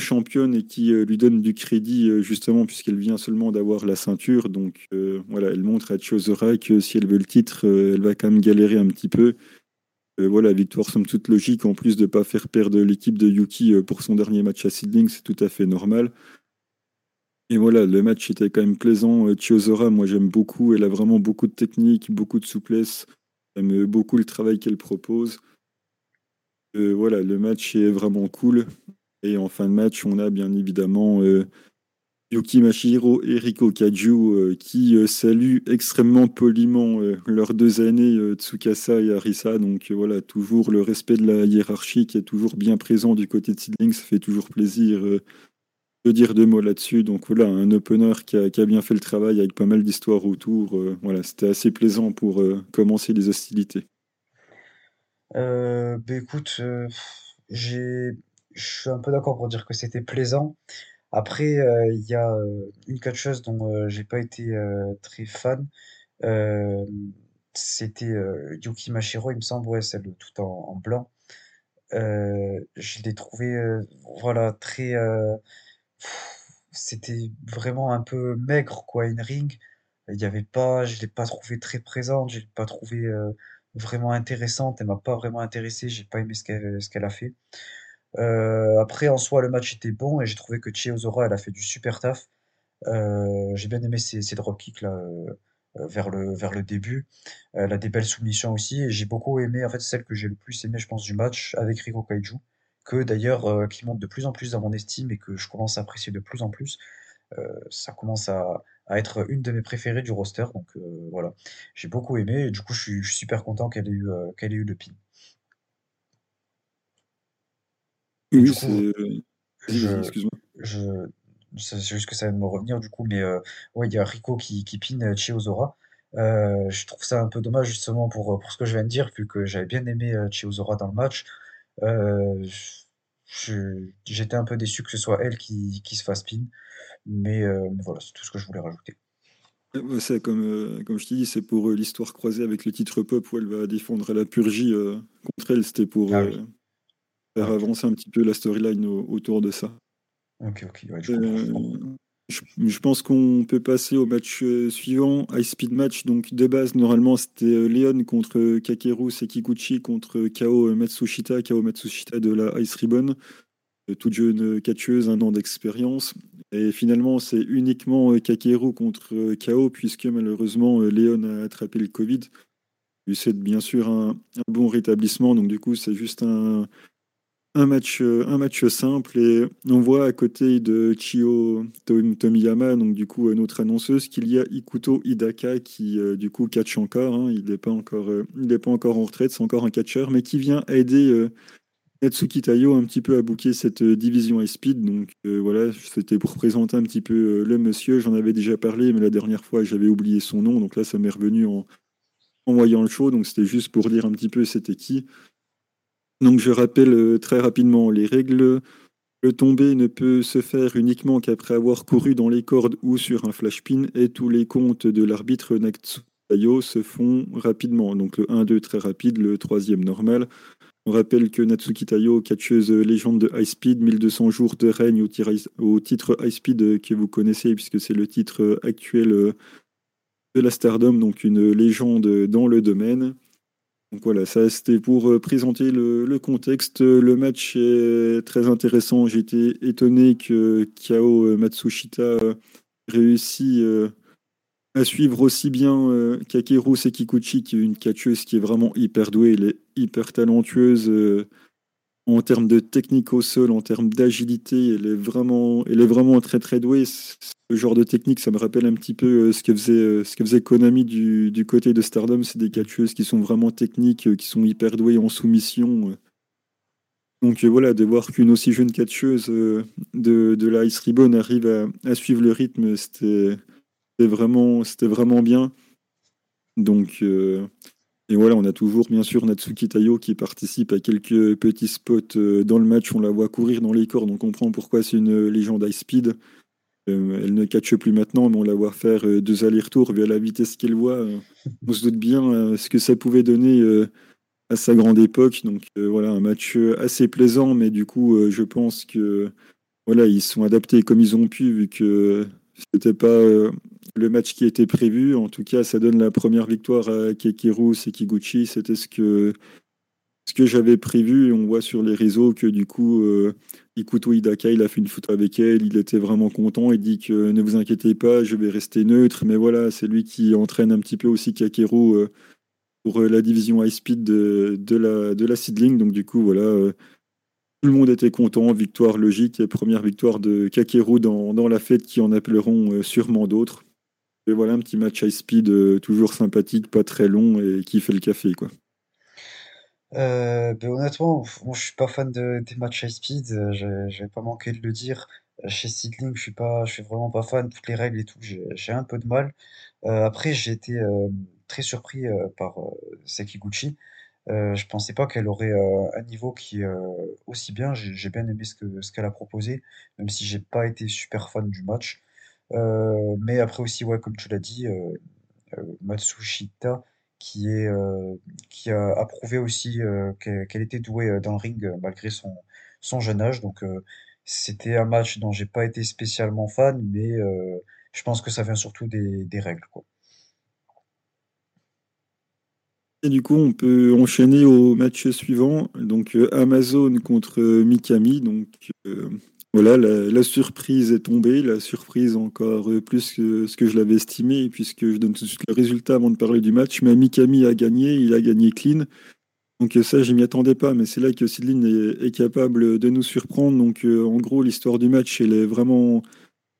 Speaker 2: championne et qui euh, lui donne du crédit euh, justement puisqu'elle vient seulement d'avoir la ceinture. Donc euh, voilà, elle montre à Chiozora que si elle veut le titre, elle va quand même galérer un petit peu. Voilà, victoire somme toute logique, en plus de ne pas faire perdre l'équipe de Yuki pour son dernier match à Seedling, c'est tout à fait normal. Et voilà, le match était quand même plaisant. Chiozora, moi j'aime beaucoup, elle a vraiment beaucoup de technique, beaucoup de souplesse. J'aime beaucoup le travail qu'elle propose. Voilà, le match est vraiment cool. Et en fin de match, on a bien évidemment euh, Yuki Mashiro et Riko Kaju euh, qui euh, saluent extrêmement poliment leurs deux aînés, euh, Tsukasa et Arisa. Donc voilà, toujours le respect de la hiérarchie qui est toujours bien présent du côté de Seedling. Ça fait toujours plaisir euh, dire deux mots là-dessus. Donc voilà, un opener qui a, bien fait le travail avec pas mal d'histoires autour. voilà, c'était assez plaisant pour commencer les hostilités.
Speaker 1: Euh, bah, écoute, j'ai, je suis un peu d'accord pour dire que c'était plaisant. Après, euh, il y a euh, une catcheuse dont euh, j'ai pas été très fan. C'était Yuki Mashiro, il me semble, ouais, celle tout en, blanc. Je l'ai trouvé, euh, voilà, très. c'était vraiment un peu maigre, quoi, in ring. Il y avait pas, je l'ai pas trouvé très présente, je l'ai pas trouvé euh, vraiment intéressante. Elle m'a pas vraiment intéressé, j'ai pas aimé ce qu'elle a fait. Euh, après, en soi, le match était bon et j'ai trouvé que Chiozora, elle a fait du super taf. Euh, j'ai bien aimé ses, ses dropkicks là, euh, vers le, début. Elle a des belles soumissions aussi et j'ai beaucoup aimé, en fait, celle que j'ai le plus aimé, je pense, du match avec Riko Kaiju, que d'ailleurs, qui monte de plus en plus dans mon estime et que je commence à apprécier de plus en plus. Ça commence à, être une de mes préférées du roster, donc voilà. J'ai beaucoup aimé et du coup, je suis, je suis super content qu'elle ait eu, qu'elle ait eu le pin. Et
Speaker 2: Oui,
Speaker 1: je,
Speaker 2: excuse-moi.
Speaker 1: je, c'est juste que ça vient de me revenir du coup, mais euh, ouais, il y a Rico qui, qui pin euh, Chiozora. Euh, je trouve ça un peu dommage justement pour, pour ce que je viens de dire, vu que j'avais bien aimé euh, Chiozora dans le match. Euh, j'étais un peu déçu que ce soit elle qui, qui se fasse pin, mais, euh, mais voilà, c'est tout ce que je voulais rajouter.
Speaker 2: Ouais, c'est comme, euh, comme je t'ai dit, c'est pour euh, l'histoire croisée avec le titre pop où elle va défendre la purgie euh, contre elle. C'était pour
Speaker 1: Ah
Speaker 2: euh,
Speaker 1: oui,
Speaker 2: faire avancer un petit peu la storyline au- autour de ça.
Speaker 1: ok, ok, ouais, je.
Speaker 2: Euh, je, je pense qu'on peut passer au match euh, suivant, High Speed Match. Donc de base, normalement, c'était euh, Leon contre Kakeru Sekiguchi contre Kao Matsushita, Kao Matsushita de la Ice Ribbon. Toute jeune catcheuse, un an d'expérience. Et finalement, c'est uniquement Kakeru contre KO, puisque malheureusement, Léon a attrapé le Covid. C'est bien sûr un, un bon rétablissement, donc du coup, c'est juste un, un match, euh, un match simple. Et on voit à côté de Chio Tom- Tomiyama, donc du coup, notre annonceuse, qu'il y a Ikuto Hidaka qui, euh, du coup, catch encore. hein. Il n'est pas encore, euh, pas encore en retraite, c'est encore un catcheur, mais qui vient aider. euh, Natsuki Tayo un petit peu a booké cette division high speed. Donc voilà, c'était pour présenter un petit peu le monsieur. J'en avais déjà parlé, mais la dernière fois, j'avais oublié son nom. Donc là, ça m'est revenu en, en voyant le show. Donc c'était juste pour dire un petit peu c'était qui. Donc je rappelle euh, très rapidement les règles. Le tombé ne peut se faire uniquement qu'après avoir couru dans les cordes ou sur un flash pin et tous les comptes de l'arbitre Natsuki Tayo se font rapidement. Donc le 1-2 très rapide, le troisième normal. On rappelle que Natsuki Tayo, catcheuse légende de High Speed, 1200 jours de règne au, au titre High Speed que vous connaissez puisque c'est le titre actuel euh, de la Stardom, donc une légende dans le domaine. Donc voilà, ça c'était pour euh, présenter le, contexte. Le match est très intéressant. J'ai été étonné que Kao euh, Matsushita euh, réussit à suivre aussi bien Kakeru Sekiguchi, qui est une catcheuse qui est vraiment hyper douée, elle est hyper talentueuse en termes de technique au sol, en termes d'agilité, elle est vraiment, elle est vraiment très très douée. Ce genre de technique, ça me rappelle un petit peu euh, ce que faisait, euh, ce que faisait Konami du, côté de Stardom. C'est des catcheuses qui sont vraiment techniques, euh, qui sont hyper douées en soumission. Donc voilà, de voir qu'une aussi jeune catcheuse de, de la Ice Ribbon arrive à, suivre le rythme, c'était vraiment, vraiment bien. Donc, et voilà, on a toujours bien sûr Natsuki Tayo qui participe à quelques petits spots euh, dans le match. On la voit courir dans les donc on comprend pourquoi c'est une légende high speed. Euh, elle ne catche plus maintenant, mais on la voit faire euh, deux allers-retours via la vitesse qu'elle voit. On se doute bien ce que ça pouvait donner à sa grande époque. Donc voilà, un match assez plaisant, mais du coup, je pense que voilà, ils sont adaptés comme ils ont pu, vu que c'était pas euh, le match qui était prévu. En tout cas, ça donne la première victoire à Kekiru Sekiguchi. C'était ce que, ce que j'avais prévu. On voit sur les réseaux que du coup, euh, Ikuto Hidaka, il a fait une photo avec elle. Il était vraiment content. Il dit que ne vous inquiétez pas, je vais rester neutre. Mais voilà, c'est lui qui entraîne un petit peu aussi Kakeru euh, pour la division high speed de, de la, de seedling. Donc du coup, voilà. Tout le monde était content, victoire logique et première victoire de Kakeru dans, dans la fête qui en appelleront euh, sûrement d'autres. Et voilà un petit match high speed euh, toujours sympathique, pas très long et qui fait le café quoi.
Speaker 1: Euh, ben honnêtement, moi je suis pas fan de, des matchs high speed, euh, j'ai j'ai pas manqué de le dire. Chez Seedling, je suis pas, je suis vraiment pas fan. Toutes les règles et tout, j'ai un peu de mal. Après, j'ai été très surpris par Sekiguchi. Euh, je pensais pas qu'elle aurait euh, un niveau qui est euh, aussi bien. J'ai bien aimé ce que, ce qu'elle a proposé, même si j'ai pas été super fan du match. Euh, mais après aussi, ouais, comme tu l'as dit, Matsushita, qui est, qui a approuvé aussi euh, qu'elle était douée dans le ring malgré son, son jeune âge. Donc c'était un match dont j'ai pas été spécialement fan, mais je pense que ça vient surtout des, des règles, quoi.
Speaker 2: Du coup, on peut enchaîner au match suivant. Donc, euh, Amazon contre euh, Mikami. Donc, euh, voilà, la, surprise est tombée. La surprise encore plus que ce que je l'avais estimé, puisque je donne tout de suite le résultat avant de parler du match. Mais Mikami a gagné, il a gagné clean. Donc, ça, je m'y attendais pas. Mais c'est là que Sidlin est, capable de nous surprendre. Donc, en gros, l'histoire du match, elle est vraiment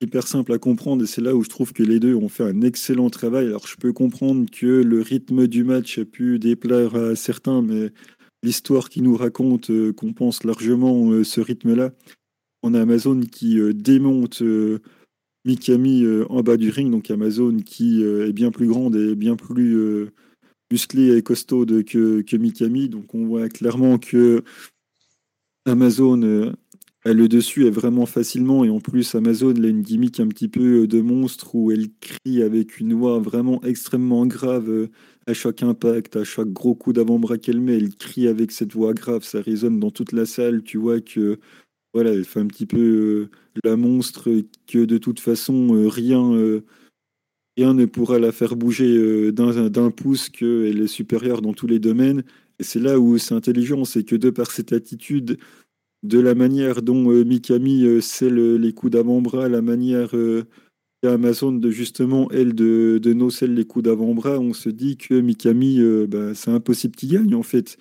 Speaker 2: hyper simple à comprendre et c'est là où je trouve que les deux ont fait un excellent travail. Alors je peux comprendre que le rythme du match a pu déplaire à certains, mais l'histoire qui nous raconte euh, compense largement euh, ce rythme-là. On a Amazon qui euh, démonte euh, Mikami euh, en bas du ring, donc Amazon qui euh, est bien plus grande et bien plus euh, musclée et costaude que, que Mikami. Donc on voit clairement que Amazon euh, le dessus est vraiment facilement. Et en plus Amazon a une gimmick un petit peu euh, de monstre où elle crie avec une voix vraiment extrêmement grave euh, à chaque impact, à chaque gros coup d'avant-bras qu'elle met, elle crie avec cette voix grave, ça résonne dans toute la salle, tu vois que voilà, elle fait un petit peu euh, la monstre que de toute façon rien rien ne pourra la faire bouger d'un pouce, qu'elle est supérieure dans tous les domaines. Et c'est là où c'est intelligent, c'est que de par cette attitude, de la manière dont euh, Mikami euh, scelle euh, les coups d'avant-bras, la manière Amazon de justement, elle, de, de nocelle les coups d'avant-bras, on se dit que Mikami, bah, c'est impossible qu'il gagne en fait.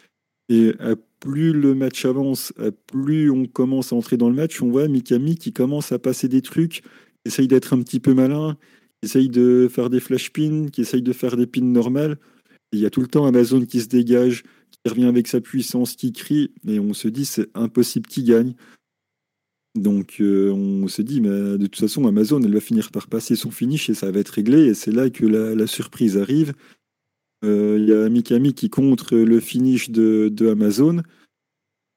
Speaker 2: Et à plus le match avance, à plus on commence à entrer dans le match, on voit Mikami qui commence à passer des trucs, qui essaye d'être un petit peu malin, qui essaye de faire des flash pins, qui essaye de faire des pins normales. Il y a tout le temps Amazon qui se dégage, qui revient avec sa puissance, qui crie, et on se dit c'est impossible qu'il gagne. Donc euh, on se dit, mais de toute façon, Amazon, elle va finir par passer son finish et ça va être réglé. Et c'est là que la, surprise arrive. Euh, Il y a Mikami qui contre le finish de, Amazon.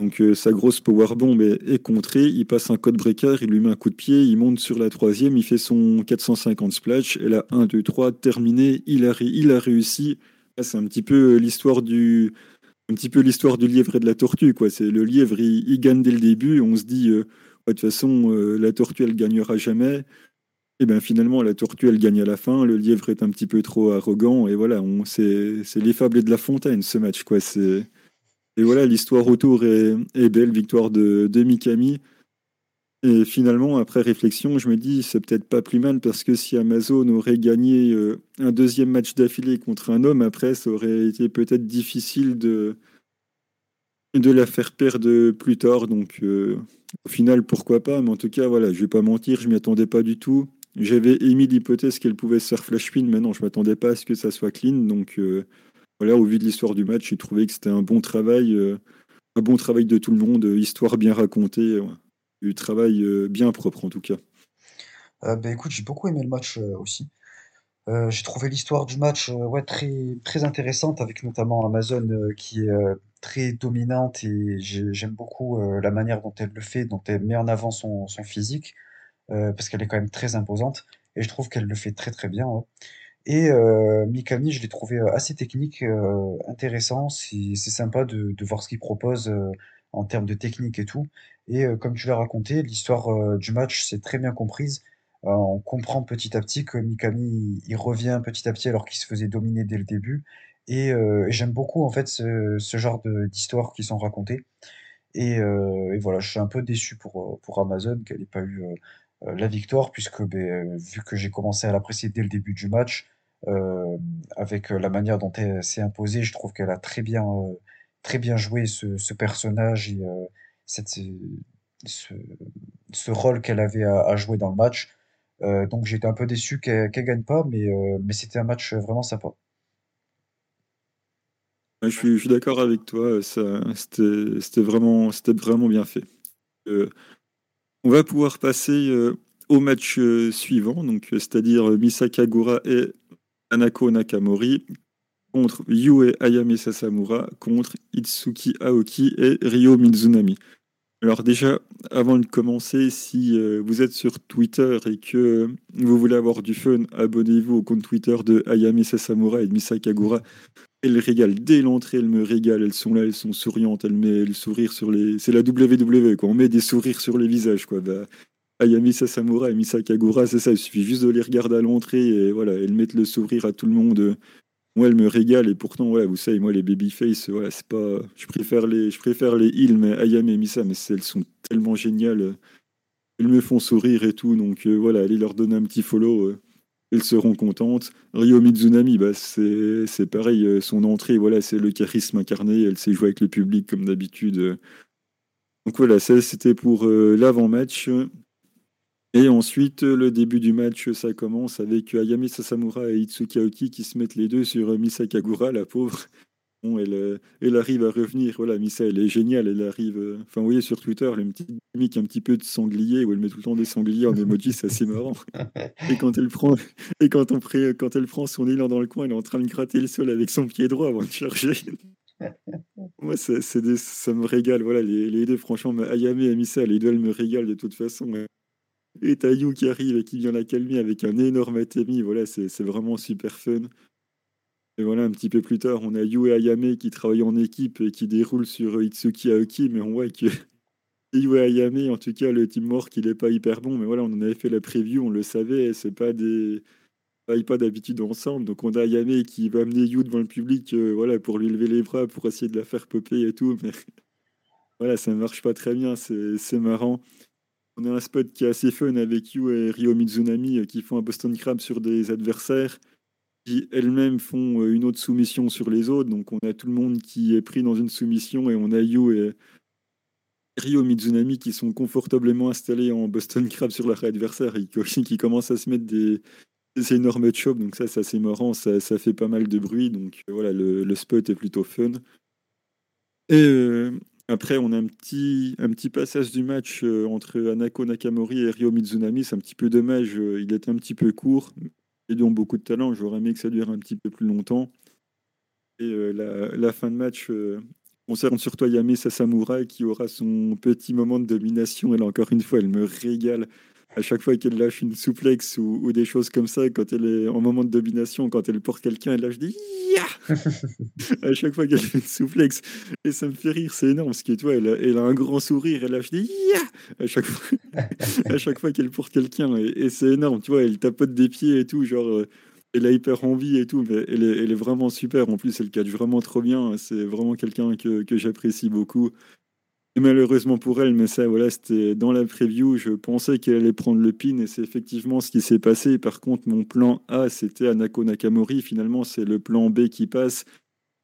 Speaker 2: Donc euh, sa grosse powerbomb est, est contrée. Il passe un code breaker, il lui met un coup de pied, il monte sur la troisième, il fait son 450 splash. Et là, 1, 2, 3, terminé. Il a, il a réussi. C'est un petit peu l'histoire du, un petit peu l'histoire du lièvre et de la tortue, quoi. C'est le lièvre, il, gagne dès le début. On se dit, euh, de toute façon, euh, la tortue, elle gagnera jamais. Et bien finalement, la tortue, elle gagne à la fin. Le lièvre est un petit peu trop arrogant. Et voilà, on, c'est, c'est les fables de la fontaine, ce match, quoi. C'est, et voilà, l'histoire autour est, est belle. Victoire de, de Mikami. Et finalement, après réflexion, je me dis, c'est peut-être pas plus mal parce que si Amazon aurait gagné euh, un deuxième match d'affilée contre un homme, après, ça aurait été peut-être difficile de de la faire perdre plus tard. Donc, euh, au final, pourquoi pas? Mais en tout cas, voilà, je vais pas mentir, je m'y attendais pas du tout. J'avais émis l'hypothèse qu'elle pouvait se faire flash pin, mais non, je m'attendais pas à ce que ça soit clean. Donc, euh, voilà, au vu de l'histoire du match, j'ai trouvé que c'était un bon travail, un bon travail de tout le monde, histoire bien racontée. Du travail euh, bien propre en tout cas.
Speaker 1: Euh, bah écoute, j'ai beaucoup aimé le match euh, aussi. Euh, j'ai trouvé l'histoire du match ouais, très, très intéressante avec notamment Amazon qui est très dominante et j'ai- j'aime beaucoup la manière dont elle le fait, dont elle met en avant son, physique parce qu'elle est quand même très imposante et je trouve qu'elle le fait très très bien. ouais. Et Mikami, je l'ai trouvé assez technique, intéressant. C'est sympa de, voir ce qu'il propose en termes de technique et tout. Et euh, comme tu l'as raconté, l'histoire euh, du match, c'est très bien comprise. Euh, on comprend petit à petit que Mikami, il, revient petit à petit alors qu'il se faisait dominer dès le début. Et, j'aime beaucoup en fait ce, ce genre d'histoires qui sont racontées. Et, voilà, je suis un peu déçu pour, pour Amazon qu'elle n'ait pas eu la victoire, puisque ben, vu que j'ai commencé à l'apprécier dès le début du match, avec la manière dont elle s'est imposée, je trouve qu'elle a très bien, très bien joué ce, personnage et euh, ce, rôle qu'elle avait à, jouer dans le match. Euh, donc j'étais un peu déçu qu'elle qu'elle gagne pas, mais, euh, mais c'était un match vraiment sympa.
Speaker 2: Je suis, d'accord avec toi, c'était, vraiment, bien fait. On va pouvoir passer au match suivant, c'est-à-dire Misakagura et Anako Nakamori contre Yue Ayame Sasamura contre Itsuki Aoki et Ryo Mizunami. Alors déjà, avant de commencer, si euh, vous êtes sur Twitter et que vous voulez avoir du fun, abonnez-vous au compte Twitter de Ayame Sasamura et de Misakagura. Elles régale dès l'entrée, elles me régalent, elles sont là, elles sont souriantes, elles mettent le sourire sur les... C'est la WWE, quoi. on met des sourires sur les visages. Quoi. Bah, Ayame Sasamura et Misakagura, c'est ça, il suffit juste de les regarder à l'entrée et voilà, elles mettent le sourire à tout le monde moi, elle me régale et pourtant, ouais, vous savez, moi, les babyface, c'est pas. Je préfère les, je préfère les heals, mais Ayame et Misa, mais elles sont tellement géniales. Elles me font sourire et tout, donc euh, voilà, allez leur donner un petit follow. Euh, elles seront contentes. Ryo Mizunami, bah, c'est, c'est pareil, euh, son entrée, voilà, c'est le charisme incarné. Elle sait jouer avec le public comme d'habitude. Donc voilà, ça c'était pour l'avant-match. Et ensuite, le début du match, ça commence avec Ayame Sasamura et Itsuki Aoki qui se mettent les deux sur Misa Kagura, la pauvre. Bon, elle, euh, elle, arrive à revenir. Voilà, Misa, elle est géniale. Elle arrive. Euh, enfin, vous voyez sur Twitter, elle a une petite gimmick un petit peu de sanglier où elle met tout le temps des sangliers en emoji, c'est assez marrant. Et quand elle prend, et quand, on, quand elle prend son élan dans le coin, elle est en train de gratter le sol avec son pied droit avant de charger. Moi, c'est, ça me régale. Voilà, les, les deux, franchement, Ayame et Misa, les deux, elles me régalent de toute façon. Et Taïou qui arrive et qui vient la calmer avec un énorme Atemi, voilà, c'est vraiment super fun. Et voilà, un petit peu plus tard, on a Yu et Ayame qui travaillent en équipe et qui déroulent sur Itsuki Aoki, mais on voit que Yu et Ayame, en tout cas, le teamwork, il est pas hyper bon, mais voilà, on en avait fait la preview, on le savait, c'est pas des pas d'habitude ensemble, donc on a Ayame qui va amener Yu devant le public, euh, voilà, pour lui lever les bras, pour essayer de la faire popper et tout, mais voilà, ça marche pas très bien, c'est marrant. On a un spot qui est assez fun avec Yu et Ryo Mizunami euh, qui font un Boston Crab sur des adversaires qui elles-mêmes font euh, une autre soumission sur les autres. Donc on a tout le monde qui est pris dans une soumission et on a Yu et Ryo Mizunami qui sont confortablement installés en Boston Crab sur leur adversaire et qui, commencent à se mettre des, énormes chops. Donc ça c'est assez marrant, ça, fait pas mal de bruit. Donc voilà, le, spot est plutôt fun. Et euh, après, on a un petit, un petit passage du match euh, entre Anako Nakamori et Ryo Mizunami. C'est un petit peu dommage, euh, il était un petit peu court. Ils ont beaucoup de talent, j'aurais aimé que ça dure un petit peu plus longtemps. Et euh, la, fin de match concerne surtout Ayame Sasamura qui aura son petit moment de domination. Et là, encore une fois, elle me régale à chaque fois qu'elle lâche une souplex ou, des choses comme ça, quand elle est en moment de domination, quand elle porte quelqu'un, elle lâche des à chaque fois qu'elle fait une souplex. Et ça me fait rire, c'est énorme, parce que tu vois, elle a, elle a un grand sourire, elle lâche des à chaque fois, à chaque fois qu'elle porte quelqu'un. Et, c'est énorme, tu vois, elle tapote des pieds et tout, genre, euh, elle a hyper envie et tout, mais elle est, elle est vraiment super. En plus, elle catch vraiment trop bien. C'est vraiment quelqu'un que, que j'apprécie beaucoup malheureusement pour elle, mais ça, voilà, c'était dans la preview, je pensais qu'elle allait prendre le pin et c'est effectivement ce qui s'est passé. Par contre, mon plan A, c'était Anako Nakamori. Finalement, c'est le plan B qui passe,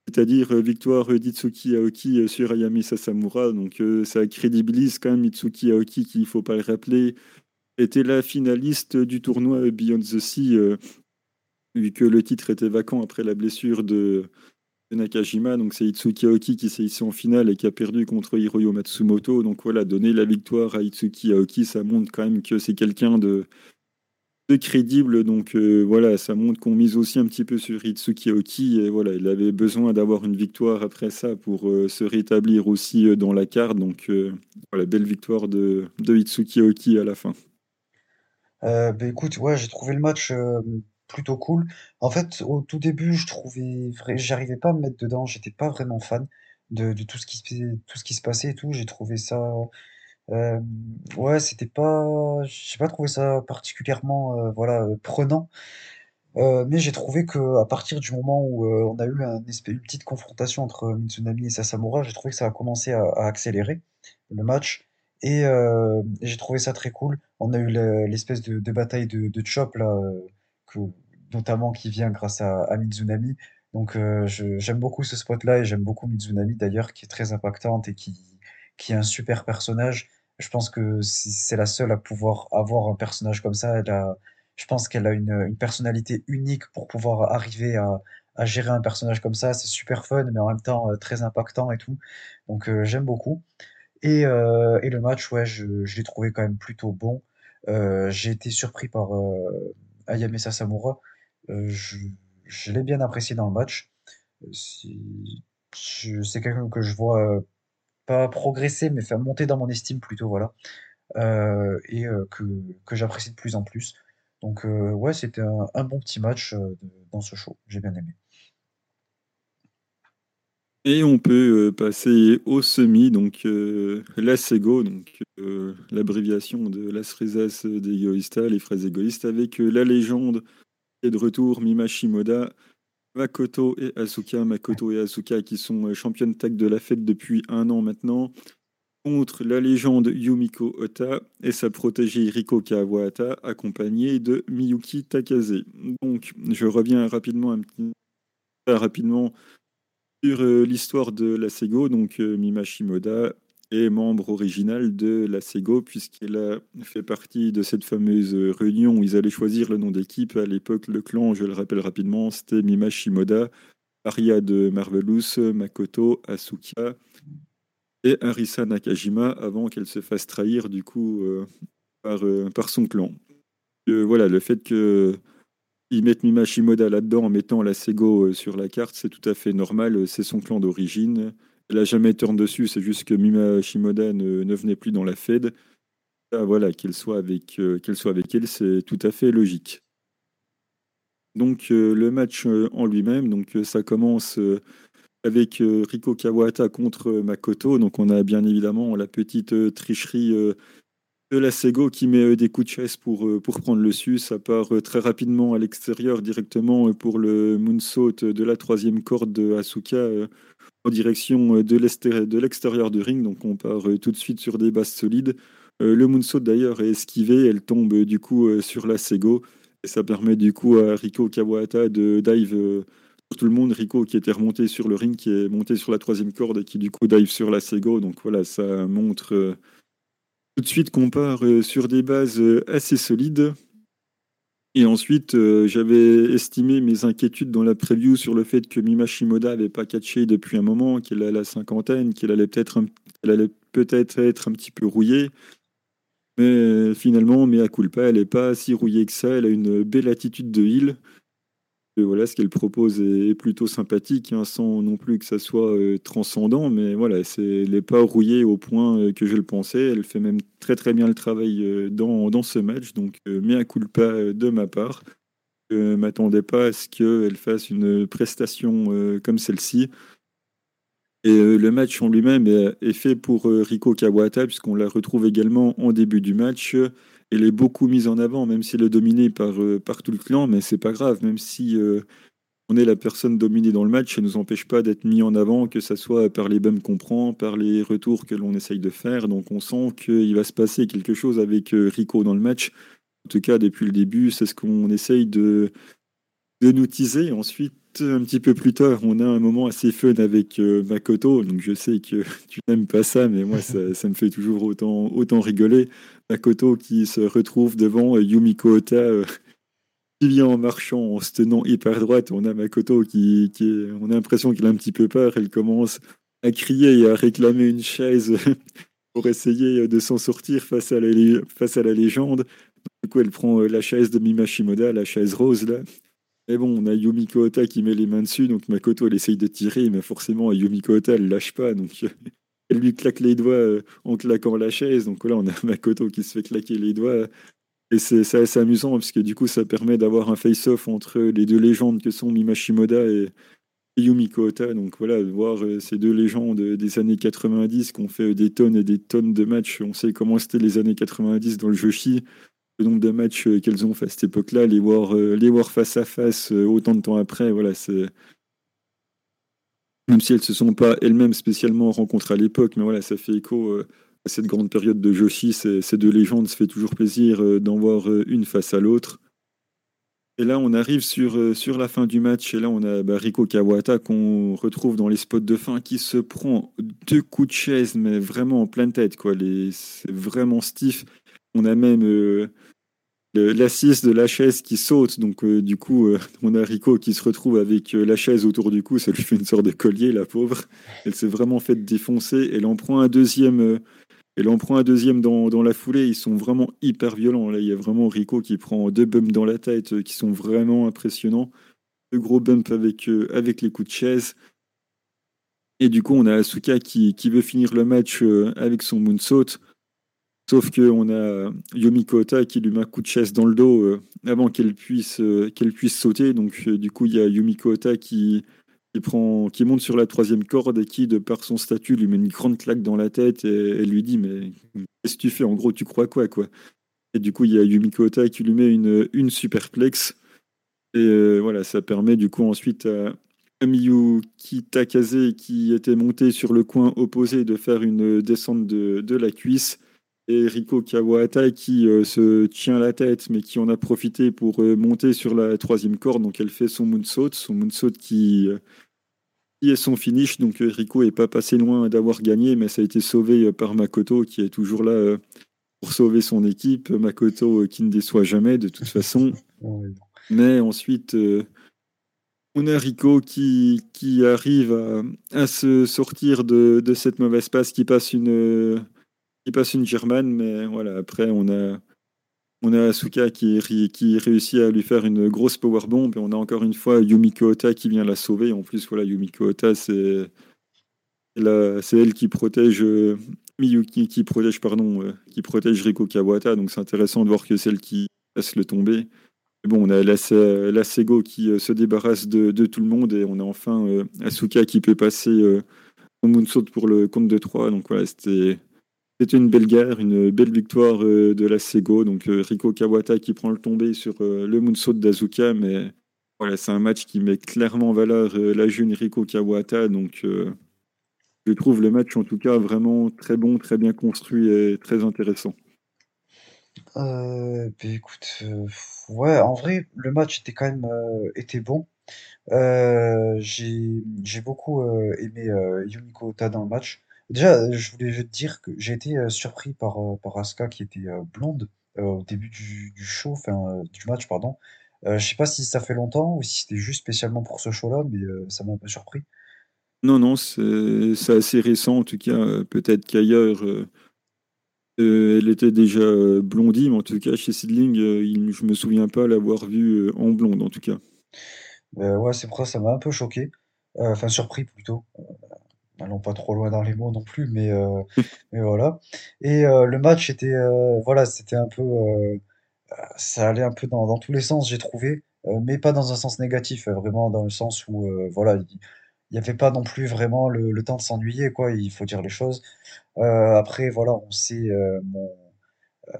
Speaker 2: c'est-à-dire euh, victoire d'Itsuki Aoki euh, sur Ayami Sasamura. Donc, euh, ça crédibilise quand même Itsuki Aoki, qui, il faut pas le rappeler, était la finaliste du tournoi Beyond the Sea, vu que le titre était vacant après la blessure de Nakajima, donc c'est Itsuki Aoki qui s'est ici en finale et qui a perdu contre Hiroyo Matsumoto. Donc voilà, donner la victoire à Itsuki Aoki, ça montre quand même que c'est quelqu'un de, crédible. Donc euh, voilà, ça montre qu'on mise aussi un petit peu sur Itsuki Aoki. Et voilà, il avait besoin d'avoir une victoire après ça pour euh, se rétablir aussi euh, dans la carte. Donc voilà, belle victoire de, de Itsuki Aoki à la fin.
Speaker 1: bah écoute, ouais, j'ai trouvé le match plutôt cool. En fait, au tout début, je trouvais vrai j'arrivais pas à me mettre dedans, j'étais pas vraiment fan de tout ce qui se passait et tout. J'ai trouvé ça, hem, ouais, c'était pas j'ai pas trouvé ça particulièrement, heu, voilà, heu, prenant. Heu, mais j'ai trouvé que à partir du moment où, on a eu un espèce une petite confrontation entre Mitsunami et Sasamura, j'ai trouvé que ça a commencé à accélérer le match et j'ai trouvé ça très cool. On a eu l'espèce de bataille de chop là, que notamment qui vient grâce à, à Mizunami. Donc euh, j'aime beaucoup ce spot-là et j'aime beaucoup Mizunami d'ailleurs, qui est très impactante et qui, qui est un super personnage. Je pense que c'est la seule à pouvoir avoir un personnage comme ça. Elle a, je pense qu'elle a une, une, personnalité unique pour pouvoir arriver à, à gérer un personnage comme ça. C'est super fun, mais en même temps euh, très impactant et tout. Donc euh, j'aime beaucoup. Et, et le match, ouais, je, l'ai trouvé quand même plutôt bon. J'ai été surpris par euh, Ayame Sasamura. Euh, je, l'ai bien apprécié dans le match. Euh, C'est quelqu'un que je vois euh, pas progresser, mais faire monter dans mon estime plutôt, voilà. Et que, j'apprécie de plus en plus. Donc, ouais, c'était un, bon petit match de- dans ce show. J'ai bien aimé.
Speaker 2: Et on peut passer au semi, donc euh, l'ASEGO, donc l'abréviation de Las des Egoístas, les fraises égoïstes, avec la légende de retour, Mima Shimoda, Makoto et Asuka. Makoto et Asuka qui sont euh, championnes tag de la fête depuis un an maintenant, contre la légende Yumiko Ota et sa protégée Riko Kawahata, accompagnée de Miyuki Takase. Donc, je reviens rapidement petit rapidement sur euh, l'histoire de la Sego, donc euh, Mima Shimoda membre original de la Sego puisqu'elle a fait partie de cette fameuse réunion où ils allaient choisir le nom d'équipe. À l'époque, le clan, je le rappelle rapidement, c'était Mima Shimoda, Aria de Marvelous, Makoto, Asuka et Arisa Nakajima avant qu'elle se fasse trahir du coup euh, par, euh, par son clan. Euh, voilà, le fait que ils mettent Mima Shimoda là-dedans en mettant la Sego sur la carte, c'est tout à fait normal, c'est son clan d'origine. Elle a jamais turn dessus, c'est juste que Mima Shimoda ne, venait plus dans la Fed. Ah, voilà, qu'elle soit avec euh, qu'elle soit avec elle, c'est tout à fait logique. Donc euh, le match euh, en lui-même, donc ça commence avec Riko Kawahata contre Makoto. Donc on a bien évidemment la petite tricherie de la Sego qui met des coups de chaise pour, pour prendre le su. Ça part très rapidement à l'extérieur directement pour le moonsault de la troisième corde de Asuka en direction euh, de l'extérieur du ring. Donc on part euh, tout de suite sur des bases solides. Euh, le moonsault d'ailleurs est esquivé. Elle tombe du coup sur la Sego. Et ça permet du coup à Riko Kawahata de dive sur tout le monde. Riko qui était remonté sur le ring, qui est monté sur la troisième corde et qui du coup dive sur la Sego. Donc voilà, ça montre... tout de suite qu'on part sur des bases assez solides. Et ensuite, euh, j'avais estimé mes inquiétudes dans la preview sur le fait que Mima Shimoda n'avait pas catché depuis un moment, qu'elle a la cinquantaine, qu'elle allait peut-être un- qu'elle allait peut-être être un petit peu rouillée. Mais euh, finalement, mea culpa, elle n'est pas si rouillée que ça. Elle a une belle attitude de heal. Voilà, ce qu'elle propose est, plutôt sympathique, hein, sans non plus que ça soit euh, transcendant. Mais voilà, c'est, elle n'est pas rouillée au point euh, que je le pensais. Elle fait même très très bien le travail euh, dans, dans ce match. Donc, mea culpa de ma part. Je ne m'attendais pas à ce qu'elle fasse une prestation comme celle-ci. Et le match en lui-même est, est fait pour Riko Kawahata, puisqu'on la retrouve également en début du match. Elle est beaucoup mise en avant, même si elle est dominée par, euh, par tout le clan, mais c'est pas grave, même si euh, on est la personne dominée dans le match, ça ne nous empêche pas d'être mis en avant, que ce soit par les bums qu'on prend, par les retours que l'on essaye de faire. Donc on sent qu'il va se passer quelque chose avec euh, Rico dans le match. En tout cas, depuis le début, c'est ce qu'on essaye de, de nous teaser. Ensuite, un petit peu plus tard, on a un moment assez fun avec euh, Makoto. Donc je sais que tu n'aimes pas ça, mais moi, ça, me fait toujours autant, autant rigoler. Makoto qui se retrouve devant euh, Yumiko Ota, euh, qui vient en marchant, en se tenant hyper droite. On a Makoto qui, qui on a l'impression qu'elle a un petit peu peur. Elle commence à crier et à réclamer une chaise pour essayer de s'en sortir face à la, face à la légende. Du coup, elle prend euh, la chaise de Mima Shimoda, la chaise rose là. Mais bon, on a Yumiko Ota qui met les mains dessus, donc Makoto elle essaye de tirer, mais forcément Yumiko Ota elle lâche pas, donc elle lui claque les doigts euh, en claquant la chaise. Donc là, on a Makoto qui se fait claquer les doigts. Et c'est assez amusant parce que du coup, ça permet d'avoir un face-off entre les deux légendes que sont Mima Shimoda et, Yumiko Ota. Donc voilà, voir euh, ces deux légendes des années 90 qui ont fait des tonnes et des tonnes de matchs. On sait comment c'était les années 90 dans le Joshi. Le nombre de matchs euh, qu'elles ont fait à cette époque-là, les voir, euh, les voir face à face euh, autant de temps après, voilà, c'est. Même si elles ne se sont pas elles-mêmes spécialement rencontrées à l'époque, mais voilà, ça fait écho à cette grande période de Joshi. Ces, deux légendes, ça fait toujours plaisir d'en voir une face à l'autre. Et là, on arrive sur, sur la fin du match, et là, on a bah, Riko Kawahata qu'on retrouve dans les spots de fin, qui se prend deux coups de chaise, mais vraiment en pleine tête, quoi. C'est vraiment stiff. On a même. L'assise de la chaise qui saute. Donc, du coup, on a Rico qui se retrouve avec la chaise autour du cou. Ça lui fait une sorte de collier, la pauvre. Elle s'est vraiment fait défoncer. Elle en prend un deuxième. Elle en prend un deuxième dans, dans, la foulée. Ils sont vraiment hyper violents. Là, il y a vraiment Rico qui prend deux bumps dans la tête qui sont vraiment impressionnants. De gros bumps avec, avec les coups de chaise. Et du coup, on a Asuka qui, qui veut finir le match avec son moonsault. Sauf qu'on a Yomiko Ota qui lui met un coup de chaise dans le dos euh, avant qu'elle puisse, euh, puisse sauter. Donc, euh, du coup, il y a Yomiko Ota qui, qui, prend, qui monte sur la troisième corde et qui, de par son statut, lui met une grande claque dans la tête et lui dit Mais qu'est-ce que tu fais? En gros, tu crois quoi, quoi? Et du coup, il y a Yumiko Ota qui lui met une, une superplex. Et voilà, ça permet du coup ensuite à, Miyuki Takase qui était monté sur le coin opposé de faire une descente de, de la cuisse et Riko Kawahata qui euh, se tient la tête mais qui en a profité pour euh, monter sur la troisième corde. Donc elle fait son moonsault, son moonsault qui, euh, qui est son finish. Donc Riko est pas passé loin d'avoir gagné, mais ça a été sauvé par Makoto qui est toujours là pour sauver son équipe. Makoto qui ne déçoit jamais de toute façon. mais ensuite, on a Rico qui, qui arrive à, à se sortir de, de, cette mauvaise passe, qui passe une il passe une Germane, mais voilà, après, on a, on a Asuka qui, qui réussit à lui faire une grosse powerbomb, et on a encore une fois Yumiko Ota qui vient la sauver. En plus, voilà, Yumiko Ota, c'est elle qui protège euh, Miyuki, qui protège, pardon, euh, qui protège Riko Kawata, donc c'est intéressant de voir que c'est elle qui laisse le tomber. bon, on a la, la Sego qui euh, se débarrasse de, de, tout le monde, et on a enfin Asuka qui peut passer au moonsault pour le compte de 3. Donc voilà, c'était c'était une belle guerre, une belle victoire euh, de la Sego. Donc euh, Riko Kawata qui prend le tombé sur euh, le moonsault d'Azuka, mais voilà, c'est un match qui met clairement en valeur la jeune Riko Kawata. Donc je trouve le match en tout cas vraiment très bon, très bien construit et très intéressant.
Speaker 1: Bah, écoute, ouais, en vrai, le match était quand même était bon. j'ai j'ai beaucoup aimé Yumiko Ota dans le match. Déjà, je voulais te dire que j'ai été euh, surpris par, euh, par Asuka qui était euh, blonde au début du, du show, enfin du match, pardon. je sais pas si ça fait longtemps ou si c'était juste spécialement pour ce show-là, mais ça m'a un peu surpris.
Speaker 2: Non, non, c'est c'est assez récent en tout cas. Peut-être qu'ailleurs, elle était déjà blondie, mais en tout cas chez Sidling, il- je me souviens pas l'avoir vue en blonde en tout cas.
Speaker 1: ouais, c'est pour ça, ça m'a un peu choqué. Enfin, surpris plutôt. Allons pas trop loin dans les mots non plus, mais, euh, mais voilà. Et euh, le match était, euh, voilà, c'était un peu, ça allait un peu dans, dans tous les sens, j'ai trouvé, mais pas dans un sens négatif, vraiment dans le sens où, voilà, il n'y avait pas non plus vraiment le, le temps de s'ennuyer, quoi, il faut dire les choses. après, voilà, on sait, mon,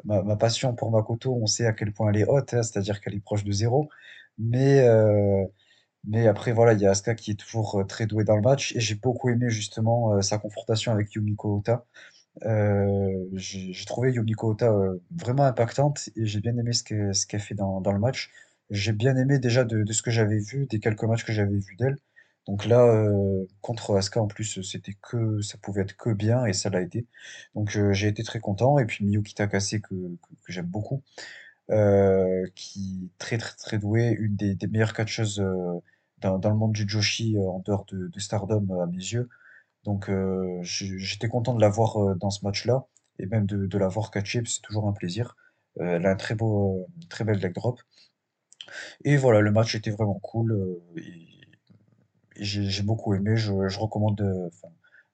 Speaker 1: ma, ma passion pour Makoto, on sait à quel point elle est haute, hein, c'est-à-dire qu'elle est proche de zéro, mais, mais après, voilà, il y a Asuka qui est toujours euh, très doué dans le match. Et j'ai beaucoup aimé justement euh, sa confrontation avec Yumiko Ota. Euh, j'ai trouvé Yumiko Ota vraiment impactante et j'ai bien aimé ce qu'elle ce qu'elle fait dans, dans le match. J'ai bien aimé déjà de, de ce que j'avais vu, des quelques matchs que j'avais vus d'elle. Donc là, contre Asuka, en plus, c'était que, ça pouvait être que bien et ça l'a été. Donc j'ai été très content. Et puis Miyuki Takase que, que, j'aime beaucoup, qui est très très très douée, une des, des meilleures catcheuses dans, le monde du Joshi euh, en dehors de, Stardom euh, à mes yeux. Donc euh, j'étais content de la voir dans ce match-là et même de, la voir catcher, c'est toujours un plaisir. elle a un très beau, très belle leg drop. Et voilà, le match était vraiment cool. j'ai beaucoup aimé. Je, recommande.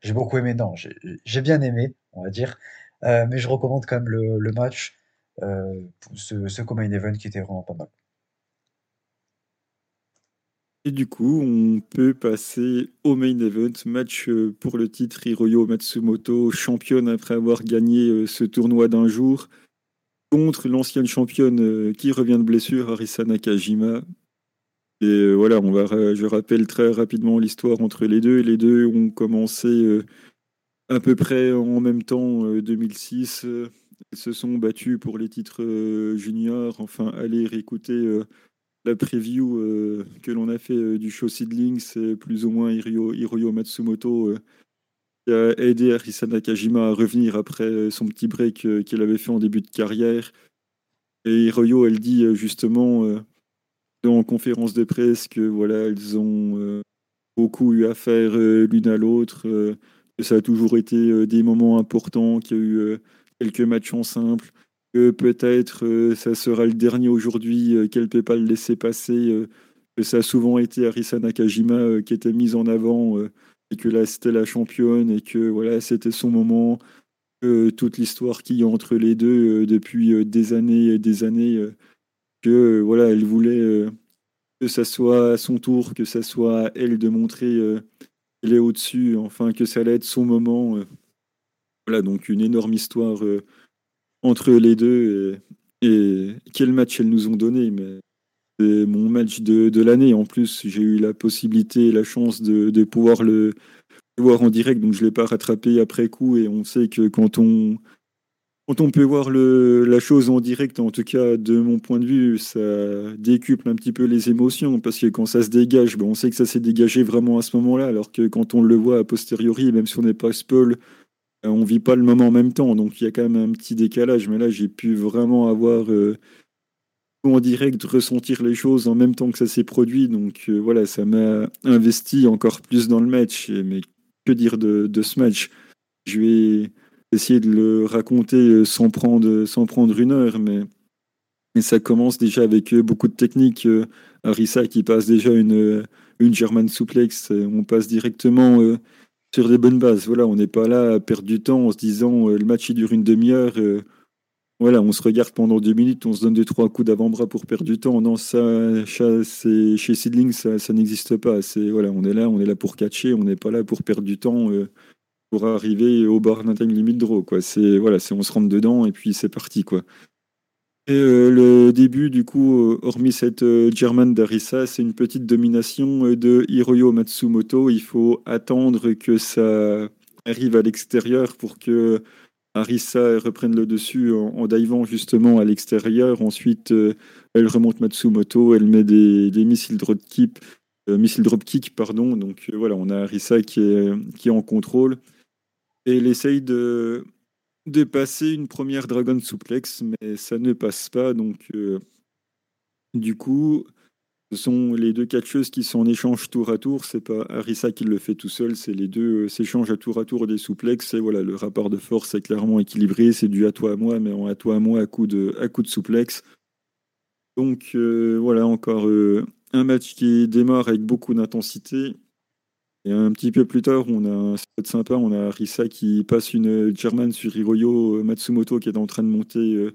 Speaker 1: J'ai beaucoup aimé, non, j'ai bien aimé, on va dire. Mais je recommande quand même le, match, ce, ce Event qui était vraiment pas mal.
Speaker 2: Et du coup, on peut passer au main event, match euh, pour le titre Hiroyo Matsumoto, championne après avoir gagné euh, ce tournoi d'un jour, contre l'ancienne championne euh, qui revient de blessure, Arisa Nakajima. Et voilà, on va, je rappelle très rapidement l'histoire entre les deux. Les deux ont commencé à peu près en même temps, 2006. Ils se sont battus pour les titres juniors. Enfin, allez réécouter la preview euh, que l'on a fait euh, du show Seedling, c'est plus ou moins Hiroyo, Matsumoto euh, qui a aidé Arisa Nakajima à revenir après son petit break qu'il avait fait en début de carrière. Et Hiroyo, elle dit justement en conférence de presse que voilà, elles ont beaucoup eu affaire l'une à l'autre, que ça a toujours été des moments importants, qu'il y a eu quelques matchs en simple, que peut-être ça sera le dernier aujourd'hui, qu'elle ne peut pas le laisser passer, que ça a souvent été Arisa Nakajima qui était mise en avant et que là c'était la championne et que voilà c'était son moment, toute l'histoire qu'il y a entre les deux depuis des années et des années, que voilà elle voulait que ça soit à son tour, que ça soit à elle de montrer qu'elle est au-dessus, enfin que ça allait être son moment. Voilà donc une énorme histoire entre les deux et, quel match elles nous ont donné. Mais c'est mon match de, l'année. En plus, j'ai eu la possibilité et la chance de, pouvoir le voir en direct, donc je ne l'ai pas rattrapé après coup. Et on sait que quand on, quand on peut voir le, la chose en direct, en tout cas de mon point de vue, ça décuple un petit peu les émotions, parce que quand ça se dégage, ben on sait que ça s'est dégagé vraiment à ce moment-là, alors que quand on le voit a posteriori, même si on n'est pas spoil, on vit pas le moment en même temps, donc il y a quand même un petit décalage. Mais là, j'ai pu vraiment avoir euh, en direct, ressentir les choses en même temps que ça s'est produit. Donc euh, voilà, ça m'a investi encore plus dans le match. Mais que dire de, ce match? Je vais essayer de le raconter sans prendre, sans prendre une heure, mais, ça commence déjà avec beaucoup de techniques. Arisa qui passe déjà une, une German suplex, on passe directement sur des bonnes bases. Voilà, on n'est pas là à perdre du temps en se disant euh, le match il dure une demi-heure. Euh, voilà, on se regarde pendant deux minutes, on se donne deux trois coups d'avant-bras pour perdre du temps. Non, ça, chez Sidling, ça, ça n'existe pas. C'est voilà, on est là, on est là pour catcher, on n'est pas là pour perdre du temps euh, pour arriver au bar d'un time limit draw. Quoi, c'est voilà, c'est on se rentre dedans et puis c'est parti quoi. Et euh, le début, du coup, euh, hormis cette euh, German d'Arisa, c'est une petite domination de Hiroyo Matsumoto. Il faut attendre que ça arrive à l'extérieur pour que Arisa reprenne le dessus en, divant justement à l'extérieur. Ensuite, elle remonte Matsumoto, elle met des, missiles drop kick, missiles drop kick, pardon. Donc voilà, on a Arisa qui est, qui est en contrôle. Et elle essaye de, de passer une première Dragon Suplex, mais ça ne passe pas. Donc, euh, du coup, ce sont les deux catcheuses qui sont en échange tour à tour. C'est pas Arisa qui le fait tout seul, c'est les deux euh, s'échangent à tour à tour des souplex. Et voilà, le rapport de force est clairement équilibré. C'est du à toi à moi, mais à toi à moi à coup de, à coup de souplex. Donc, euh, voilà, encore un match qui démarre avec beaucoup d'intensité. Et un petit peu plus tard, on a un spot sympa, on a Risa qui passe une German sur Hiroyo Matsumoto qui est en train de monter, euh,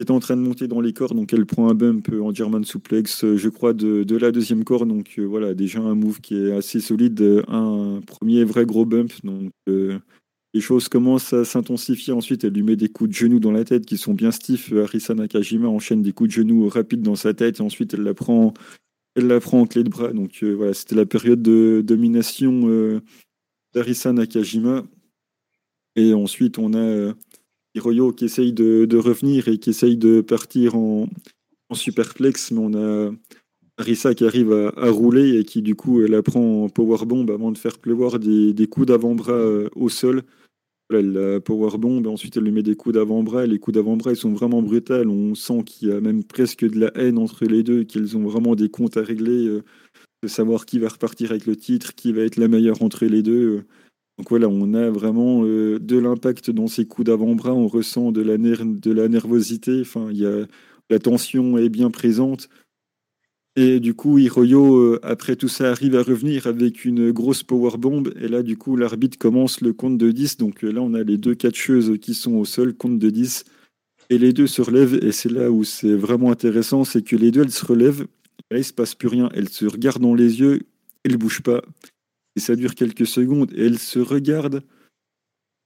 Speaker 2: est en train de monter dans les corps, donc elle prend un bump en German suplex, euh, je crois, de, la deuxième corps. Donc euh, voilà, déjà un move qui est assez solide, un premier vrai gros bump. Donc les choses commencent à s'intensifier. Ensuite, elle lui met des coups de genoux dans la tête qui sont bien stiffs. Arisa Nakajima enchaîne des coups de genoux rapides dans sa tête et ensuite elle la prend la prend en clé de bras. Donc euh, voilà, c'était la période de domination euh, d'Arisa Nakajima. Et ensuite, on a euh, Hiroyo qui essaye de, revenir et qui essaye de partir en, superplex, mais on a Arisa qui arrive à, rouler et qui du coup elle la prend en powerbomb avant de faire pleuvoir des, des coups d'avant-bras au sol elle la powerbomb, ensuite elle lui met des coups d'avant-bras. Les coups d'avant-bras, ils sont vraiment brutals. On sent qu'il y a même presque de la haine entre les deux, qu'ils ont vraiment des comptes à régler, euh, de savoir qui va repartir avec le titre, qui va être la meilleure entre les deux. Donc voilà, on a vraiment euh, de l'impact dans ces coups d'avant-bras. On ressent de la, nervosité. Enfin, y a, la tension est bien présente. Et du coup, Hiroyo, euh, après tout ça, arrive à revenir avec une grosse powerbomb. Et là, du coup, l'arbitre commence le compte de 10. Donc euh, là, on a les deux catcheuses qui sont au sol, compte de 10. Et les deux se relèvent. Et c'est là où c'est vraiment intéressant, c'est que les deux, elles se relèvent. Là, il se passe plus rien. Elles se regardent dans les yeux. Elles ne bougent pas. Et ça dure quelques secondes. Et elles se regardent.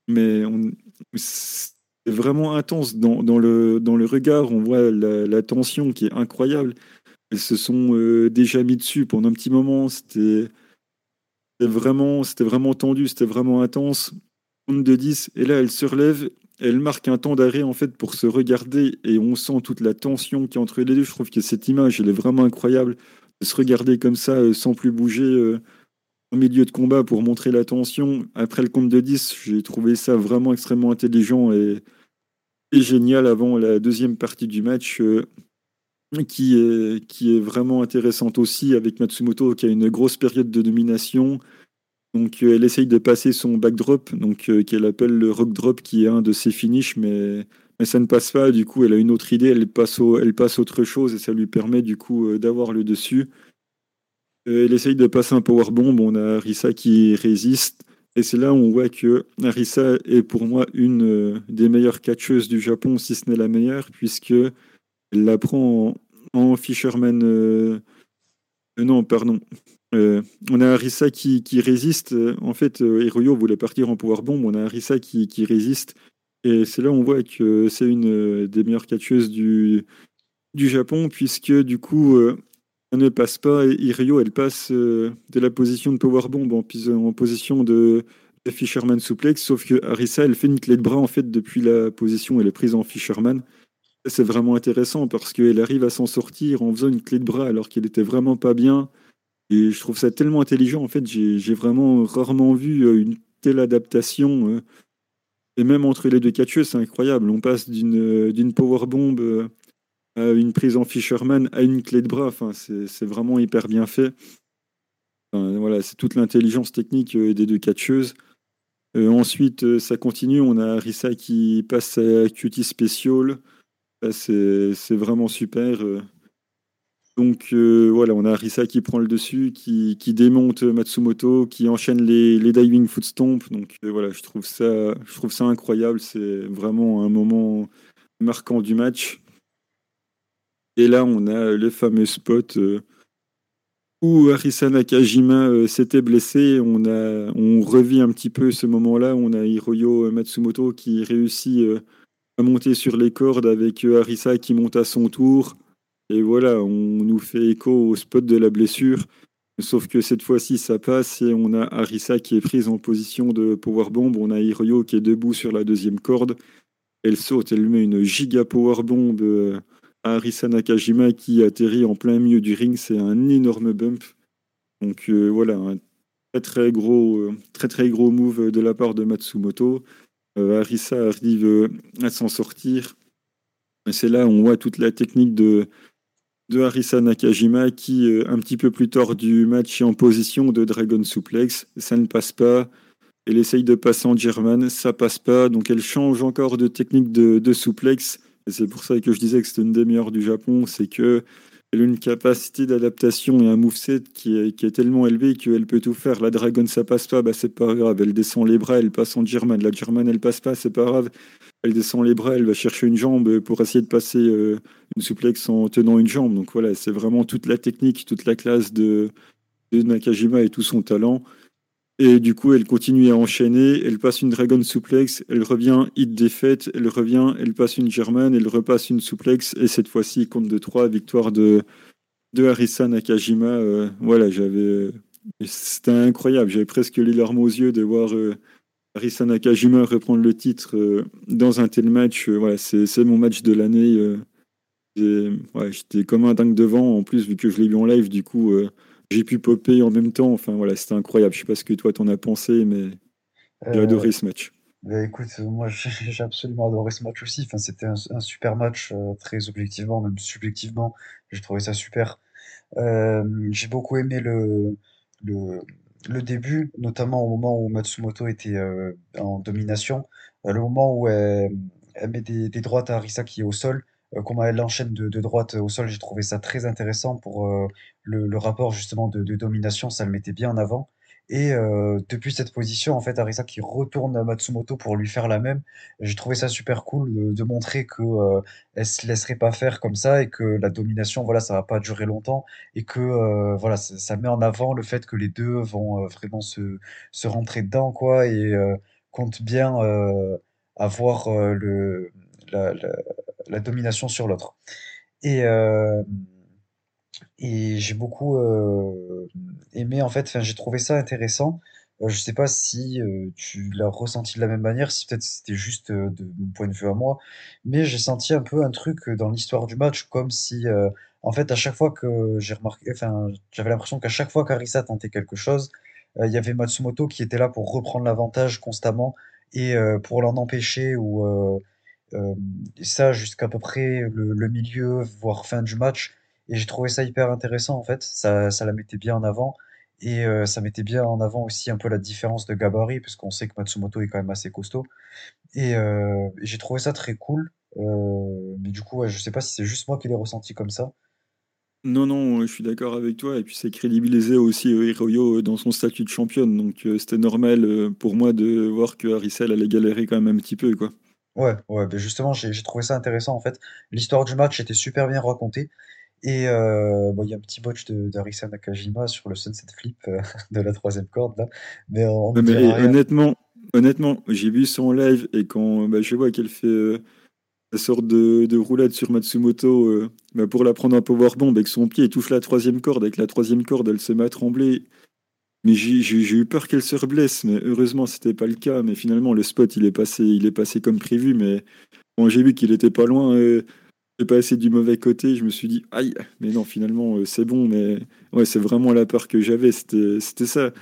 Speaker 2: Mais c'est vraiment intense. Dans, le, dans le regard, on voit la tension qui est incroyable. Elles se sont euh, déjà mis dessus pendant un petit moment. C'était vraiment, tendu, c'était vraiment intense. Compte de 10, et là, elle se relève, elle marque un temps d'arrêt en fait pour se regarder et on sent toute la tension qui est entre les deux. Je trouve que cette image, elle est vraiment incroyable. De se regarder comme ça, euh, sans plus bouger euh, au milieu de combat pour montrer la tension. Après le compte de 10, j'ai trouvé ça vraiment extrêmement intelligent et génial avant la deuxième partie du match qui est, vraiment intéressante aussi avec Matsumoto qui a une grosse période de domination. Donc elle essaye de passer son backdrop, donc qu'elle appelle le rock drop, qui est un de ses finishes, mais, ça ne passe pas. Du coup, elle a une autre idée, elle passe, elle passe autre chose et ça lui permet du coup d'avoir le dessus. elle essaye de passer un power bomb. On a Arisa qui résiste. Et c'est là où on voit que Arisa est pour moi une des meilleures catcheuses du Japon, si ce n'est la meilleure, puisque elle la prend en, Fisherman. Euh, euh, non, pardon. Euh, on a Arisa qui, résiste. En fait, Hiroyo voulait partir en power bomb. On a Arisa qui, qui résiste. Et c'est là où on voit que c'est une des meilleures catcheuses du, du Japon, puisque du coup, elle ne passe pas. Et Hiroyo, elle passe de la position de power bomb en, position de, Fisherman suplex. Sauf que Arisa, elle fait une clé de bras en fait depuis la position elle est prise en Fisherman. C'est vraiment intéressant parce qu'elle arrive à s'en sortir en faisant une clé de bras alors qu'elle était vraiment pas bien. Et je trouve ça tellement intelligent. En fait, j'ai vraiment rarement vu euh, une telle adaptation. Euh. Et même entre les deux catcheuses, c'est incroyable. On passe d'une euh, power bomb à une prise en Fisherman à une clé de bras. Enfin, c'est vraiment hyper bien fait. voilà, c'est toute l'intelligence technique des deux catcheuses. ensuite, ça continue. On a Risa qui passe à Cutie Special. C'est vraiment super. Euh. Donc euh, voilà, on a Arisa qui prend le dessus, qui, démonte Matsumoto, qui enchaîne les, diving footstomp. Donc euh, voilà, je trouve ça, je trouve ça incroyable. C'est vraiment un moment marquant du match. Et là, on a le fameux spot où Arisa Nakajima s'était blessé. On, a, on revit un petit peu ce moment-là. On a Hiroyo Matsumoto qui réussit monter sur les cordes avec euh, Arisa qui monte à son tour. Et voilà, on nous fait écho au spot de la blessure. Sauf que cette fois-ci, ça passe et on a Arisa qui est prise en position de powerbomb. On a Hiroyo qui est debout sur la deuxième corde. Elle saute, elle met une giga powerbomb euh, à Arisa Nakajima qui atterrit en plein milieu du ring. C'est un énorme bump. Donc euh, voilà, un très très gros, très très gros move de la part de Matsumoto. Euh, Arisa arrive euh, à s'en sortir. C'est là où on voit toute la technique de, de Harissa Nakajima qui, euh, un petit peu plus tard du match, est en position de Dragon Suplex. Ça ne passe pas. Elle essaye de passer en German, ça passe pas. Donc elle change encore de technique de, de suplex. Et c'est pour ça que je disais que c'était une des meilleures du Japon. C'est que une capacité d'adaptation et un moveset qui est, qui est tellement élevé qu'elle peut tout faire. La Dragon, ça passe pas, bah c'est pas grave. Elle descend les bras, elle passe en German. La German, elle passe pas, c'est pas grave. Elle descend les bras, elle va chercher une jambe pour essayer de passer euh, une souplex en tenant une jambe. Donc voilà, c'est vraiment toute la technique, toute la classe de Nakajima et tout son talent. Et du coup, elle continue à enchaîner. Elle passe une Dragon Suplex. Elle revient, hit défaite. Elle revient, elle passe une German. Elle repasse une Suplex. Et cette fois-ci, compte de 3, victoire de, de Harissa Nakajima. Euh, voilà, j'avais. C'était incroyable. J'avais presque les larmes aux yeux de voir euh, Harissa Nakajima reprendre le titre euh, dans un tel match. voilà, c'est mon match de l'année. J'étais comme un dingue devant. En plus, vu que je l'ai vu en live, du coup j'ai pu popper en même temps. Enfin voilà, c'était incroyable. Je sais pas ce que toi t'en as pensé, mais j'ai adoré ce match.
Speaker 1: Euh, bah, écoute, moi j'ai absolument adoré ce match aussi. Enfin, c'était un, super match, euh, très objectivement, même subjectivement. J'ai trouvé ça super. Euh, j'ai beaucoup aimé le, le, le, début, notamment au moment où Matsumoto était en domination. le moment où elle, met des, des, droites à Arisa qui est au sol. Euh, comment elle enchaîne de, droite au sol, j'ai trouvé ça très intéressant pour euh, le, rapport justement de, domination, ça le mettait bien en avant. Et euh, depuis cette position, en fait, Arisa qui retourne à Matsumoto pour lui faire la même, j'ai trouvé ça super cool de, montrer que euh, elle se laisserait pas faire comme ça et que la domination, voilà, ça va pas durer longtemps et que euh, voilà, ça, met en avant le fait que les deux vont vraiment se, rentrer dedans, quoi, et compte bien avoir le domination sur l'autre. Et, euh, et j'ai beaucoup euh, aimé, en fait, j'ai trouvé ça intéressant. Euh, je sais pas si tu l'as ressenti de la même manière, si peut-être c'était juste de mon point de vue à moi, mais j'ai senti un peu un truc dans l'histoire du match, comme si, en fait, à chaque fois que j'ai remarqué, enfin, j'avais l'impression qu'à chaque fois qu'Arisa tentait quelque chose, il y avait Matsumoto qui était là pour reprendre l'avantage constamment et pour l'en empêcher ou ça jusqu'à peu près le, milieu, voire fin du match. Et j'ai trouvé ça hyper intéressant en fait. Ça, ça la mettait bien en avant. Et euh, ça mettait bien en avant aussi un peu la différence de gabarit, parce qu'on sait que Matsumoto est quand même assez costaud. Et euh, j'ai trouvé ça très cool. Euh, mais du coup, ouais, je sais pas si c'est juste moi qui l'ai ressenti comme ça.
Speaker 2: Non, non, je suis d'accord avec toi. Et puis, c'est crédibilisé aussi euh, Hiroyo euh, dans son statut de championne. Donc, euh, c'était normal euh, pour moi de voir que Harissel allait galérer quand même un petit peu, quoi.
Speaker 1: Ouais, ouais, ben justement, j'ai j'ai trouvé ça intéressant en fait. L'histoire du match était super bien racontée. Et euh, bon, il y a un petit botch de d'Arisa Nakajima sur le sunset flip euh, de la troisième corde là, mais on ne
Speaker 2: Ouais, mais
Speaker 1: dira
Speaker 2: eh,
Speaker 1: rien.
Speaker 2: honnêtement, honnêtement, j'ai vu son live et quand bah, je vois qu'elle fait euh, la sorte de, de roulade sur Matsumoto bah, pour la prendre un powerbomb avec son pied, il touche la troisième corde. Avec la troisième corde, elle se met à trembler. Mais j'ai eu peur qu'elle se reblesse, mais heureusement, c'était pas le cas. Mais finalement, le spot, il est passé, il est passé comme prévu. Mais quand j'ai vu qu'il était pas loin, euh, j'ai passé du mauvais côté, je me suis dit, aïe, mais non, finalement, euh, c'est bon. Mais ouais, c'est vraiment la peur que j'avais, c'était ça.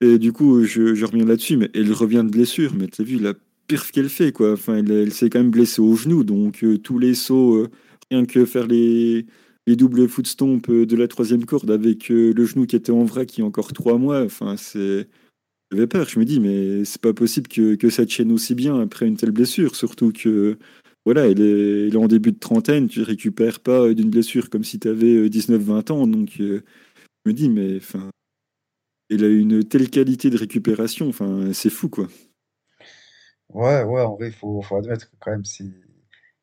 Speaker 2: Et du coup, je, reviens là-dessus, mais elle revient de blessure. Mais t'as vu la perf qu'elle fait, quoi. Enfin, elle, elle s'est quand même blessée au genou, donc euh, tous les sauts, euh, rien que faire les, les doubles foot stomp euh, de la troisième corde avec euh, le genou qui était en vrac il y a encore trois mois. Enfin, c'est. J'avais peur. Je me dis, mais c'est pas possible que, que ça tienne aussi bien après une telle blessure. Surtout que, voilà, elle est, elle est en début de trentaine. Tu récupères pas d'une blessure comme si tu avais 19-20 ans. Donc, euh, je me dis, mais enfin. Elle a une telle qualité de récupération, enfin, c'est fou, quoi.
Speaker 1: Ouais, ouais, en vrai, il faut, faut admettre que quand même c'est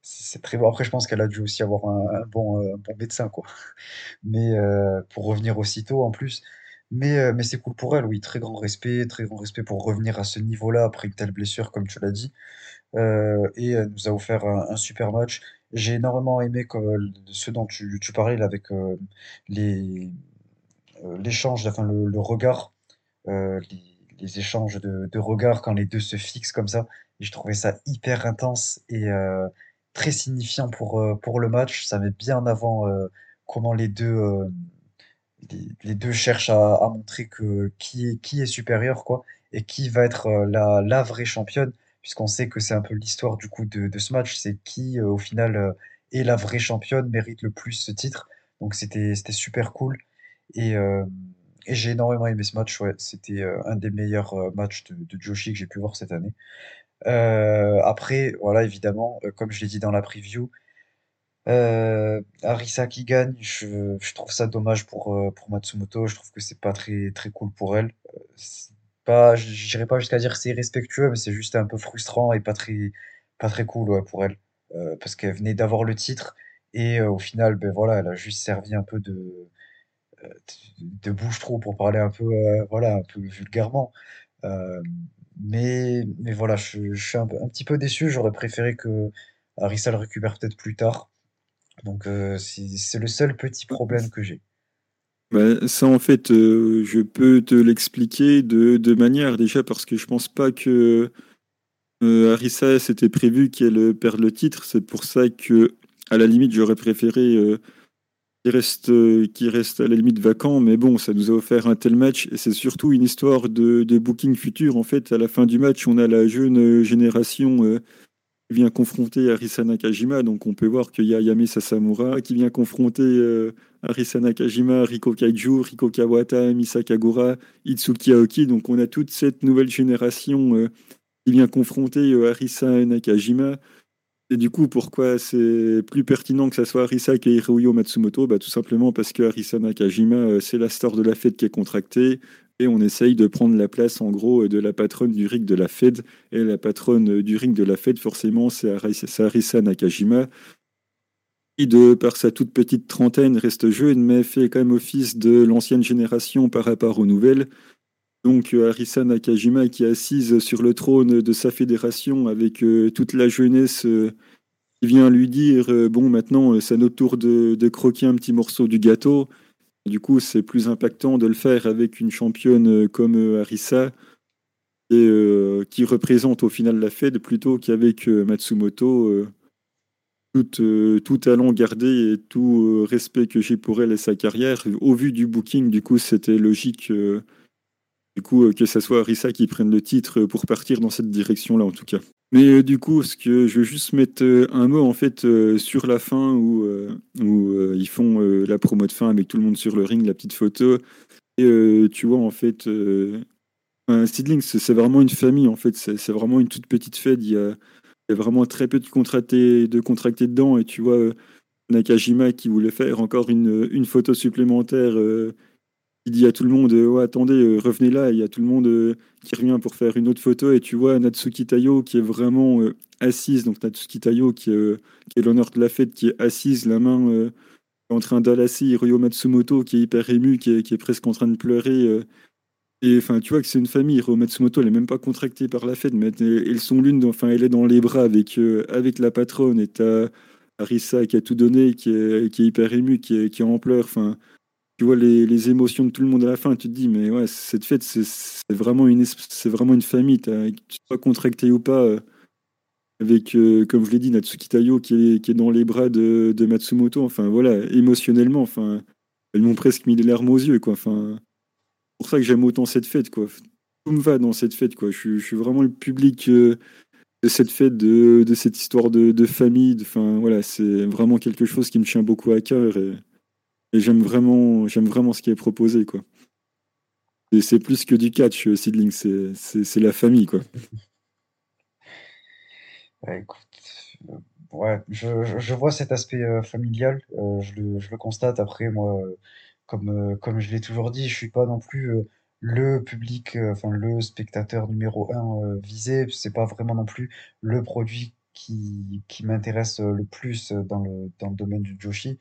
Speaker 1: c'est très bon. Après, je pense qu'elle a dû aussi avoir un, bon, euh, bon médecin quoi. Mais euh, pour revenir aussitôt en plus. Mais, euh, mais c'est cool pour elle, oui. Très grand respect, très grand respect pour revenir à ce niveau-là après une telle blessure, comme tu l'as dit. Et elle nous a offert un, super match. J'ai énormément aimé que- ce dont tu, tu parlais avec les, l'échange, enfin le, regard, les, échanges de, de regards quand les deux se fixent comme ça. Et je trouvais ça hyper intense et très signifiant pour, euh, pour le match. Ça met bien en avant euh, comment les deux, euh, les, deux cherchent à, montrer que qui est, qui est supérieur, quoi, et qui va être la, la vraie championne, puisqu'on sait que c'est un peu l'histoire du coup de, ce match, c'est qui au final est la vraie championne, mérite le plus ce titre. Donc c'était super cool. Et, j'ai énormément aimé ce match. C'était un des meilleurs euh, matchs de Joshi que j'ai pu voir cette année. Euh, après, voilà, évidemment, euh, comme je l'ai dit dans la preview, euh, Arisa qui gagne, je, trouve ça dommage pour, euh, pour Matsumoto. Je trouve que c'est pas très, très cool pour elle. C'est pas, pas jusqu'à dire que c'est irrespectueux, mais c'est juste un peu frustrant et pas très, pas très cool pour elle. Parce qu'elle venait d'avoir le titre et au final, ben voilà, elle a juste servi un peu de, euh, de bouche-trou pour parler un peu, voilà, un peu vulgairement. Mais, mais voilà, je, suis un, petit peu déçu. J'aurais préféré que Arisa le récupère peut-être plus tard. Donc, euh, c'est le seul petit problème que j'ai.
Speaker 2: Bah, ça, en fait, euh, je peux te l'expliquer de deux manières. Déjà, parce que je pense pas que euh, Arisa, c'était prévu qu'elle perde le titre. C'est pour ça que, à la limite, j'aurais préféré euh, qu'il reste, euh, qu'il reste à la limite vacant. Mais bon, ça nous a offert un tel match. Et c'est surtout une histoire de, de booking futur. En fait, à la fin du match, on a la jeune euh, génération. euh, qui vient confronter Arisa Nakajima. Donc on peut voir qu'il y a Yami Sasamura qui vient confronter euh, Arisa Nakajima, Riko Kaiju, Riko Kawata, Misa Kagura, Itsuki Aoki. Donc on a toute cette nouvelle génération qui vient confronter Arisa Nakajima. Et du coup, pourquoi c'est plus pertinent que ça soit Arisa que Hiroyo Matsumoto? Bah, Tout simplement parce que Arisa Nakajima, euh, c'est la star de la fête qui est contractée. Et on essaye de prendre la place, en gros, de la patronne du ring de la Fed. Et la patronne du ring de la Fed, forcément, c'est Arisa Nakajima, qui, de par sa toute petite trentaine, reste jeune, mais fait quand même office de l'ancienne génération par rapport aux nouvelles. Donc euh, Arisa Nakajima qui est assise sur le trône de sa fédération avec euh, toute la jeunesse euh, qui vient lui dire euh, bon maintenant euh, c'est notre tour de, croquer un petit morceau du gâteau. Du coup c'est plus impactant de le faire avec une championne euh, comme euh, Arisa et, euh, qui représente au final la Fed plutôt qu'avec euh, Matsumoto. euh, tout, euh, tout talent gardé et tout euh, respect que j'ai pour elle et sa carrière. Au vu du booking, du coup, c'était logique euh, du coup, euh, que ça soit Arisa qui prenne le titre pour partir dans cette direction-là, en tout cas. Mais euh, du coup, ce que je veux juste mettre euh, un mot en fait euh, sur la fin où, euh, où euh, ils font euh, la promo de fin avec tout le monde sur le ring, la petite photo. Et euh, tu vois en fait, euh, un Seedling, c'est vraiment une famille en fait. C'est vraiment une toute petite fête. Il y a, vraiment très peu de contractés, de contractés dedans. Et tu vois euh, Nakajima qui voulait faire encore une, une photo supplémentaire. euh, il dit à tout le monde, ouais, attendez, euh, revenez là. Il y a tout le monde euh, qui revient pour faire une autre photo. Et tu vois Natsuki Tayo qui est vraiment assise. Donc Natsuki Tayo qui, est, l'honneur de la fête, qui est assise, la main en train d'alasser. Hiroyo Matsumoto qui est hyper ému, qui est, presque en train de pleurer. et enfin, tu vois que c'est une famille. Hiroyo Matsumoto, elle est même pas contractée par la fête, mais elles sont l'une, enfin, elle est dans les bras avec, avec la patronne. Et t'as Arisa qui a tout donné, qui est, hyper ému, qui est, qui est en pleurs. Enfin, tu vois les, les émotions de tout le monde à la fin, tu te dis, mais ouais, cette fête, c'est vraiment une, vraiment une famille. Tu sois contracté ou pas, euh, avec, euh, comme je l'ai dit, Natsuki Tayo qui est, qui est dans les bras de, de Matsumoto. Enfin, voilà, émotionnellement, enfin, elles m'ont presque mis les larmes aux yeux, quoi. Enfin, c'est pour ça que j'aime autant cette fête, quoi. Tout me va dans cette fête, quoi. Je, suis- je suis vraiment le public euh, de cette fête, de, de cette histoire de, de famille. Enfin, voilà, c'est vraiment quelque chose qui me tient beaucoup à cœur et j'aime vraiment, j'aime vraiment ce qui est proposé, quoi. C'est plus que du catch, euh, Seedling, c'est la famille, quoi.
Speaker 1: Ouais, écoute, euh, ouais, je, je- vois cet aspect euh, familial, je le, je le constate. Après, moi, comme, je l'ai toujours dit, je suis pas non plus le public, enfin le spectateur numéro un visé. C'est pas vraiment non plus le produit qui, qui m'intéresse le plus dans le, dans le domaine du Joshi.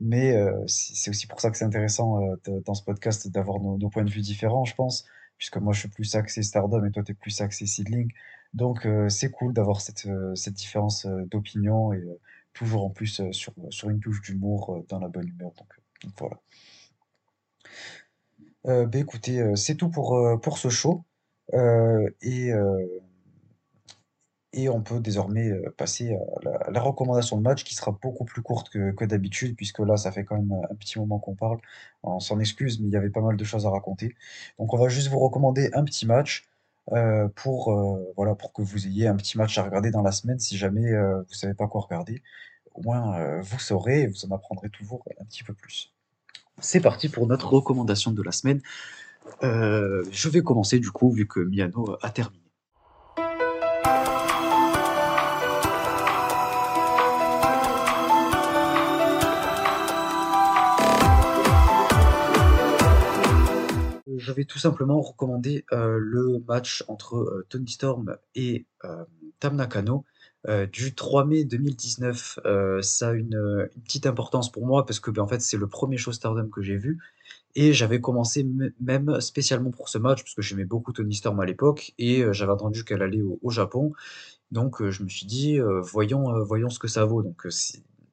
Speaker 1: Mais euh, c'est aussi pour ça que c'est intéressant euh, dans ce podcast d'avoir nos, points de vue différents, je pense, puisque moi je suis plus axé Stardom et toi tu es plus axé Seedling. Donc euh, c'est cool d'avoir cette, cette différence d'opinion et toujours en plus sur, sur une touche d'humour dans la bonne humeur. Donc, voilà. Ben écoutez, c'est tout pour, pour ce show. Et, Et on peut désormais euh, passer à la, recommandation de match qui sera beaucoup plus courte que, d'habitude, puisque là, ça fait quand même un petit moment qu'on parle. On s'en excuse, mais il y avait pas mal de choses à raconter. Donc, on va juste vous recommander un petit match euh, pour, euh, voilà, pour que vous ayez un petit match à regarder dans la semaine si jamais euh, vous savez pas quoi regarder. Au moins, euh, vous saurez et vous en apprendrez toujours un petit peu plus. C'est parti pour notre recommandation de la semaine. Euh, je vais commencer du coup, vu que Miano a terminé. Je vais tout simplement recommander euh, le match entre euh, Tony Storm et euh, Tam Nakano du 3 mai 2019. Euh, ça a une, petite importance pour moi parce que ben, en fait, c'est le premier show Stardom que j'ai vu et j'avais commencé même spécialement pour ce match parce que j'aimais beaucoup Tony Storm à l'époque et j'avais entendu qu'elle allait au, au Japon. Donc je me suis dit, voyons, voyons ce que ça vaut. Donc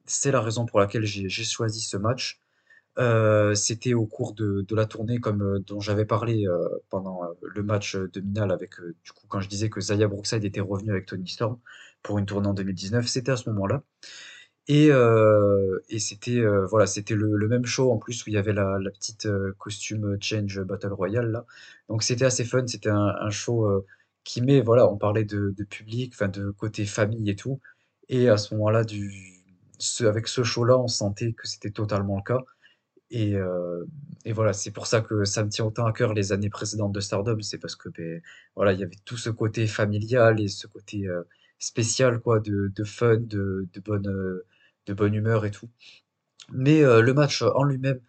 Speaker 1: c'est la raison pour laquelle j'ai choisi ce match. Euh, c'était au cours de, la tournée comme euh, dont j'avais parlé euh, pendant le match euh, de Minal avec du coup quand je disais que Zaya Brookside était revenu avec Tony Storm pour une tournée en 2019, c'était à ce moment-là. Et, c'était voilà, c'était le, même show en plus où il y avait la, petite costume change Battle Royale là. Donc c'était assez fun, c'était un, show qui met voilà, on parlait de, public, enfin de côté famille et tout. Et à ce moment-là avec ce show-là, on sentait que c'était totalement le cas. Et, heu et voilà, c'est pour ça que ça me tient autant à cœur les années précédentes de Stardom, c'est parce que, beh, voilà, il y avait tout ce côté familial et ce côté, heu, spécial quoi, de fun, de de bonne, humeur et tout. Mais, le match en lui-même,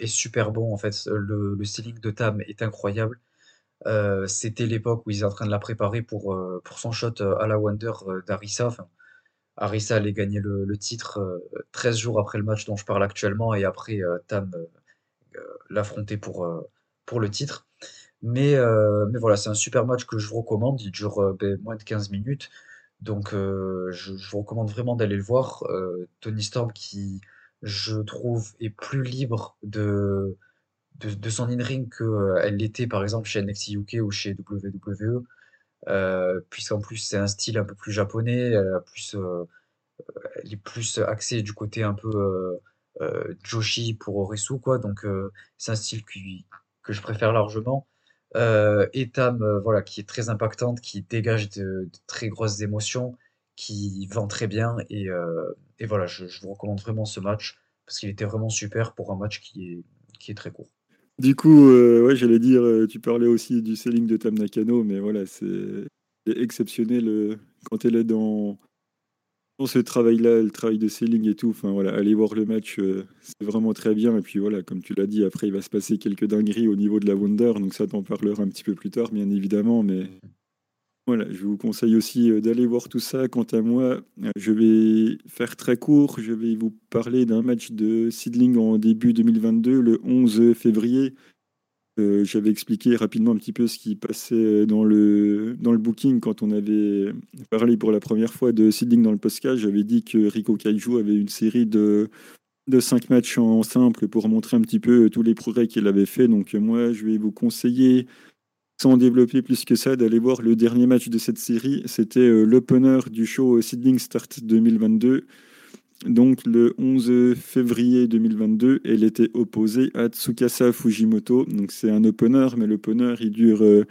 Speaker 1: est super bon en fait, le le selling de Tam est incroyable. C'était l'époque où ils étaient en train de la préparer pour, son shot, à la Wonder, d'Arisa, enfin Arisa allait gagner le titre, heu, 13 jours après le match dont je parle actuellement et après, heu, Tam, heu l'affronter pour, euh, pour le titre. Mais, euh, mais voilà, c'est un super match que je vous recommande. Il dure euh, ben, moins de 15 minutes. Donc euh, je, vous recommande vraiment d'aller le voir. Euh, Tony Storm qui, je trouve, est plus libre de, de, de son in-ring qu'elle l'était par exemple chez NXT UK ou chez WWE. Euh, puisqu'en plus c'est un style un peu plus japonais, a plus, euh, elle est plus axée du côté un peu euh, euh, Joshi pour Orisu, quoi. Donc euh, c'est un style qui, que je préfère largement. et Tam, voilà, qui est très impactante, qui dégage de, de très grosses émotions, qui vend très bien. Et, et voilà, je, je vous recommande vraiment ce match parce qu'il était vraiment super pour un match qui est, qui est très court.
Speaker 2: Du coup, euh, ouais, j'allais dire, euh, tu parlais aussi du selling de Tam Nakano, mais voilà, c'est exceptionnel euh, quand elle est dans, dans ce travail-là, le travail de selling et tout. Enfin voilà, aller voir le match, c'est vraiment très bien. Et puis voilà, comme tu l'as dit, après il va se passer quelques dingueries au niveau de la Wonder, donc ça t'en parlera un petit peu plus tard, bien évidemment. Mais voilà, je vous conseille aussi euh, d'aller voir tout ça. Quant à moi, euh, je vais faire très court. Je vais vous parler d'un match de Seedling en début 2022, le 11 février. Euh, J'avais expliqué rapidement un petit peu ce qui passait dans le, dans le booking quand on avait parlé pour la première fois de Seedling dans le podcast. J'avais dit que Rico Kaiju avait une série de, de 5 matchs en simple pour montrer un petit peu tous les progrès qu'il avait fait. Donc moi, je vais vous conseiller sans développer plus que ça, d'aller voir le dernier match de cette série. C'était euh, l'opener du show Seedling Start 2022. Donc le 11 février 2022, elle était opposée à Tsukasa Fujimoto. Donc c'est un opener, mais l'opener il dure, euh,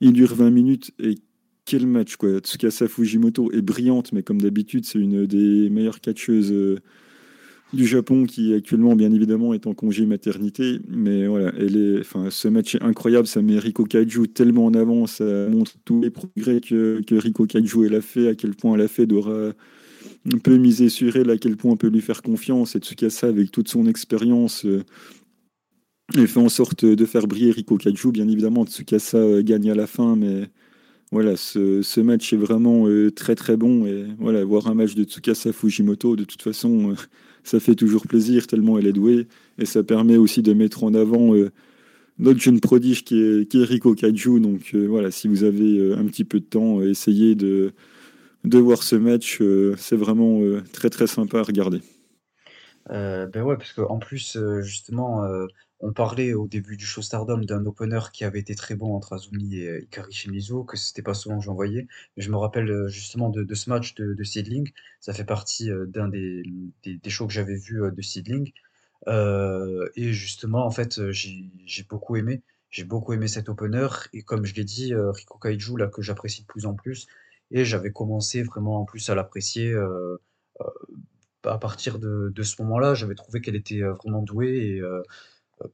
Speaker 2: il dure 20 minutes. Et quel match quoi Tsukasa Fujimoto est brillante, mais comme d'habitude, c'est une des meilleures catcheuses euh, du Japon qui actuellement bien évidemment est en congé maternité. Mais voilà elle est enfin ce match est incroyable. Ça met Riko Kaiju tellement en avant ça montre tous les progrès que, que Riko Kaiju elle a fait à quel point elle a fait. Dora on peut miser sur elle à quel point on peut lui faire confiance et Tsukasa avec toute son expérience euh, elle fait en sorte de faire briller Riko Kaiju. Bien évidemment Tsukasa euh, gagne à la fin mais voilà, ce, ce match est vraiment euh, très très bon. Et voilà, voir un match de Tsukasa Fujimoto, de toute façon, euh, ça fait toujours plaisir tellement elle est douée et ça permet aussi de mettre en avant euh, notre jeune prodige qui est, qui est Riko Kaiju. Donc euh, voilà, si vous avez euh, un petit peu de temps, essayez de, de voir ce match, c'est vraiment très très sympa à regarder.
Speaker 1: Ben ouais, parce qu'en plus, justement, on parlait au début du show Stardom d'un opener qui avait été très bon entre Azumi et euh, Hikari Shimizu, que c'était pas souvent que j'en voyais. Je me rappelle euh, justement de, ce match de, de Seedling. Ça fait partie euh, d'un des, des, shows que j'avais vu de Seedling. Et justement, en fait, j'ai beaucoup aimé. J'ai beaucoup aimé cet opener. Et comme je l'ai dit, Riko Kaiju, là, que j'apprécie de plus en plus. Et j'avais commencé vraiment en plus à l'apprécier. à partir de, de ce moment-là, j'avais trouvé qu'elle était vraiment douée et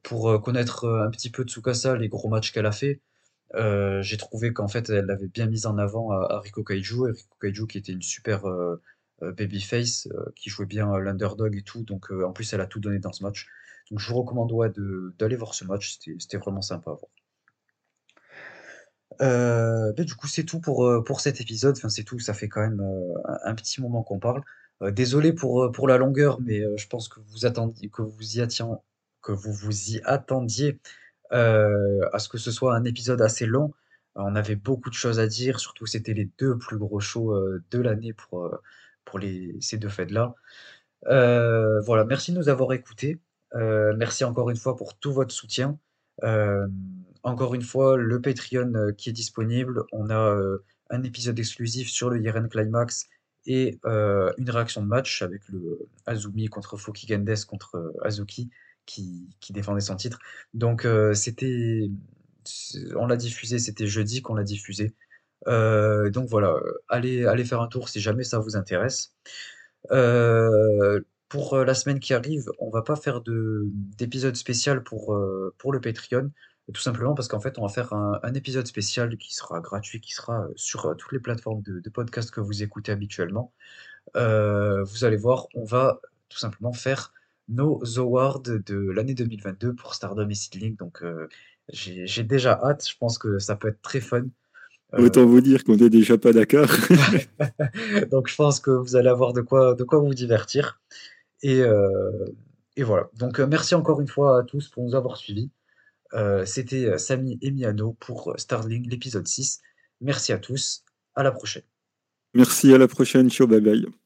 Speaker 1: pour euh, connaître euh, un petit peu Tsukasa, les gros matchs qu'elle a fait, euh, j'ai trouvé qu'en fait elle l'avait bien mise en avant à, à Riko Kaiju, et Kaiju qui était une super euh, babyface, qui jouait bien l'underdog et tout, donc en plus elle a tout donné dans ce match. Donc je vous recommande ouais, d'aller voir ce match, c'était, vraiment sympa à voir. Ben, du coup c'est tout pour, pour cet épisode, enfin c'est tout, ça fait quand même un, petit moment qu'on parle. Désolé pour, pour la longueur, mais je pense que vous attendiez, que vous y attiez, que vous vous y attendiez à ce que ce soit un épisode assez long. On avait beaucoup de choses à dire, surtout c'était les deux plus gros shows de l'année pour, pour ces deux fêtes-là. Voilà, merci de nous avoir écoutés. Merci encore une fois pour tout votre soutien. Encore une fois, le Patreon qui est disponible. On a un épisode exclusif sur le Yeren Climax et une réaction de match avec le Azumi contre Foki Gendes contre Azuki qui, défendait son titre. Donc euh, c'était, on l'a diffusé, c'était jeudi qu'on l'a diffusé. Euh, donc voilà, allez, allez faire un tour si jamais ça vous intéresse. Euh, pour la semaine qui arrive, on va pas faire de d'épisode spécial pour, pour le Patreon, tout simplement parce qu'en fait, on va faire un, épisode spécial qui sera gratuit, qui sera sur toutes les plateformes de, de podcast que vous écoutez habituellement. Vous allez voir, on va tout simplement faire nos awards de l'année 2022 pour Stardom et Seedling. Donc, euh, j'ai j'ai déjà hâte. Je pense que ça peut être très fun.
Speaker 2: Autant
Speaker 1: Euh,
Speaker 2: vous dire qu'on n'est déjà pas d'accord.
Speaker 1: donc, je pense que vous allez avoir de quoi, de quoi vous divertir. Et, euh, et voilà. Donc, merci encore une fois à tous pour nous avoir suivis. C'était Samy et Miano pour Starling, l'épisode 6. Merci à tous. À la prochaine.
Speaker 2: Merci, à la prochaine, ciao, bye bye.